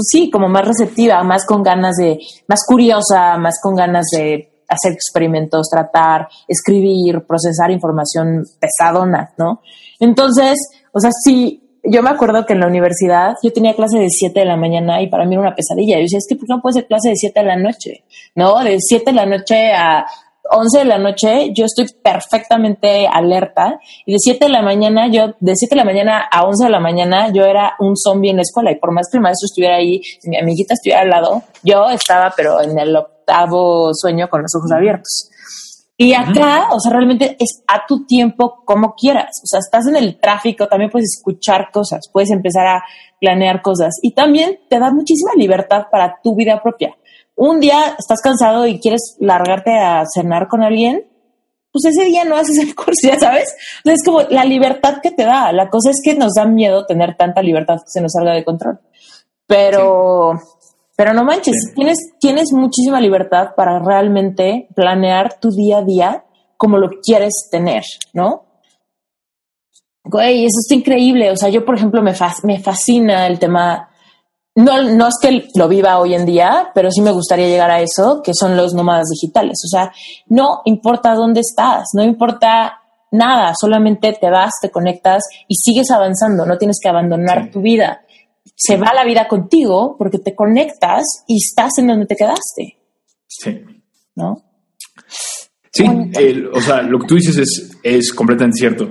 pues sí, como más receptiva, más con ganas de, más curiosa, más con ganas de hacer experimentos, tratar, escribir, procesar información pesadona, ¿no? Entonces, o sea, sí, yo me acuerdo que en la universidad yo tenía clase de 7 de la mañana y para mí era una pesadilla. Yo decía, es que ¿por qué no puede ser clase de 7 de la noche? ¿No? De 7 de la noche a 11 de la noche yo estoy perfectamente alerta y de 7 de la mañana, yo de 7 de la mañana a 11 de la mañana yo era un zombie en la escuela y por más que el maestro estuviera ahí, mi amiguita estuviera al lado, yo estaba pero en el octavo sueño con los ojos abiertos. Y acá, o sea, realmente es a tu tiempo como quieras. O sea, estás en el tráfico, también puedes escuchar cosas, puedes empezar a planear cosas y también te da muchísima libertad para tu vida propia un día estás cansado y quieres largarte a cenar con alguien, pues ese día no haces el curso, ya sabes. es como la libertad que te da. La cosa es que nos da miedo tener tanta libertad que se nos salga de control. Pero, pero no manches, tienes, tienes muchísima libertad para realmente planear tu día a día como lo quieres tener, ¿no? Güey, eso es increíble. O sea, yo, por ejemplo, me, me fascina el tema no, no es que lo viva hoy en día, pero sí me gustaría llegar a eso, que son los nómadas digitales. O sea, no importa dónde estás, no importa nada, solamente te vas, te conectas y sigues avanzando, no tienes que abandonar tu vida. Se va la vida contigo porque te conectas y estás en donde te quedaste. Sí. ¿No? Sí, o sea, lo que tú dices es, es completamente cierto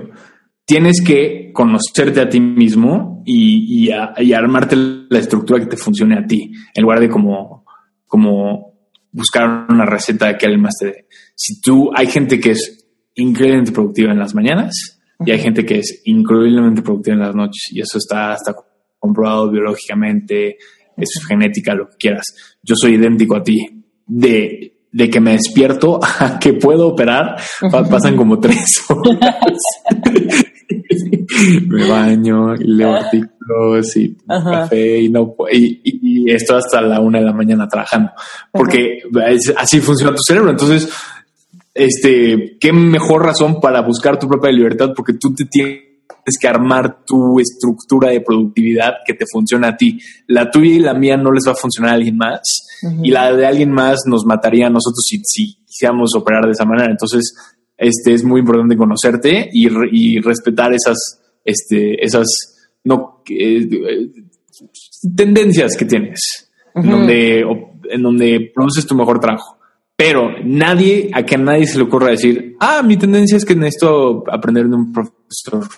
tienes que conocerte a ti mismo y, armarte la estructura que te funcione a ti, en lugar de como, como buscar una receta que alguien más te dé. Si tú, hay gente que es increíblemente productiva en las mañanas y hay gente que es increíblemente productiva en las noches y eso está hasta comprobado biológicamente, es genética, lo que quieras. Yo soy idéntico a ti. De de que me despierto a que puedo operar, pasan como tres horas. me baño y leo artículos y café y no y, esto hasta la una de la mañana trabajando porque así funciona tu cerebro entonces este qué mejor razón para buscar tu propia libertad porque tú te tienes tienes que armar tu estructura de productividad que te funcione a ti. La tuya y la mía no les va a funcionar a alguien más y la de alguien más nos mataría a nosotros si, si quisiéramos operar de esa manera. Entonces, este es muy importante conocerte y, y respetar esas, este, esas no, eh, tendencias que tienes, en, donde, en donde produces tu mejor trabajo. Pero nadie, a que a nadie se le ocurra decir, ah, mi tendencia es que necesito aprender de un profesor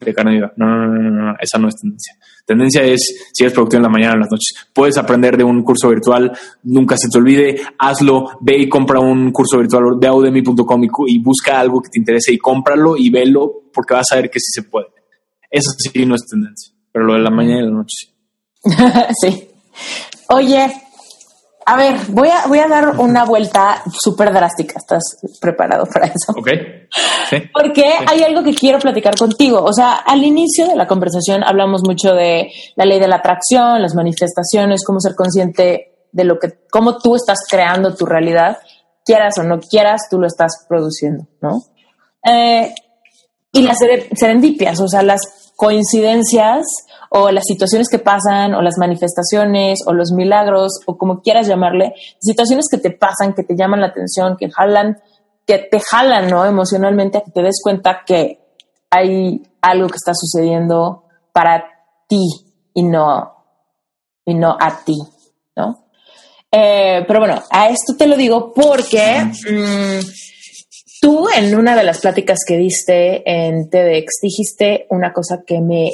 de carne No, no, no, no, no, esa no es tendencia. Tendencia es, si eres productivo en la mañana o en las noches, puedes aprender de un curso virtual, nunca se te olvide, hazlo, ve y compra un curso virtual, ve a udemy.com y, y, busca algo que te interese y cómpralo y velo porque vas a ver que sí se puede. Eso sí no es tendencia, pero lo de la mañana y la noche sí. sí. Oye, a ver, voy a, voy a dar una vuelta súper drástica. ¿Estás preparado para eso? Ok. Sí. Porque hay algo que quiero platicar contigo. O sea, al inicio de la conversación hablamos mucho de la ley de la atracción, las manifestaciones, cómo ser consciente de lo que, cómo tú estás creando tu realidad, quieras o no quieras, tú lo estás produciendo, ¿no? Eh, y las serendipias, o sea, las coincidencias o las situaciones que pasan o las manifestaciones o los milagros o como quieras llamarle, situaciones que te pasan, que te llaman la atención, que jalan, que te jalan, ¿no? Emocionalmente a que te des cuenta que hay algo que está sucediendo para ti y no, y no a ti, ¿no? Eh, pero bueno, a esto te lo digo porque mm, tú en una de las pláticas que diste en TEDx dijiste una cosa que me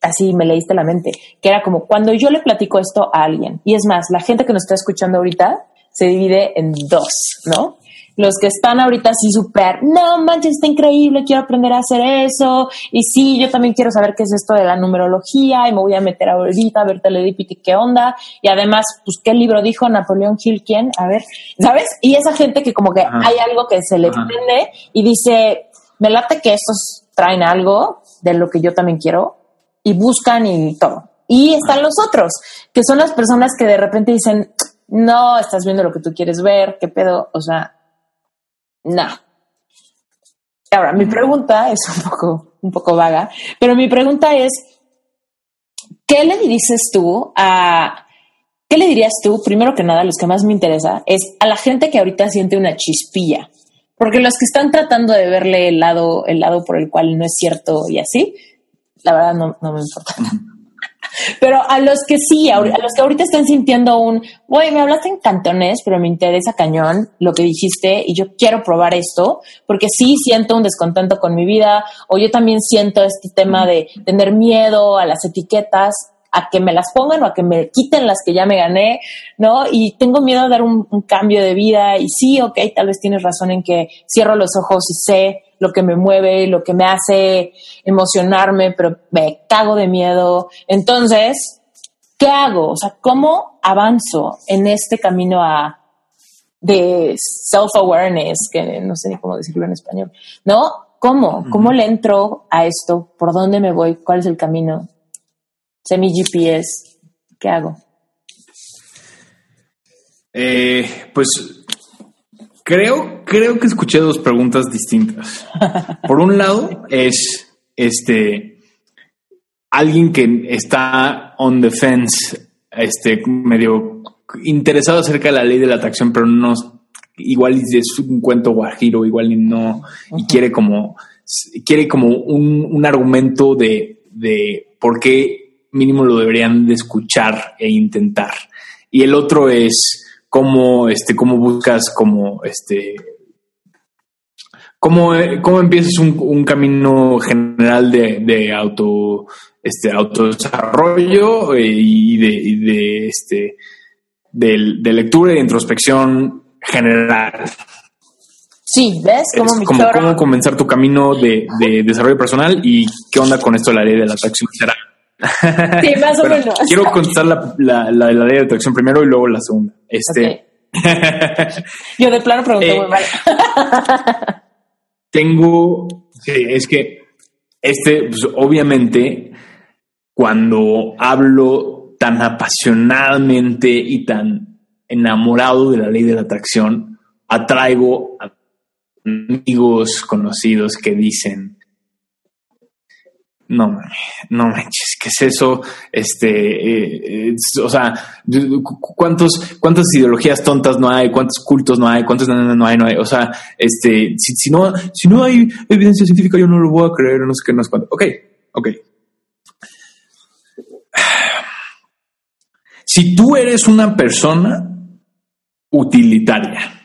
así me leíste la mente, que era como cuando yo le platico esto a alguien, y es más, la gente que nos está escuchando ahorita se divide en dos, ¿no? Los que están ahorita así súper, no manches, está increíble, quiero aprender a hacer eso, y sí, yo también quiero saber qué es esto de la numerología, y me voy a meter ahorita a ver Teledipity qué onda, y además, pues, ¿qué libro dijo Napoleón Hill quién? A ver, ¿sabes? Y esa gente que como que hay algo que se le prende y dice, me late que estos traen algo de lo que yo también quiero, y buscan y todo. Y están los otros, que son las personas que de repente dicen, no, estás viendo lo que tú quieres ver, qué pedo, o sea, no. Ahora, mi pregunta es un poco, un poco vaga, pero mi pregunta es, ¿qué le dices tú a, qué le dirías tú, primero que nada, los que más me interesa, es a la gente que ahorita siente una chispilla? Porque los que están tratando de verle el lado, el lado por el cual no es cierto y así, la verdad no, no me importa. Pero a los que sí, a, los que ahorita están sintiendo un, güey, me hablaste en cantonés, pero me interesa cañón lo que dijiste y yo quiero probar esto, porque sí siento un descontento con mi vida, o yo también siento este tema de tener miedo a las etiquetas, a que me las pongan o a que me quiten las que ya me gané, ¿no? Y tengo miedo a dar un, un cambio de vida y sí, ok, tal vez tienes razón en que cierro los ojos y sé lo que me mueve, lo que me hace emocionarme, pero me cago de miedo. Entonces, ¿qué hago? O sea, ¿cómo avanzo en este camino a de self-awareness, que no sé ni cómo decirlo en español, ¿no? ¿Cómo? ¿Cómo le entro a esto? ¿Por dónde me voy? ¿Cuál es el camino? Sé mi GPS. ¿Qué hago? Eh, pues Creo, creo que escuché dos preguntas distintas. Por un lado, es este alguien que está on the fence, este medio interesado acerca de la ley de la atracción, pero no igual es un cuento guajiro, igual y no, y quiere como quiere como un, un argumento de, de por qué mínimo lo deberían de escuchar e intentar. Y el otro es cómo, este, cómo buscas como este cómo, cómo empiezas un, camino general de, de, auto este autodesarrollo eh, y de, de este de, lectura y de introspección general. Sí, ¿ves? Como, mi como cómo comenzar tu camino de, de, desarrollo personal y qué onda con esto de la ley de la atracción será. Sí, más o menos. Quiero contestar la, la, la, ley de atracción primero y luego la segunda. Este. Yo de plano pregunté eh, muy mal. tengo. Sí, es que este, pues, obviamente, cuando hablo tan apasionadamente y tan enamorado de la ley de la atracción, atraigo a amigos conocidos que dicen no no manches, ¿qué es eso? Este, eh, o sea, ¿cuántos, cuántas ideologías tontas no hay, cuántos cultos no hay, cuántos no, no hay, no hay, o sea, este, si, si, no, si no hay evidencia científica, yo no lo voy a creer, no sé qué, no sé cuánto. Ok, ok. Si tú eres una persona utilitaria,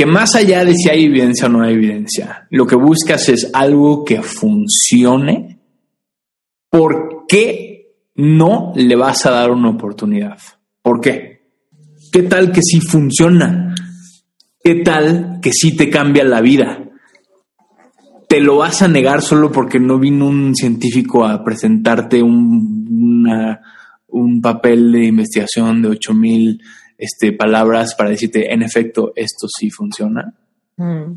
que más allá de si hay evidencia o no hay evidencia, lo que buscas es algo que funcione, ¿por qué no le vas a dar una oportunidad? ¿Por qué? ¿Qué tal que sí funciona? ¿Qué tal que sí te cambia la vida? ¿Te lo vas a negar solo porque no vino un científico a presentarte un, un papel de investigación de 8000 mil este, palabras para decirte, en efecto, esto sí funciona. Mm.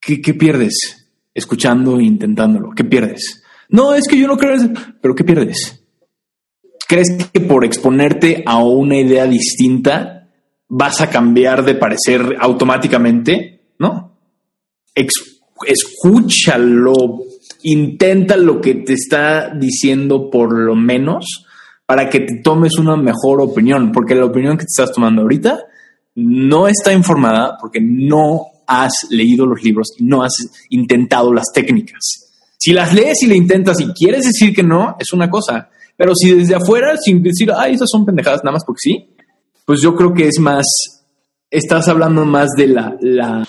¿Qué, pierdes escuchando e intentándolo? ¿Qué pierdes? No, es que yo no creo eso, pero ¿qué pierdes? ¿Crees que por exponerte a una idea distinta vas a cambiar de parecer automáticamente? No. escúchalo, intenta lo que te está diciendo por lo menos para que te tomes una mejor opinión, porque la opinión que te estás tomando ahorita no está informada porque no has leído los libros no has intentado las técnicas. Si las lees y le intentas y quieres decir que no, es una cosa. Pero si desde afuera, sin decir, ay, esas son pendejadas nada más porque sí, pues yo creo que es más, estás hablando más de la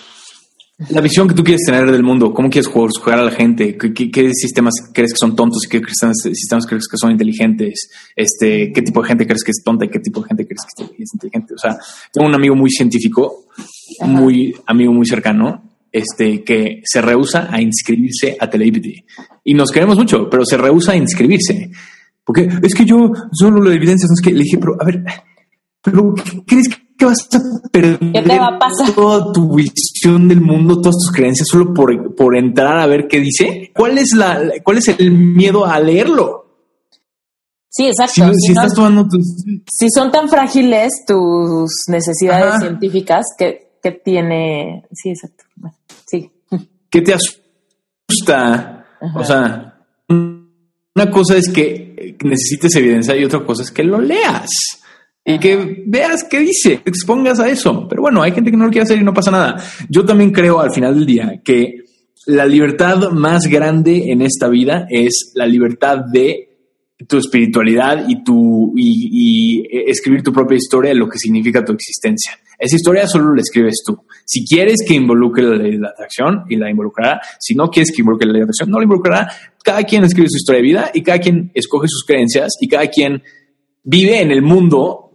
la visión que tú quieres tener del mundo, cómo quieres jugar, a la gente, ¿Qué, sistemas crees que son tontos y qué sistemas crees que son inteligentes, este, qué tipo de gente crees que es tonta y qué tipo de gente crees que es inteligente. O sea, tengo un amigo muy científico, muy amigo muy cercano, este, que se rehúsa a inscribirse a Teleipity. Y nos queremos mucho, pero se rehúsa a inscribirse. Porque es que yo solo lo de evidencias, no es que le dije, pero a ver, pero ¿crees que vas a perder toda tu visión del mundo, todas tus creencias solo por, por entrar a ver qué dice? ¿Cuál es la, cuál es el miedo a leerlo? Sí, exacto. Si, son tan frágiles tus necesidades científicas, que, que tiene. Sí, exacto. Sí. ¿Qué te asusta? O sea, una cosa es que necesites evidencia y otra cosa es que lo leas y que veas qué dice, te expongas a eso. Pero bueno, hay gente que no lo quiere hacer y no pasa nada. Yo también creo al final del día que la libertad más grande en esta vida es la libertad de tu espiritualidad y tu y, escribir tu propia historia de lo que significa tu existencia. Esa historia solo la escribes tú. Si quieres que involucre la ley de la atracción y la involucrará, si no quieres que involucre la ley de la atracción, no la involucrará. Cada quien escribe su historia de vida y cada quien escoge sus creencias y cada quien vive en el mundo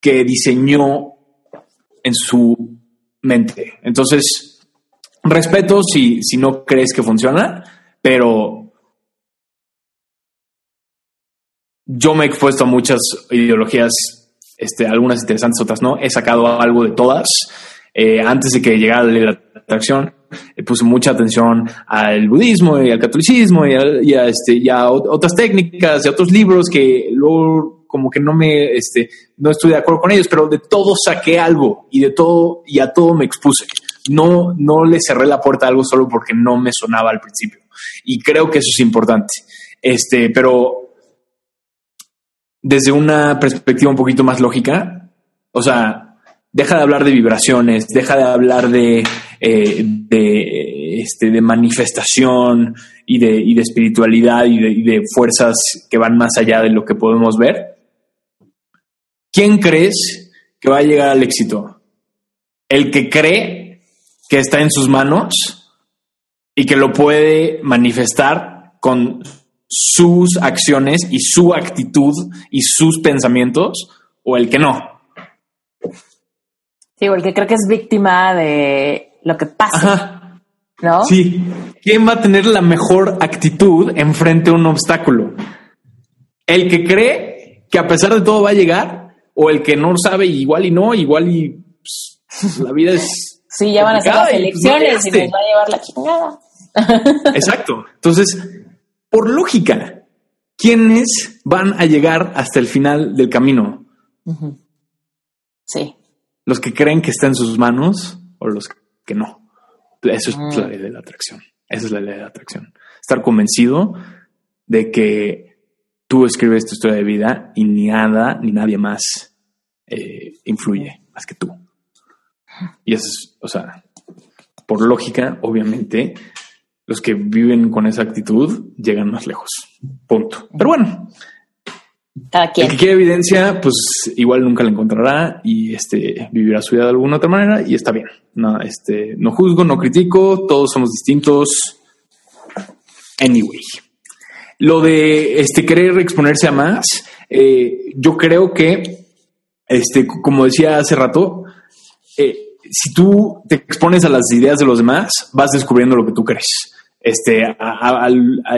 que diseñó en su mente. Entonces, respeto si, si no crees que funciona, pero yo me he expuesto a muchas ideologías, este, algunas interesantes, otras no. He sacado algo de todas. Eh, antes de que llegara la atracción, puse mucha atención al budismo y al catolicismo y a, este, y otras técnicas y otros libros que luego como que no me, este, no estoy de acuerdo con ellos, pero de todo saqué algo y de todo, y a todo me expuse. No, no le cerré la puerta a algo solo porque no me sonaba al principio. Y creo que eso es importante. Este, pero desde una perspectiva un poquito más lógica, o sea, deja de hablar de vibraciones, deja de hablar de, eh, de, este, de manifestación y de, y de espiritualidad y de, y de, fuerzas que van más allá de lo que podemos ver ¿Quién crees que va a llegar al éxito? ¿El que cree que está en sus manos y que lo puede manifestar con sus acciones y su actitud y sus pensamientos o el que no? Sí, o el que cree que es víctima de lo que pasa. ¿No? Sí. ¿Quién va a tener la mejor actitud enfrente a un obstáculo? El que cree que a pesar de todo va a llegar o el que no sabe igual y no, igual y pues, la vida es... Sí, ya van a ser las pues, elecciones y, nos va a llevar la chingada. Exacto. Entonces, por lógica, ¿quiénes van a llegar hasta el final del camino? Sí. ¿Los que creen que está en sus manos o los que no? Eso es la mm. ley de la atracción. Esa es la ley de la atracción. estar convencido de que tú escribes tu historia de vida y ni nada ni nadie más eh, influye más que tú. Y es, o sea, por lógica, obviamente, los que viven con esa actitud llegan más lejos. Punto. Pero bueno, cada quien. El que quiere evidencia, pues igual nunca la encontrará y este vivirá su vida de alguna otra manera y está bien. No, este, no juzgo, no critico, todos somos distintos. Anyway. Lo de este querer exponerse a más, eh, yo creo que, este, como decía hace rato, eh, si tú te expones a las ideas de los demás, vas descubriendo lo que tú crees este,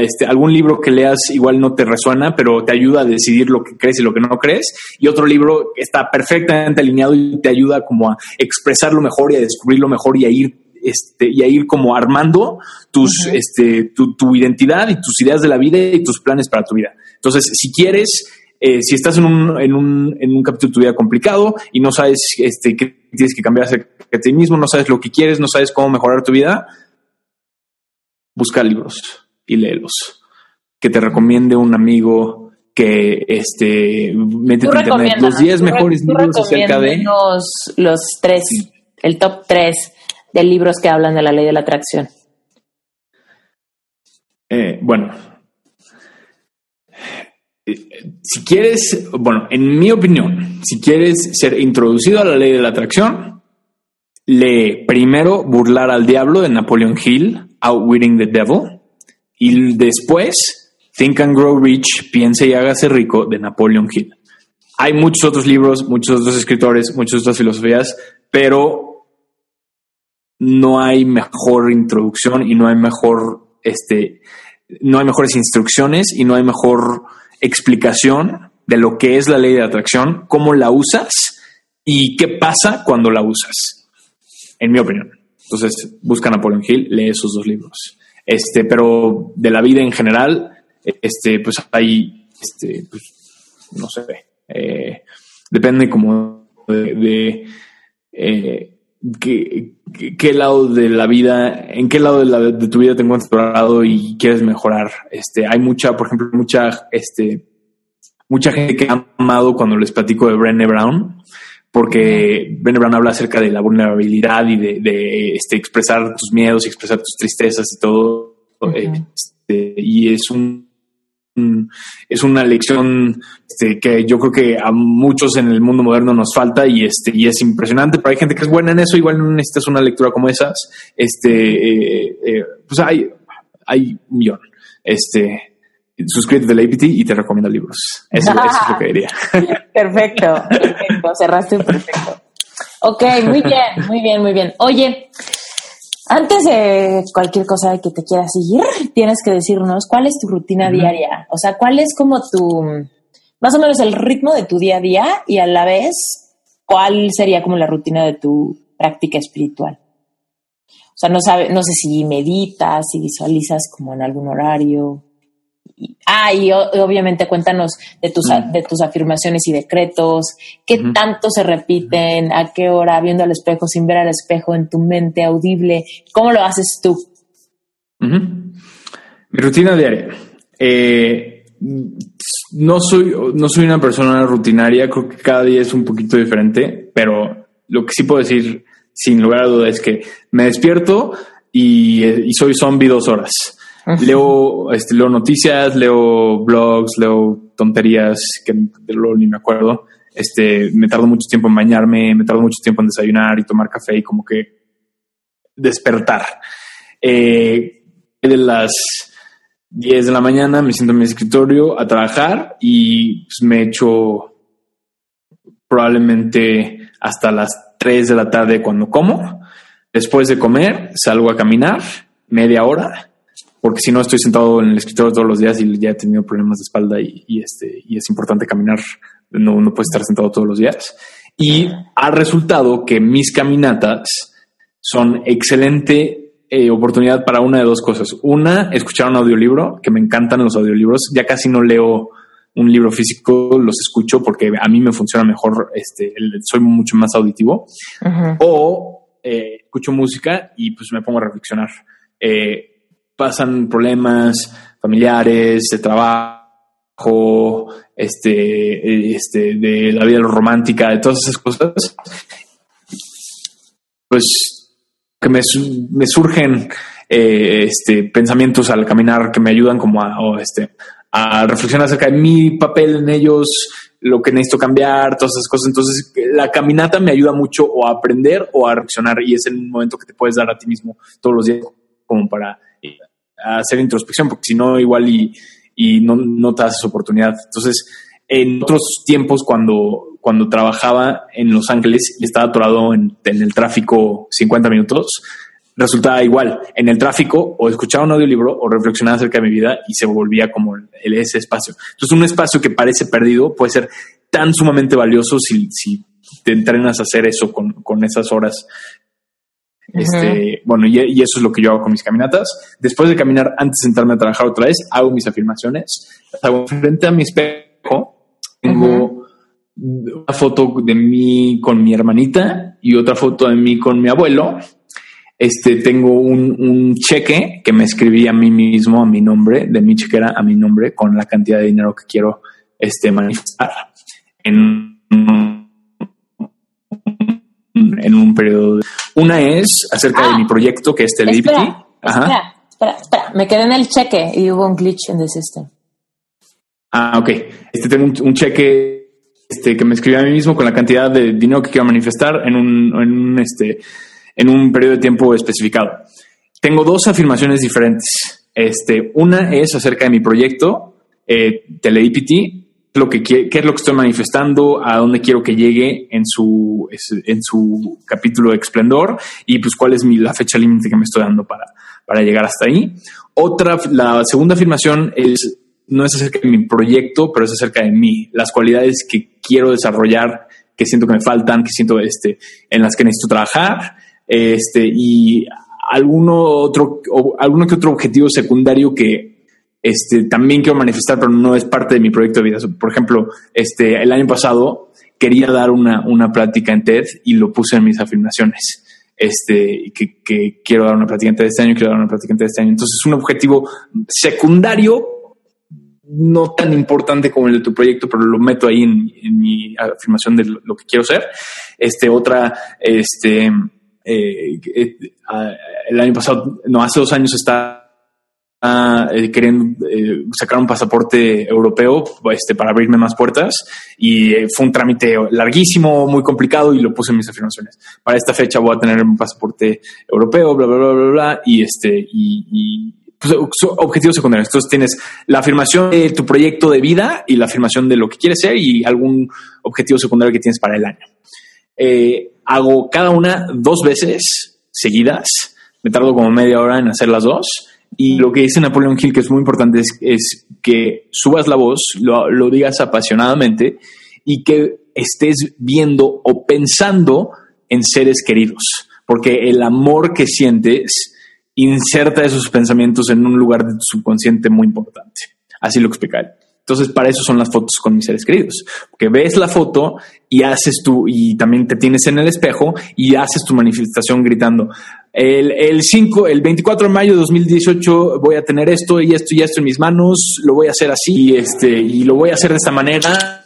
este, algún libro que leas igual no te resuena, pero te ayuda a decidir lo que crees y lo que no crees. Y otro libro está perfectamente alineado y te ayuda como a expresarlo mejor y a descubrirlo mejor y a ir, este, y a ir como armando tus, este, tu, identidad y tus ideas de la vida y tus planes para tu vida. Entonces, si quieres, eh, si estás en un, en, un, en un capítulo de tu vida complicado y no sabes este, qué tienes que cambiar acerca de ti mismo, no sabes lo que quieres, no sabes cómo mejorar tu vida, busca libros y léelos. Que te recomiende un amigo que este internet los 10 mejores libros acerca de los, los tres, el top 3 de libros que hablan de la ley de la atracción. Eh, bueno, si quieres, bueno, en mi opinión, si quieres ser introducido a la ley de la atracción, lee primero Burlar al Diablo de Napoleon Hill Outwitting the Devil. Y después, Think and Grow Rich, Piense y hágase rico, de Napoleon Hill. Hay muchos otros libros, muchos otros escritores, muchas otras filosofías, pero no hay mejor introducción y no hay mejor, este, no hay mejores instrucciones y no hay mejor explicación de lo que es la ley de atracción, cómo la usas y qué pasa cuando la usas, en mi opinión. Entonces, busca Napoleon Hill, lee esos dos libros. Este, pero de la vida en general, este, pues hay, este, pues, no sé, eh, depende como de, eh, qué, lado de la vida, en qué lado de, de tu vida te encuentras y quieres mejorar. Este, hay mucha, por ejemplo, mucha, este, mucha gente que ha amado cuando les platico de Brené Brown porque Ben Brown habla acerca de la vulnerabilidad y de, este, expresar tus miedos y expresar tus tristezas y todo. Este, y es un, es una lección este, que yo creo que a muchos en el mundo moderno nos falta y este y es impresionante. Pero hay gente que es buena en eso. Igual no necesitas una lectura como esas. Este, eh, eh, pues hay, hay un millón. Este, suscríbete del APT y te recomiendo libros. Eso, es lo que diría. perfecto, perfecto. Cerraste perfecto. Ok, muy bien, muy bien, muy bien. Oye, antes de cualquier cosa que te quieras seguir, tienes que decirnos cuál es tu rutina diaria. O sea, cuál es como tu, más o menos el ritmo de tu día a día y a la vez, cuál sería como la rutina de tu práctica espiritual. O sea, no, sabe, no sé si meditas, si visualizas como en algún horario. Ah, y obviamente cuéntanos de tus, mm. de tus afirmaciones y decretos, qué tanto se repiten, a qué hora, viendo al espejo, sin ver al espejo, en tu mente audible, ¿cómo lo haces tú? Mi rutina diaria. Eh, no, soy, no soy una persona rutinaria, creo que cada día es un poquito diferente, pero lo que sí puedo decir sin lugar a duda es que me despierto y, y soy zombie dos horas Leo, este, leo noticias, leo blogs, leo tonterías que luego ni me acuerdo. Este, me tardo mucho tiempo en bañarme, me tardo mucho tiempo en desayunar y tomar café y como que despertar. Eh, de las 10 de la mañana me siento en mi escritorio a trabajar y pues, me echo probablemente hasta las 3 de la tarde cuando como. Después de comer salgo a caminar media hora porque si no estoy sentado en el escritorio todos los días y ya he tenido problemas de espalda y, este, y es importante caminar, no, no puedes estar sentado todos los días. Y ha resultado que mis caminatas son excelente eh, oportunidad para una de dos cosas. Una, escuchar un audiolibro, que me encantan los audiolibros. Ya casi no leo un libro físico, los escucho porque a mí me funciona mejor, este, soy mucho más auditivo. O eh, escucho música y pues me pongo a reflexionar. Eh, pasan problemas familiares, de trabajo, este, este, de la vida romántica, de todas esas cosas, pues que me, me surgen eh, este, pensamientos al caminar que me ayudan como a, este, a reflexionar acerca de mi papel en ellos, lo que necesito cambiar, todas esas cosas. Entonces, la caminata me ayuda mucho o a aprender o a reflexionar y es el momento que te puedes dar a ti mismo todos los días como para hacer introspección, porque si no, igual y, y no, no te das oportunidad. Entonces, en otros tiempos, cuando, cuando trabajaba en Los Ángeles y estaba atorado en, en el tráfico 50 minutos, resultaba igual en el tráfico o escuchaba un audiolibro o reflexionaba acerca de mi vida y se volvía como el, ese espacio. Entonces, un espacio que parece perdido puede ser tan sumamente valioso si, si te entrenas a hacer eso con, con esas horas. Este, bueno, y, eso es lo que yo hago con mis caminatas. Después de caminar, antes de sentarme a trabajar otra vez, hago mis afirmaciones. hago frente a mi espejo. Tengo una foto de mí con mi hermanita y otra foto de mí con mi abuelo este, tengo un, cheque que me escribí a mí mismo, a mi nombre, de mi chequera a mi nombre, con la cantidad de dinero que quiero este, manifestar en, en un periodo. Una es acerca de mi ah. proyecto, que es Teledipity. Espera, Espera, espera, espera, me quedé en el cheque y hubo un glitch en el sistema. Ah, ok. Este tengo un, cheque este, que me escribí a mí mismo con la cantidad de dinero que quiero manifestar en un, en un este, en un periodo de tiempo especificado. Tengo dos afirmaciones diferentes. Este, una es acerca de mi proyecto, eh, lo que qué es lo que estoy manifestando, a dónde quiero que llegue en su, en su capítulo de esplendor y pues cuál es mi, la fecha límite que me estoy dando para, para llegar hasta ahí. Otra, la segunda afirmación es, no es acerca de mi proyecto, pero es acerca de mí, las cualidades que quiero desarrollar, que siento que me faltan, que siento este, en las que necesito trabajar este, y alguno otro, alguno que otro objetivo secundario que este, también quiero manifestar, pero no es parte de mi proyecto de vida. Por ejemplo, este, el año pasado quería dar una, una plática en TED y lo puse en mis afirmaciones. Este, que, quiero dar una plática en TED este año, quiero dar una plática en TED este año. Entonces, es un objetivo secundario, no tan importante como el de tu proyecto, pero lo meto ahí en, mi afirmación de lo, que quiero ser. Este, otra, este, eh, eh, el año pasado, no, hace dos años está eh, queriendo sacar un pasaporte europeo este, para abrirme más puertas y fue un trámite larguísimo, muy complicado y lo puse en mis afirmaciones. Para esta fecha voy a tener un pasaporte europeo, bla, bla, bla, bla, bla, y este, y, pues, objetivos secundarios. Entonces tienes la afirmación de tu proyecto de vida y la afirmación de lo que quieres ser y algún objetivo secundario que tienes para el año. Eh, hago cada una dos veces seguidas. Me tardo como media hora en hacer las dos. Y lo que dice Napoleón Hill, que es muy importante, es, que subas la voz, lo, digas apasionadamente y que estés viendo o pensando en seres queridos. Porque el amor que sientes inserta esos pensamientos en un lugar de tu subconsciente muy importante. Así lo explica él. Entonces, para eso son las fotos con mis seres queridos, porque ves la foto y haces tú, y también te tienes en el espejo y haces tu manifestación gritando. El, el 5, el 24 de mayo de 2018 voy a tener esto y esto y esto en mis manos, lo voy a hacer así, este, y lo voy a hacer de esta manera,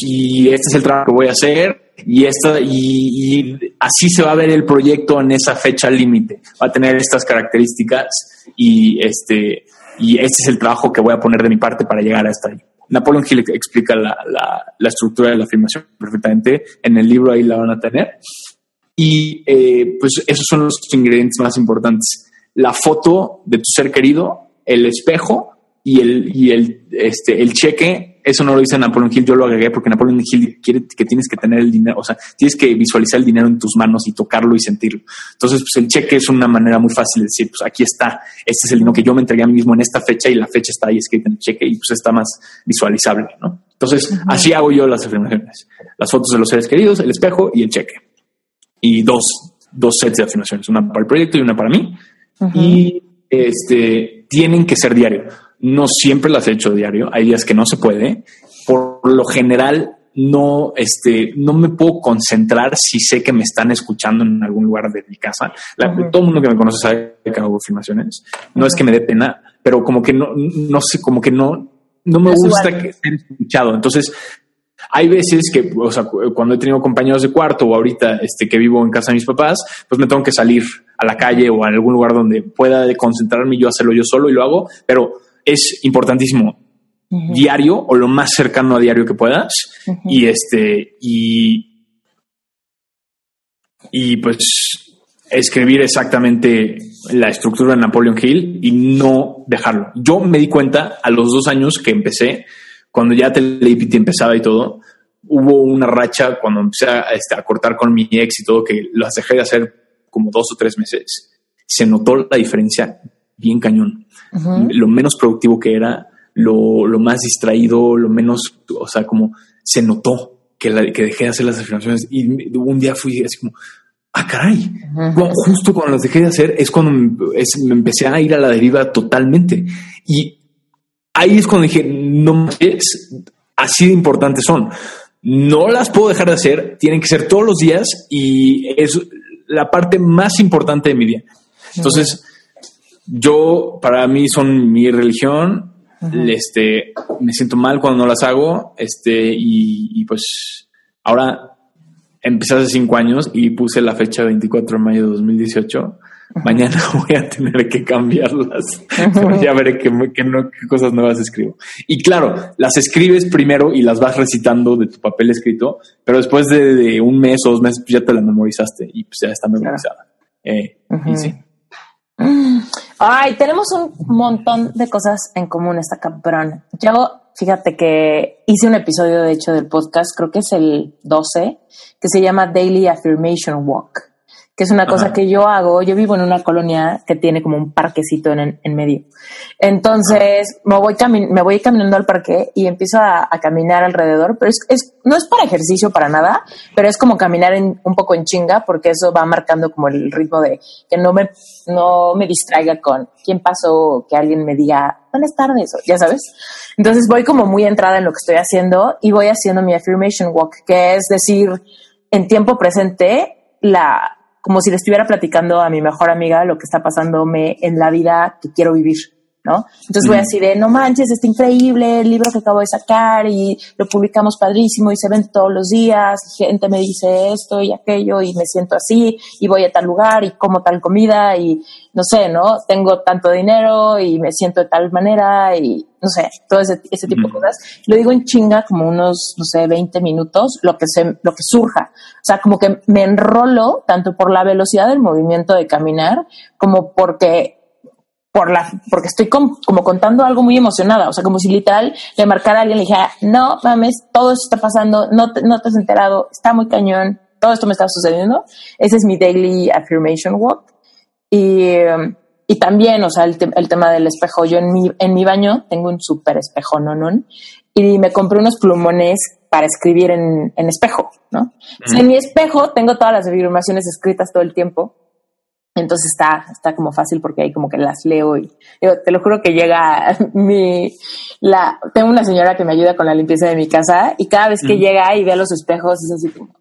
y este es el trabajo que voy a hacer, y esta, y, y así se va a ver el proyecto en esa fecha límite. Va a tener estas características y este, y este es el trabajo que voy a poner de mi parte para llegar hasta ahí. Napoleon Hill explica la, la, estructura de la afirmación perfectamente. En el libro ahí la van a tener. Y eh, pues esos son los ingredientes más importantes. La foto de tu ser querido, el espejo y el, y el, este, el cheque eso no lo dice Napoleon Hill, yo lo agregué porque Napoleon Hill quiere que tienes que tener el dinero, o sea, tienes que visualizar el dinero en tus manos y tocarlo y sentirlo. Entonces, pues el cheque es una manera muy fácil de decir, pues aquí está, este es el dinero que yo me entregué a mí mismo en esta fecha y la fecha está ahí escrita en el cheque y pues está más visualizable, ¿no? Entonces, así hago yo las afirmaciones. Las fotos de los seres queridos, el espejo y el cheque. Y dos, dos sets de afirmaciones, una para el proyecto y una para mí. Y este, tienen que ser diario no siempre las he hecho diario. Hay días que no se puede. Por lo general, no, este, no me puedo concentrar si sé que me están escuchando en algún lugar de mi casa. Todo el mundo que me conoce sabe que hago filmaciones. No es que me dé pena, pero como que no, no sé, como que no, no me gusta que estén escuchado. Entonces, hay veces que, o sea, cuando he tenido compañeros de cuarto o ahorita este, que vivo en casa de mis papás, pues me tengo que salir a la calle o a algún lugar donde pueda concentrarme y yo hacerlo yo solo y lo hago, pero es importantísimo diario o lo más cercano a diario que puedas y este y y pues escribir exactamente la estructura de Napoleon Hill y no dejarlo. Yo me di cuenta a los dos años que empecé cuando ya Telepity empezaba y todo, hubo una racha cuando empecé a, este, a, cortar con mi ex y todo, que las dejé de hacer como dos o tres meses. Se notó la diferencia bien cañón. Lo menos productivo que era, lo, lo, más distraído, lo menos, o sea, como se notó que, la, que dejé de hacer las afirmaciones y un día fui así como, ah, caray, justo cuando las dejé de hacer es cuando me, es, me empecé a ir a la deriva totalmente. Y ahí es cuando dije, no es así de importantes son. No las puedo dejar de hacer, tienen que ser todos los días y es la parte más importante de mi día. Entonces, yo, para mí son mi religión, este, me siento mal cuando no las hago, este, y, y pues ahora empecé hace cinco años y puse la fecha 24 de mayo de 2018 Mañana voy a tener que cambiarlas. ya veré qué, cosas nuevas escribo. Y claro, las escribes primero y las vas recitando de tu papel escrito, pero después de, un mes o dos meses pues ya te la memorizaste y pues ya está memorizada. Eh, sí. Ay, tenemos un montón de cosas en común esta cabrón. Yo, fíjate que hice un episodio, de hecho, del podcast, creo que es el 12, que se llama Daily Affirmation Walk que es una cosa que yo hago. Yo vivo en una colonia que tiene como un parquecito en, en medio. Entonces me voy, me voy caminando al parque y empiezo a, caminar alrededor, pero es, es, no es para ejercicio para nada, pero es como caminar en, un poco en chinga porque eso va marcando como el ritmo de que no me, no me distraiga con quién pasó, que alguien me diga buenas tardes, ya sabes. Entonces voy como muy entrada en lo que estoy haciendo y voy haciendo mi affirmation walk, que es decir, en tiempo presente, la, como si le estuviera platicando a mi mejor amiga lo que está pasándome en la vida que quiero vivir. ¿No? Entonces voy así de, no manches, está increíble el libro que acabo de sacar y lo publicamos padrísimo y se ven todos los días, y gente me dice esto y aquello y me siento así y voy a tal lugar y como tal comida y no sé, ¿no? Tengo tanto dinero y me siento de tal manera y no sé, todo ese, ese tipo de cosas. Lo digo en chinga como unos, no sé, 20 minutos, lo que, se, lo que surja. O sea, como que me enrolo tanto por la velocidad del movimiento de caminar como porque por la, porque estoy como contando algo muy emocionada, o sea, como si literal le marcara a alguien y le dijera, no mames, todo esto está pasando, no te, no te has enterado, está muy cañón, todo esto me está sucediendo. Ese es mi daily affirmation walk. Y, y también, o sea, el, el, tema del espejo. Yo en mi, en mi baño tengo un súper espejo, ¿no? ¿no? Y me compré unos plumones para escribir en, en espejo, ¿no? en mi espejo tengo todas las afirmaciones escritas todo el tiempo entonces está, está como fácil porque ahí como que las leo y te lo juro que llega mi, la, tengo una señora que me ayuda con la limpieza de mi casa y cada vez que llega y ve los espejos es así como,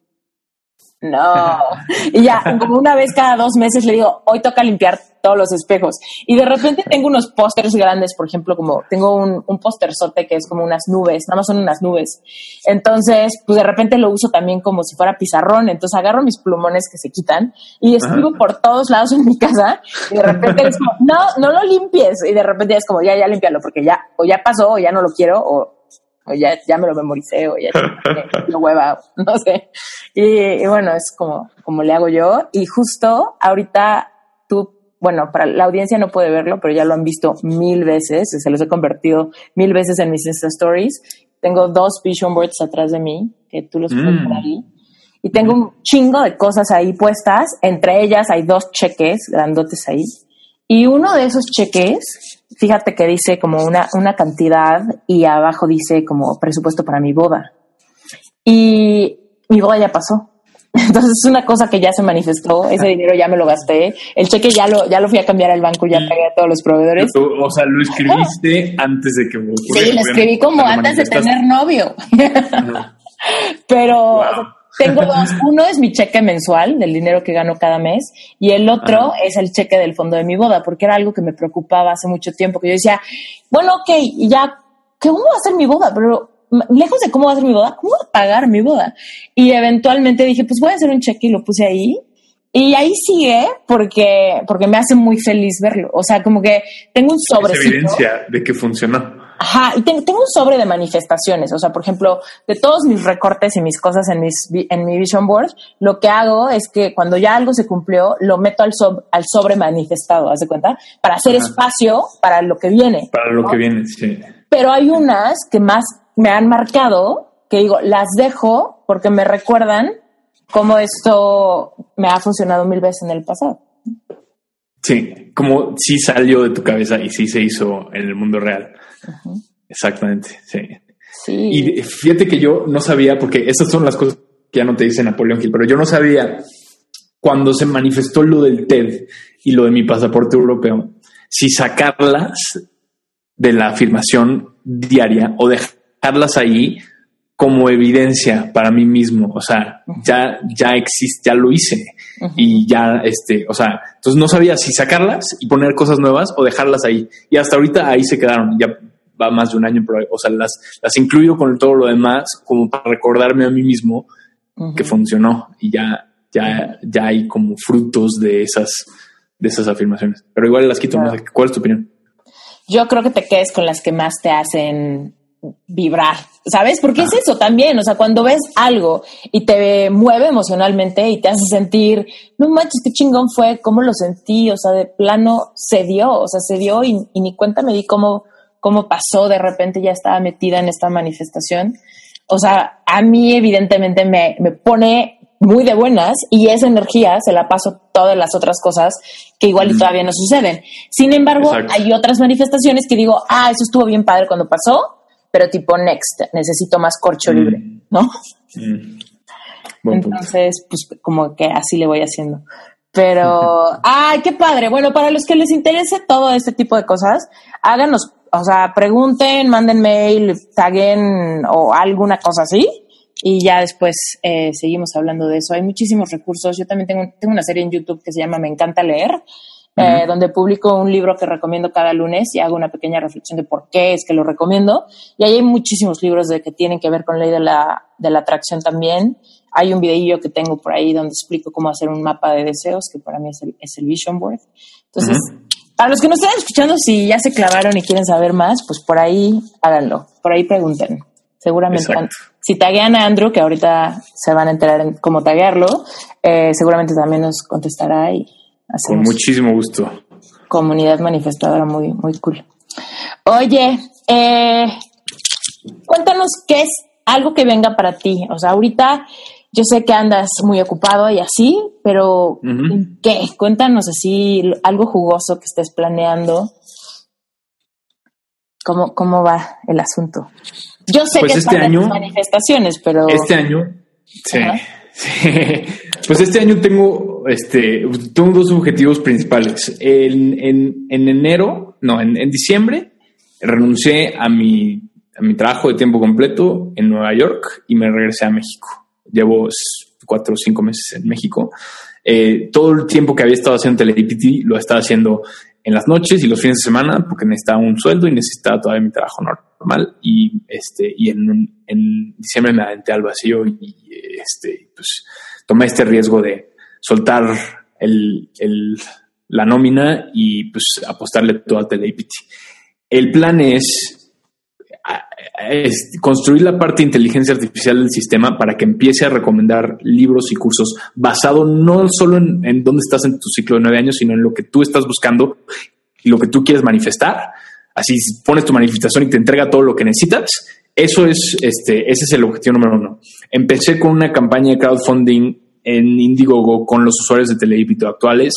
no. y ya, como una vez cada dos meses le digo, hoy toca limpiar todos los espejos. Y de repente tengo unos pósters grandes, por ejemplo, como tengo un, un pósterzote que es como unas nubes, nada más son unas nubes. Entonces, pues de repente lo uso también como si fuera pizarrón. Entonces agarro mis plumones que se quitan y escribo por todos lados en mi casa. Y de repente es como, no, no lo limpies. Y de repente es como, ya, ya limpialo, porque ya, o ya pasó, o ya no lo quiero, o o ya, ya me lo memoricé, o ya lo hueva, no sé. Y, bueno, es como, como le hago yo. Y justo ahorita tú, bueno, para la audiencia no puede verlo, pero ya lo han visto mil veces, se los he convertido mil veces en mis Insta Stories. Tengo dos vision boards atrás de mí, que tú los puedes ver mm. ahí. Y tengo un chingo de cosas ahí puestas. Entre ellas hay dos cheques grandotes ahí. Y uno de esos cheques fíjate que dice como una, una cantidad y abajo dice como presupuesto para mi boda. Y mi boda ya pasó. Entonces es una cosa que ya se manifestó, ese dinero ya me lo gasté, el cheque ya lo, ya lo fui a cambiar al banco, ya pagué a todos los proveedores. o sea, lo escribiste antes de que Sí, lo escribí como antes de tener novio. Pero tengo dos. Uno es mi cheque mensual del dinero que gano cada mes y el otro es el cheque del fondo de mi boda, porque era algo que me preocupaba hace mucho tiempo, que yo decía, bueno, ok, ya, ¿cómo va a ser mi boda? Pero lejos de cómo va a ser mi boda, ¿cómo voy a pagar mi boda? Y eventualmente dije, pues voy a hacer un cheque y lo puse ahí. Y ahí sigue porque, porque me hace muy feliz verlo. O sea, como que tengo un sobre. Es evidencia de que funcionó. Ajá, y tengo, un sobre de manifestaciones. O sea, por ejemplo, de todos mis recortes y mis cosas en, mis, en mi vision board, lo que hago es que cuando ya algo se cumplió, lo meto al, al sobre manifestado, ¿haz de cuenta? Para hacer espacio para lo que viene. Para lo que viene, sí. Pero hay unas que más me han marcado, que digo, las dejo porque me recuerdan cómo esto me ha funcionado mil veces en el pasado. Sí, como si salió de tu cabeza y sí se hizo en el mundo real. Exactamente, sí. Y fíjate que yo no sabía, porque estas son las cosas que ya no te dice Napoleón Hill, pero yo no sabía cuando se manifestó lo del TED y lo de mi pasaporte europeo, si sacarlas de la afirmación diaria o dejarlas ahí como evidencia para mí mismo. O sea, ya, ya existe, ya lo hice y ya, este, o sea, entonces no sabía si sacarlas y poner cosas nuevas o dejarlas ahí. Y hasta ahorita ahí se quedaron. Ya va más de un año, pero, o sea, las, las incluyo con todo lo demás como para recordarme a mí mismo que funcionó y ya, ya, ya hay como frutos de esas, de esas afirmaciones. Pero igual las quito. ¿Cuál es tu opinión? Yo creo que te quedes con las que más te hacen vibrar, ¿sabes? Porque es eso también, o sea, cuando ves algo y te mueve emocionalmente y te hace sentir, no manches, qué chingón fue, cómo lo sentí, o sea, de plano se dio, o sea, se dio y, ni cuenta me di cómo, cómo pasó, de repente ya estaba metida en esta manifestación. O sea, a mí evidentemente me, me pone muy de buenas y esa energía se la paso todas las otras cosas que igual y todavía no suceden. Sin embargo, hay otras manifestaciones que digo, ah, eso estuvo bien padre cuando pasó, pero tipo next, necesito más corcho mm. libre, ¿no? Mm. Entonces, pues como que así le voy haciendo. Pero, ay, qué padre. Bueno, para los que les interese todo este tipo de cosas, háganos, o sea, pregunten, manden mail, taguen o alguna cosa así. Y ya después eh, seguimos hablando de eso. Hay muchísimos recursos. Yo también tengo, tengo una serie en YouTube que se llama Me encanta leer eh, donde publico un libro que recomiendo cada lunes y hago una pequeña reflexión de por qué es que lo recomiendo. Y ahí hay muchísimos libros de que tienen que ver con ley de la, de la atracción también. Hay un videillo que tengo por ahí donde explico cómo hacer un mapa de deseos, que para mí es el, es el Vision Board. Entonces, para los que nos estén escuchando, si ya se clavaron y quieren saber más, pues por ahí háganlo, por ahí pregunten. Seguramente, si taguean a Andrew, que ahorita se van a enterar en cómo taguearlo, eh, seguramente también nos contestará y con muchísimo gusto. Comunidad manifestadora muy, muy cool. Oye, eh, cuéntanos qué es algo que venga para ti. O sea, ahorita yo sé que andas muy ocupado y así, pero ¿qué? Cuéntanos así algo jugoso que estés planeando. ¿Cómo, cómo va el asunto? Yo sé pues que este año, manifestaciones, pero... Este año, sí. Pues este año tengo, este, tengo dos objetivos principales. En, en, en enero, no, en, en, diciembre, renuncié a mi, a mi trabajo de tiempo completo en Nueva York y me regresé a México. Llevo cuatro o cinco meses en México. Eh, todo el tiempo que había estado haciendo Telepity lo estaba haciendo en las noches y los fines de semana porque necesitaba un sueldo y necesitaba todavía mi trabajo normal y este y en, en diciembre me aventé al vacío y este pues tomé este riesgo de soltar el, el, la nómina y pues apostarle todo a Telepity. El plan es, construir la parte de inteligencia artificial del sistema para que empiece a recomendar libros y cursos basado no solo en, en dónde estás en tu ciclo de nueve años, sino en lo que tú estás buscando y lo que tú quieres manifestar. Así pones tu manifestación y te entrega todo lo que necesitas. Eso es, este, ese es el objetivo número uno. Empecé con una campaña de crowdfunding en Indiegogo con los usuarios de Teleipito actuales.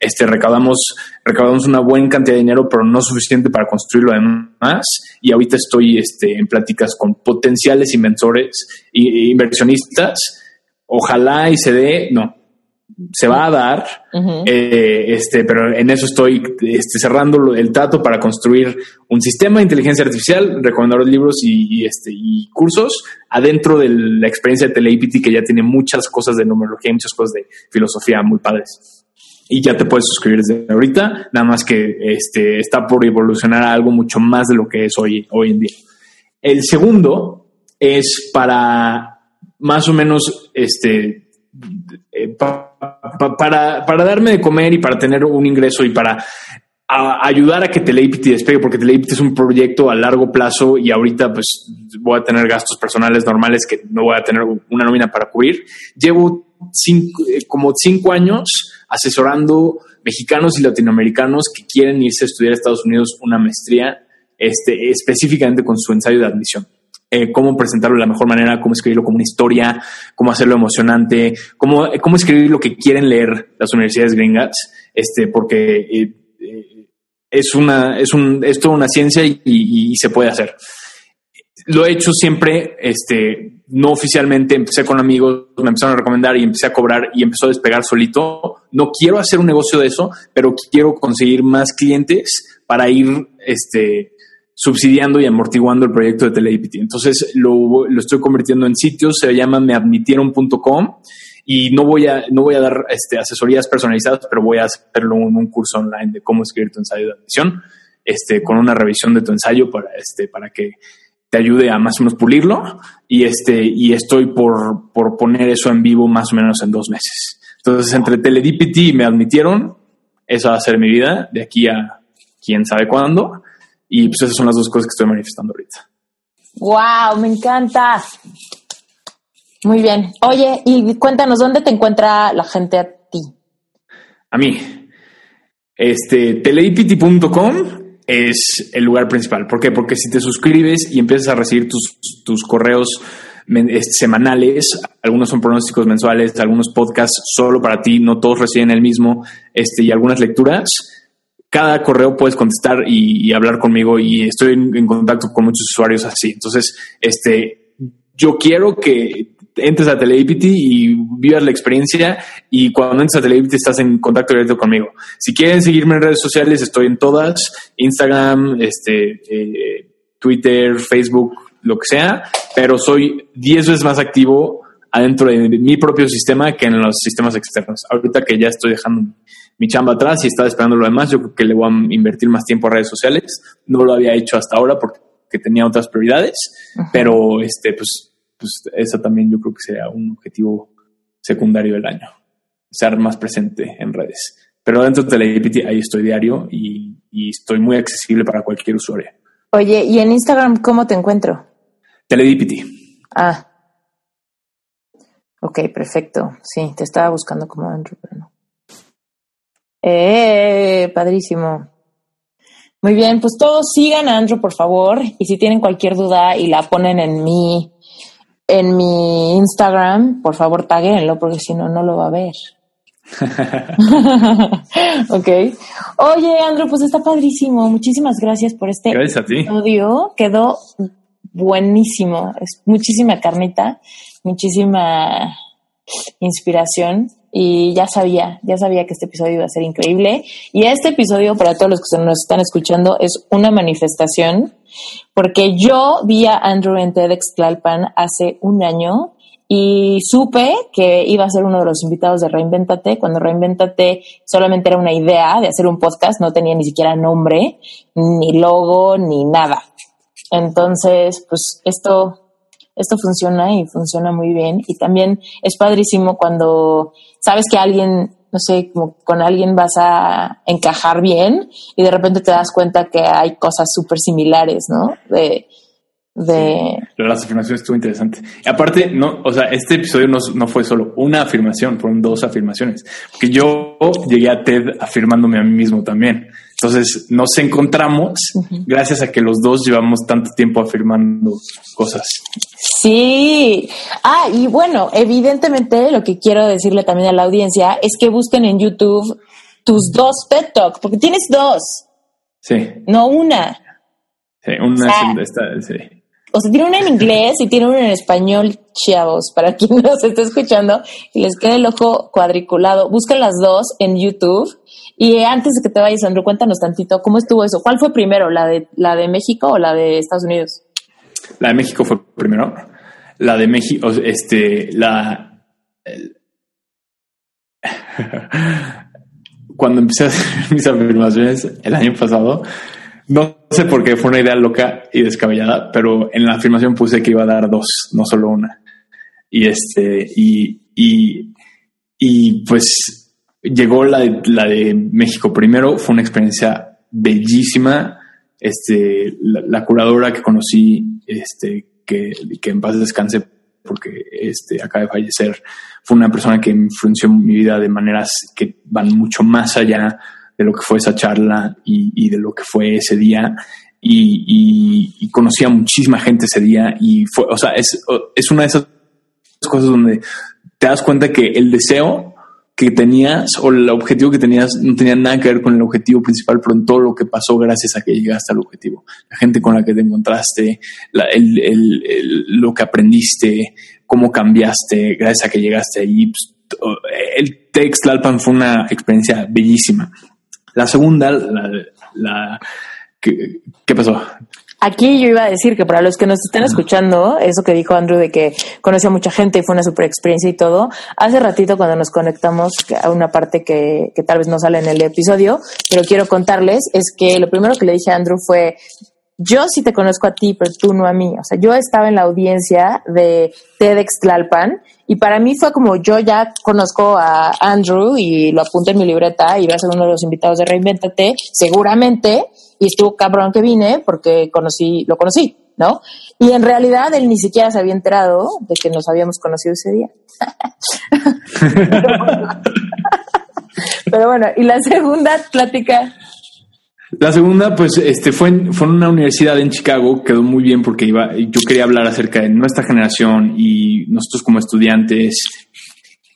Este, recaudamos, recaudamos una buena cantidad de dinero, pero no suficiente para construir lo demás. Y ahorita estoy este, en pláticas con potenciales inversores e inversionistas. Ojalá y se dé, no, se va a dar, eh, este, pero en eso estoy este, cerrando el trato para construir un sistema de inteligencia artificial, recomendar libros y, este, y cursos adentro de la experiencia de TeleIPT que ya tiene muchas cosas de numerología y muchas cosas de filosofía muy padres. Y ya te puedes suscribir desde ahorita, nada más que este, está por evolucionar a algo mucho más de lo que es hoy, hoy en día. El segundo es para más o menos este, eh, para, para darme de comer y para tener un ingreso y para ayudar a que Teleipity despegue, porque Teleipity es un proyecto a largo plazo y ahorita pues voy a tener gastos personales normales que no voy a tener una nómina para cubrir. Llevo eh, como cinco años asesorando mexicanos y latinoamericanos que quieren irse a estudiar a Estados Unidos una maestría este, específicamente con su ensayo de admisión. Eh, cómo presentarlo de la mejor manera, cómo escribirlo como una historia, cómo hacerlo emocionante, cómo, eh, cómo escribir lo que quieren leer las universidades gringas, este, porque eh, es una, es un, es toda una ciencia y, se puede hacer. Lo he hecho siempre, este, no oficialmente, empecé con amigos, me empezaron a recomendar y empecé a cobrar y empezó a despegar solito. No quiero hacer un negocio de eso, pero quiero conseguir más clientes para ir, este, subsidiando y amortiguando el proyecto de TeleIPT. Entonces lo, lo, estoy convirtiendo en sitios, se llama meadmitieron.com y no voy a, no voy a dar este, asesorías personalizadas, pero voy a hacerlo en un curso online de cómo escribir tu ensayo de admisión, este, con una revisión de tu ensayo para, este, para que te ayude a más o menos pulirlo y este y estoy por, por poner eso en vivo más o menos en dos meses. Entonces entre TeleDPT y me admitieron, esa va a ser mi vida de aquí a quién sabe cuándo y pues esas son las dos cosas que estoy manifestando ahorita. ¡Wow! Me encanta. Muy bien. Oye, y cuéntanos, ¿dónde te encuentra la gente a ti? A mí. Este, teleipity.com es el lugar principal. ¿Por qué? Porque si te suscribes y empiezas a recibir tus, tus correos semanales, algunos son pronósticos mensuales, algunos podcasts solo para ti, no todos reciben el mismo, este, y algunas lecturas, cada correo puedes contestar y, hablar conmigo y estoy en, contacto con muchos usuarios así. Entonces, este, yo quiero que entres a Teleipity y vivas la experiencia y cuando entres a Teleipity estás en contacto directo conmigo. Si quieren seguirme en redes sociales, estoy en todas, Instagram, este, eh, Twitter, Facebook, lo que sea, pero soy 10 veces más activo adentro de mi propio sistema que en los sistemas externos. Ahorita que ya estoy dejando mi chamba atrás y estaba esperando lo demás, yo creo que le voy a invertir más tiempo a redes sociales. No lo había hecho hasta ahora porque tenía otras prioridades, pero este, pues, pues eso también yo creo que sería un objetivo secundario del año, ser más presente en redes. Pero dentro de TeleDPT ahí estoy diario y, y estoy muy accesible para cualquier usuario. Oye, ¿y en Instagram cómo te encuentro? TeleDPT. Ah. Ok, perfecto. Sí, te estaba buscando como Andrew, pero no. Eh, padrísimo. Muy bien, pues todos sigan a Andrew, por favor. Y si tienen cualquier duda y la ponen en mi, en mi Instagram, por favor, taguenlo, porque si no, no lo va a ver. ok. Oye, Andrew, pues está padrísimo. Muchísimas gracias por este gracias a ti. Quedó buenísimo. Es muchísima carnita, muchísima inspiración y ya sabía, ya sabía que este episodio iba a ser increíble. Y este episodio, para todos los que nos están escuchando, es una manifestación, porque yo vi a Andrew en TEDx Tlalpan hace un año y supe que iba a ser uno de los invitados de Reinventate, cuando Reinventate solamente era una idea de hacer un podcast, no tenía ni siquiera nombre, ni logo, ni nada. Entonces, pues esto esto funciona y funciona muy bien. Y también es padrísimo cuando sabes que alguien, no sé, como con alguien vas a encajar bien y de repente te das cuenta que hay cosas súper similares, ¿no? De, de... las afirmaciones estuvo interesante. Aparte, no, o sea, este episodio no, no, fue solo una afirmación, fueron dos afirmaciones. Porque yo llegué a TED afirmándome a mí mismo también. Entonces nos encontramos gracias a que los dos llevamos tanto tiempo afirmando cosas. Sí. Ah, y bueno, evidentemente lo que quiero decirle también a la audiencia es que busquen en YouTube tus dos TED Talk, porque tienes dos. Sí. No una. Sí, una está, sí. O sea, tiene una en inglés y tiene una en español, chavos, para quien nos esté escuchando y les quede el ojo cuadriculado. Busquen las dos en YouTube. Y antes de que te vayas, Andrew, cuéntanos tantito, ¿cómo estuvo eso? ¿Cuál fue primero, la de, la de México o la de Estados Unidos? La de México fue primero. La de México, este, la... Cuando empecé a hacer mis afirmaciones el año pasado, no sé por qué fue una idea loca y descabellada, pero en la afirmación puse que iba a dar dos, no solo una. Y este, y, y, y pues llegó la de, la de México primero, fue una experiencia bellísima. Este, la, curadora que conocí, este, que, que en paz descanse porque este, acaba de fallecer, fue una persona que influenció mi vida de maneras que van mucho más allá de lo que fue esa charla y, de lo que fue ese día. Y, y, conocí a muchísima gente ese día y fue, o sea, es, es una de esas cosas donde te das cuenta que el deseo que tenías o el objetivo que tenías no tenía nada que ver con el objetivo principal, pero en todo lo que pasó gracias a que llegaste al objetivo. La gente con la que te encontraste, el, el, lo que aprendiste, cómo cambiaste gracias a que llegaste ahí. Pues, el Text Lalpan fue una experiencia bellísima. La segunda, la, la ¿qué, ¿qué, pasó? Aquí yo iba a decir que para los que nos estén escuchando, eso que dijo Andrew de que conoció a mucha gente y fue una super experiencia y todo, hace ratito cuando nos conectamos a una parte que, que tal vez no sale en el episodio, pero quiero contarles, es que lo primero que le dije a Andrew fue, yo sí te conozco a ti, pero tú no a mí. O sea, yo estaba en la audiencia de TEDx Tlalpan y para mí fue como yo ya conozco a Andrew y lo apunto en mi libreta y va a ser uno de los invitados de Reinventate, seguramente, y estuvo cabrón que vine porque conocí, lo conocí, ¿no? Y en realidad él ni siquiera se había enterado de que nos habíamos conocido ese día. Pero bueno, y la segunda plática la segunda, pues, este fue en, fue en una universidad en Chicago, quedó muy bien porque iba, yo quería hablar acerca de nuestra generación y nosotros como estudiantes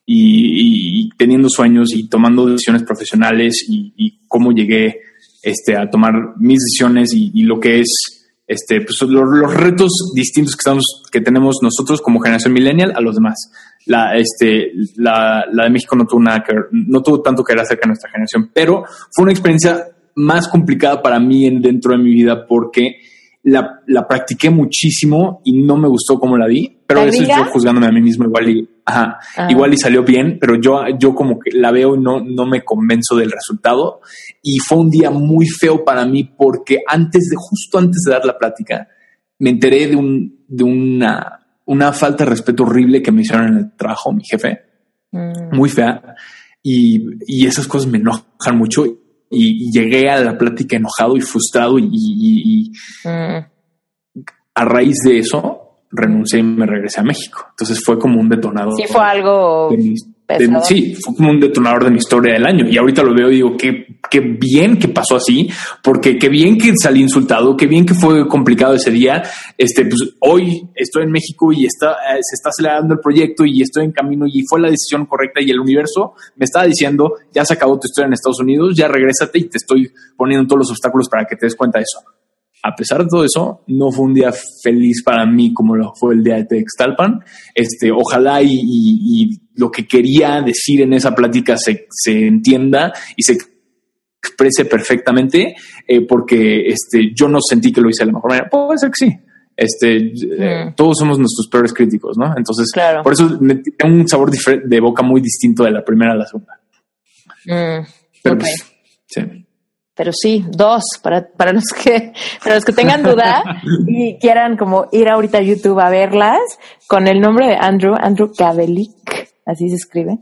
y, teniendo sueños y tomando decisiones profesionales y, cómo llegué este, a tomar mis decisiones y, lo que es este, pues, los, retos distintos que, estamos, que tenemos nosotros como generación millennial a los demás. La, este, la, la de México no tuvo nada que no tuvo tanto que ver acerca de nuestra generación, pero fue una experiencia más complicada para mí en, dentro de mi vida porque la, la practiqué muchísimo y no me gustó como la vi, pero a veces yo juzgándome a mí mismo igual y, ajá, ah. igual y salió bien, pero yo, yo como que la veo y no, no me convenzo del resultado. Y fue un día muy feo para mí porque antes de, justo antes de dar la plática, me enteré de un, de una, una falta de respeto horrible que me hicieron en el trabajo, mi jefe. Mm. Muy fea. Y, y esas cosas me enojan mucho y, llegué a la plática enojado y frustrado y, mm. a raíz de eso renuncié y me regresé a México. Entonces fue como un detonador. Sí, fue algo sí, fue como un detonador de mi historia del año. Y ahorita lo veo y digo, qué, qué bien que pasó así, porque qué bien que salí insultado, qué bien que fue complicado ese día. Este, pues hoy estoy en México y está, eh, se está acelerando el proyecto y estoy en camino y fue la decisión correcta y el universo me estaba diciendo, ya se acabó tu historia en Estados Unidos, ya regrésate y te estoy poniendo todos los obstáculos para que te des cuenta de eso a pesar de todo eso, no fue un día feliz para mí como lo fue el día de Textalpan. Este, ojalá y, lo que quería decir en esa plática se, entienda y se exprese perfectamente, eh, porque este, yo no sentí que lo hice de la mejor manera. Puede ser que sí. Este, eh, mm. todos somos nuestros peores críticos, ¿no? Entonces, por eso me tiene un sabor de boca muy distinto de la primera a la segunda. Mm, Pero pues, sí. Pero sí, dos, para, para, los que, para los que tengan duda y quieran como ir ahorita a YouTube a verlas, con el nombre de Andrew, Andrew Kavelik, así se escribe,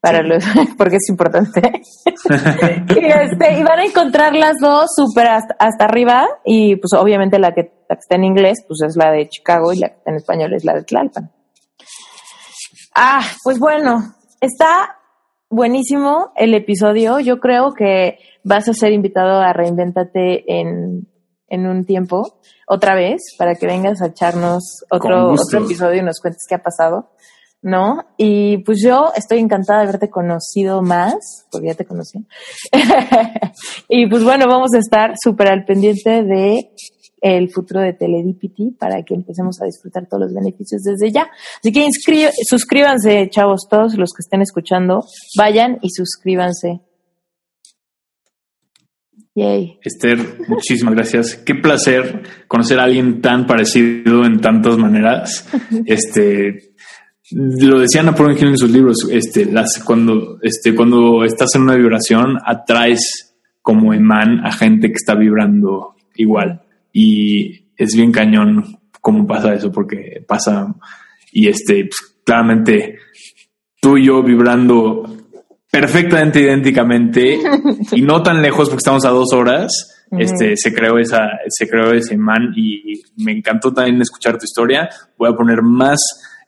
para los, porque es importante. y, este, y van a encontrar las dos súper hasta, hasta, arriba, y pues obviamente la que, la que está en inglés, pues es la de Chicago, y la que está en español es la de Tlalpan. Ah, pues bueno, está buenísimo el episodio. Yo creo que vas a ser invitado a Reinventate en, en un tiempo, otra vez, para que vengas a echarnos otro, otro episodio y nos cuentes qué ha pasado. ¿no? Y pues yo estoy encantada de haberte conocido más, porque ya te conocí. y pues bueno, vamos a estar súper al pendiente de el futuro de Teledipity para que empecemos a disfrutar todos los beneficios desde ya. Así que suscríbanse, chavos, todos los que estén escuchando, vayan y suscríbanse. Yay. Esther, muchísimas gracias. Qué placer conocer a alguien tan parecido en tantas maneras. Este, lo decía Napoleon Hill en sus libros, este, las, cuando, este, cuando estás en una vibración, atraes como imán a gente que está vibrando igual. Y es bien cañón cómo pasa eso, porque pasa, y este, pues, claramente tú y yo vibrando perfectamente idénticamente y no tan lejos porque estamos a dos horas. Este se creó esa, se creó ese imán y me encantó también escuchar tu historia. Voy a poner más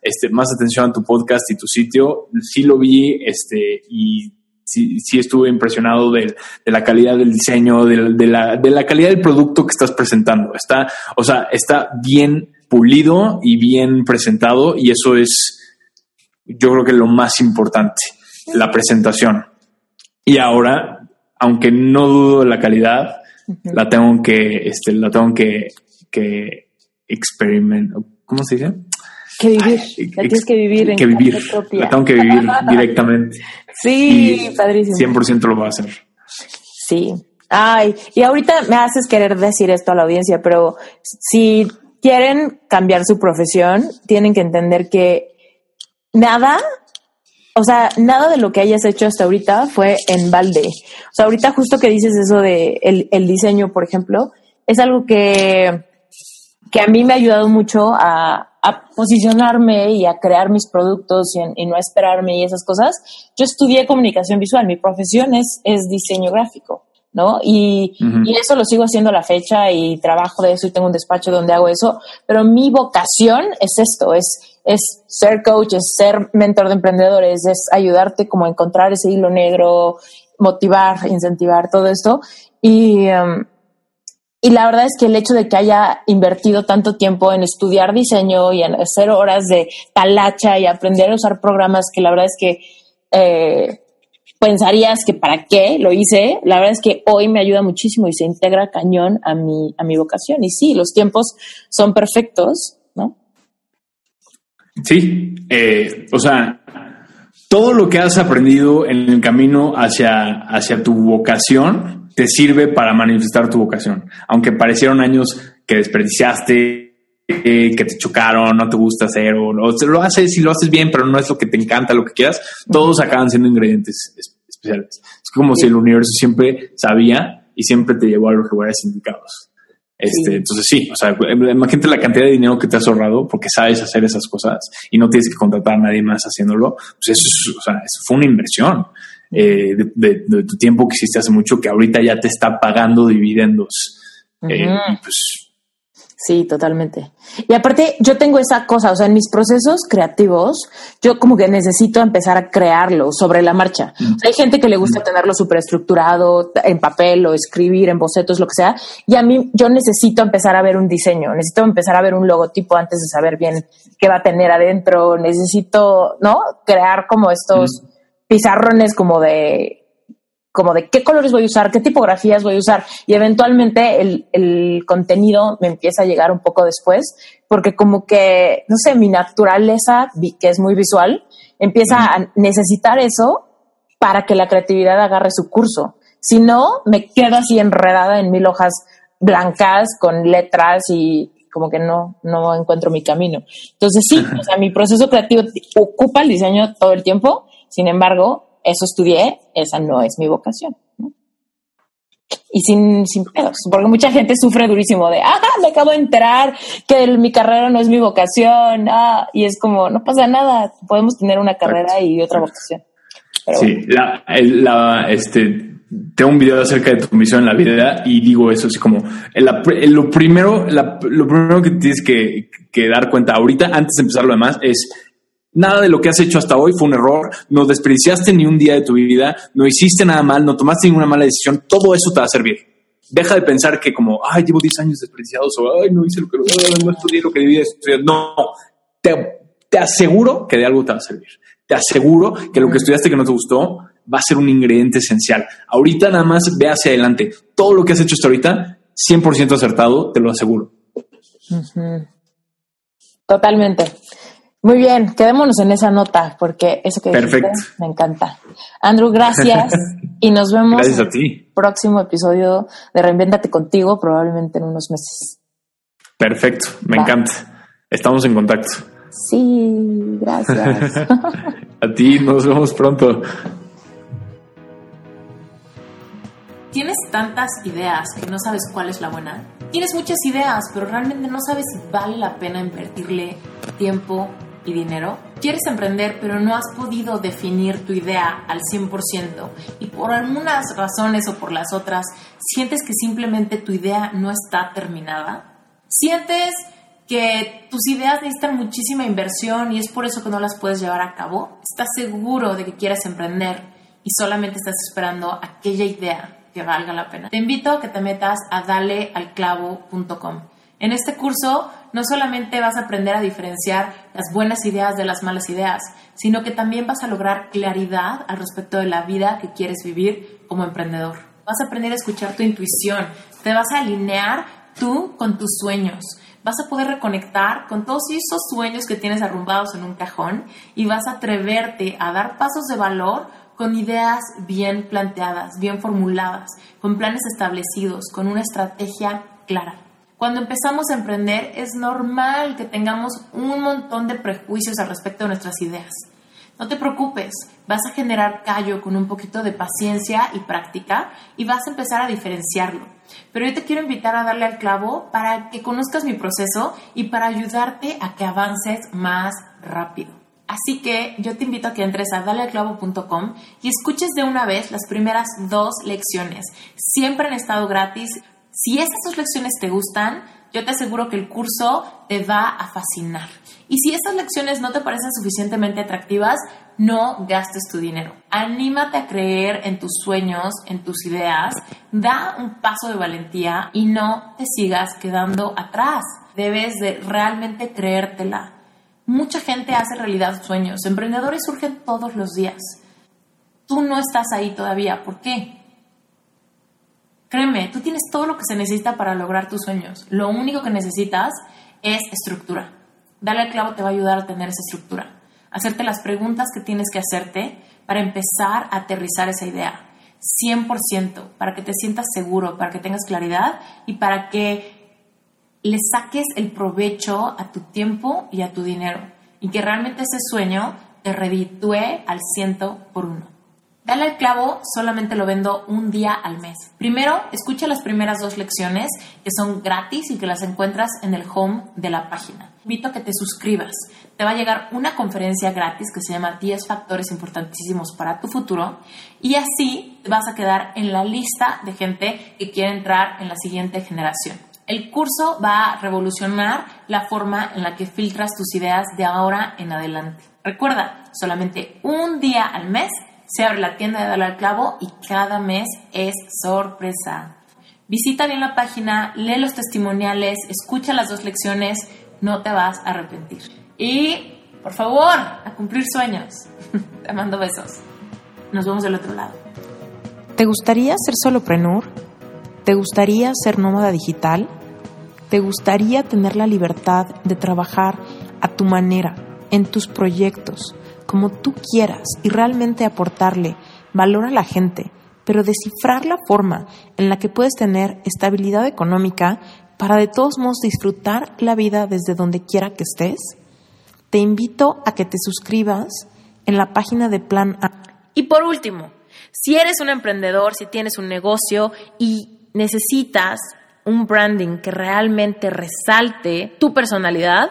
este, más atención a tu podcast y tu sitio. Sí lo vi este, y sí, sí estuve impresionado de, la calidad del diseño, de, la, de la calidad del producto que estás presentando. Está, o sea, está bien pulido y bien presentado y eso es, yo creo que lo más importante, la presentación. Y ahora, aunque no dudo de la calidad, la tengo que, este, la tengo que, que experimentar. ¿Cómo se dice? Que vivir, la tienes que vivir en que vivir, La tengo que vivir directamente. Sí, padrísimo. 100% lo va a hacer. Sí. Ay, y ahorita me haces querer decir esto a la audiencia, pero si quieren cambiar su profesión, tienen que entender que nada, o sea, nada de lo que hayas hecho hasta ahorita fue en balde. O sea, ahorita justo que dices eso de el, el diseño, por ejemplo, es algo que, que a mí me ha ayudado mucho a, a posicionarme y a crear mis productos y, no a esperarme y esas cosas, yo estudié comunicación visual, mi profesión es, es diseño gráfico, ¿no? Y, y, eso lo sigo haciendo a la fecha y trabajo de eso y tengo un despacho donde hago eso, pero mi vocación es esto, es, es ser coach, es ser mentor de emprendedores, es ayudarte como a encontrar ese hilo negro, motivar, incentivar todo esto. Y, um, y la verdad es que el hecho de que haya invertido tanto tiempo en estudiar diseño y en hacer horas de talacha y aprender a usar programas que la verdad es que eh, pensarías que para qué lo hice, la verdad es que hoy me ayuda muchísimo y se integra cañón a mi, a mi vocación. Y sí, los tiempos son perfectos, ¿no? Sí, eh, o sea, todo lo que has aprendido en el camino hacia, hacia tu vocación te sirve para manifestar tu vocación. Aunque parecieron años que desperdiciaste, eh, que te chocaron, no te gusta hacer, o, lo haces y lo haces bien, pero no es lo que te encanta, lo que quieras, todos acaban siendo ingredientes especiales. Es como si el universo siempre sabía y siempre te llevó a los lugares indicados. Este, Entonces sí, o sea, imagínate la cantidad de dinero que te has ahorrado porque sabes hacer esas cosas y no tienes que contratar a nadie más haciéndolo. Pues eso, o sea, eso fue una inversión. Eh, de, tu tiempo que hiciste hace mucho que ahorita ya te está pagando dividendos. Eh, pues, sí, totalmente. Y aparte, yo tengo esa cosa, o sea, en mis procesos creativos, yo como que necesito empezar a crearlo sobre la marcha. hay gente que le gusta tenerlo súper estructurado en papel o escribir en bocetos, lo que sea. Y a mí, yo necesito empezar a ver un diseño, necesito empezar a ver un logotipo antes de saber bien qué va a tener adentro. Necesito, ¿no? Crear como estos pizarrones como de como de qué colores voy a usar, qué tipografías voy a usar y eventualmente el, el, contenido me empieza a llegar un poco después porque como que, no sé, mi naturaleza, que es muy visual, empieza a necesitar eso para que la creatividad agarre su curso. Si no, me quedo así enredada en mil hojas blancas con letras y como que no, no encuentro mi camino. Entonces sí, o sea, mi proceso creativo ocupa el diseño todo el tiempo, sin embargo, eso estudié, esa no es mi vocación. Y sin, sin pedos, porque mucha gente sufre durísimo de, ah, me acabo de enterar que mi carrera no es mi vocación, ah, y es como, no pasa nada, podemos tener una carrera y otra vocación. sí, la, la, este, tengo un video acerca de tu misión en la vida y digo eso así como lo primero lo primero que tienes que, que, dar cuenta ahorita antes de empezar lo demás es Nada de lo que has hecho hasta hoy fue un error, no desperdiciaste ni un día de tu vida, no hiciste nada mal, no tomaste ninguna mala decisión, todo eso te va a servir. Deja de pensar que como, ay, llevo 10 años desperdiciados o, ay, no hice lo que, no estudié lo que debía estudiar. No, te, te aseguro que de algo te va a servir. Te aseguro que lo que estudiaste que no te gustó va a ser un ingrediente esencial. Ahorita nada más ve hacia adelante. Todo lo que has hecho hasta ahorita 100% acertado, te lo aseguro. Totalmente. Muy bien, quedémonos en esa nota porque eso que Perfecto. me encanta. Andrew, gracias y nos vemos gracias a ti. próximo episodio de Reinvéntate contigo, probablemente en unos meses. Perfecto, me encanta. Estamos en contacto. Sí, gracias. a ti, nos vemos pronto. ¿Tienes tantas ideas que no sabes cuál es la buena? Tienes muchas ideas, pero realmente no sabes si vale la pena invertirle tiempo y dinero. Quieres emprender, pero no has podido definir tu idea al 100% y por algunas razones o por las otras, sientes que simplemente tu idea no está terminada. Sientes que tus ideas necesitan muchísima inversión y es por eso que no las puedes llevar a cabo. Estás seguro de que quieres emprender y solamente estás esperando aquella idea que valga la pena. Te invito a que te metas a dalealclavo.com. En este curso no solamente vas a aprender a diferenciar las buenas ideas de las malas ideas, sino que también vas a lograr claridad al respecto de la vida que quieres vivir como emprendedor. Vas a aprender a escuchar tu intuición, te vas a alinear tú con tus sueños, vas a poder reconectar con todos esos sueños que tienes arrumbados en un cajón y vas a atreverte a dar pasos de valor con ideas bien planteadas, bien formuladas, con planes establecidos, con una estrategia clara. Cuando empezamos a emprender es normal que tengamos un montón de prejuicios al respecto de nuestras ideas. No te preocupes, vas a generar callo con un poquito de paciencia y práctica y vas a empezar a diferenciarlo. Pero yo te quiero invitar a darle al clavo para que conozcas mi proceso y para ayudarte a que avances más rápido. Así que yo te invito a que entres a dalealclavo.com y escuches de una vez las primeras dos lecciones. Siempre han estado gratis. Si esas dos lecciones te gustan, yo te aseguro que el curso te va a fascinar. Y si estas lecciones no te parecen suficientemente atractivas, no gastes tu dinero. Anímate a creer en tus sueños, en tus ideas, da un paso de valentía y no te sigas quedando atrás. Debes de realmente creértela. Mucha gente hace realidad sueños. Emprendedores surgen todos los días. Tú no estás ahí todavía. ¿Por qué? Créeme, tú tienes todo lo que se necesita para lograr tus sueños. Lo único que necesitas es estructura. Dale al clavo te va a ayudar a tener esa estructura. Hacerte las preguntas que tienes que hacerte para empezar a aterrizar esa idea. 100%, para que te sientas seguro, para que tengas claridad y para que le saques el provecho a tu tiempo y a tu dinero y que realmente ese sueño te reditúe al ciento por uno. Dale al clavo, solamente lo vendo un día al mes. Primero, escucha las primeras dos lecciones que son gratis y que las encuentras en el home de la página. Invito a que te suscribas. Te va a llegar una conferencia gratis que se llama 10 factores importantísimos para tu futuro y así vas a quedar en la lista de gente que quiere entrar en la siguiente generación. El curso va a revolucionar la forma en la que filtras tus ideas de ahora en adelante. Recuerda, solamente un día al mes se abre la tienda de Dale al Clavo y cada mes es sorpresa. Visita bien la página, lee los testimoniales, escucha las dos lecciones, no te vas a arrepentir. Y, por favor, a cumplir sueños. te mando besos. Nos vemos del otro lado. ¿Te gustaría ser soloprenur? ¿Te gustaría ser nómada digital? ¿Te gustaría tener la libertad de trabajar a tu manera, en tus proyectos, como tú quieras y realmente aportarle valor a la gente, pero descifrar la forma en la que puedes tener estabilidad económica para de todos modos disfrutar la vida desde donde quiera que estés? Te invito a que te suscribas en la página de Plan A. Y por último, si eres un emprendedor, si tienes un negocio y necesitas un branding que realmente resalte tu personalidad,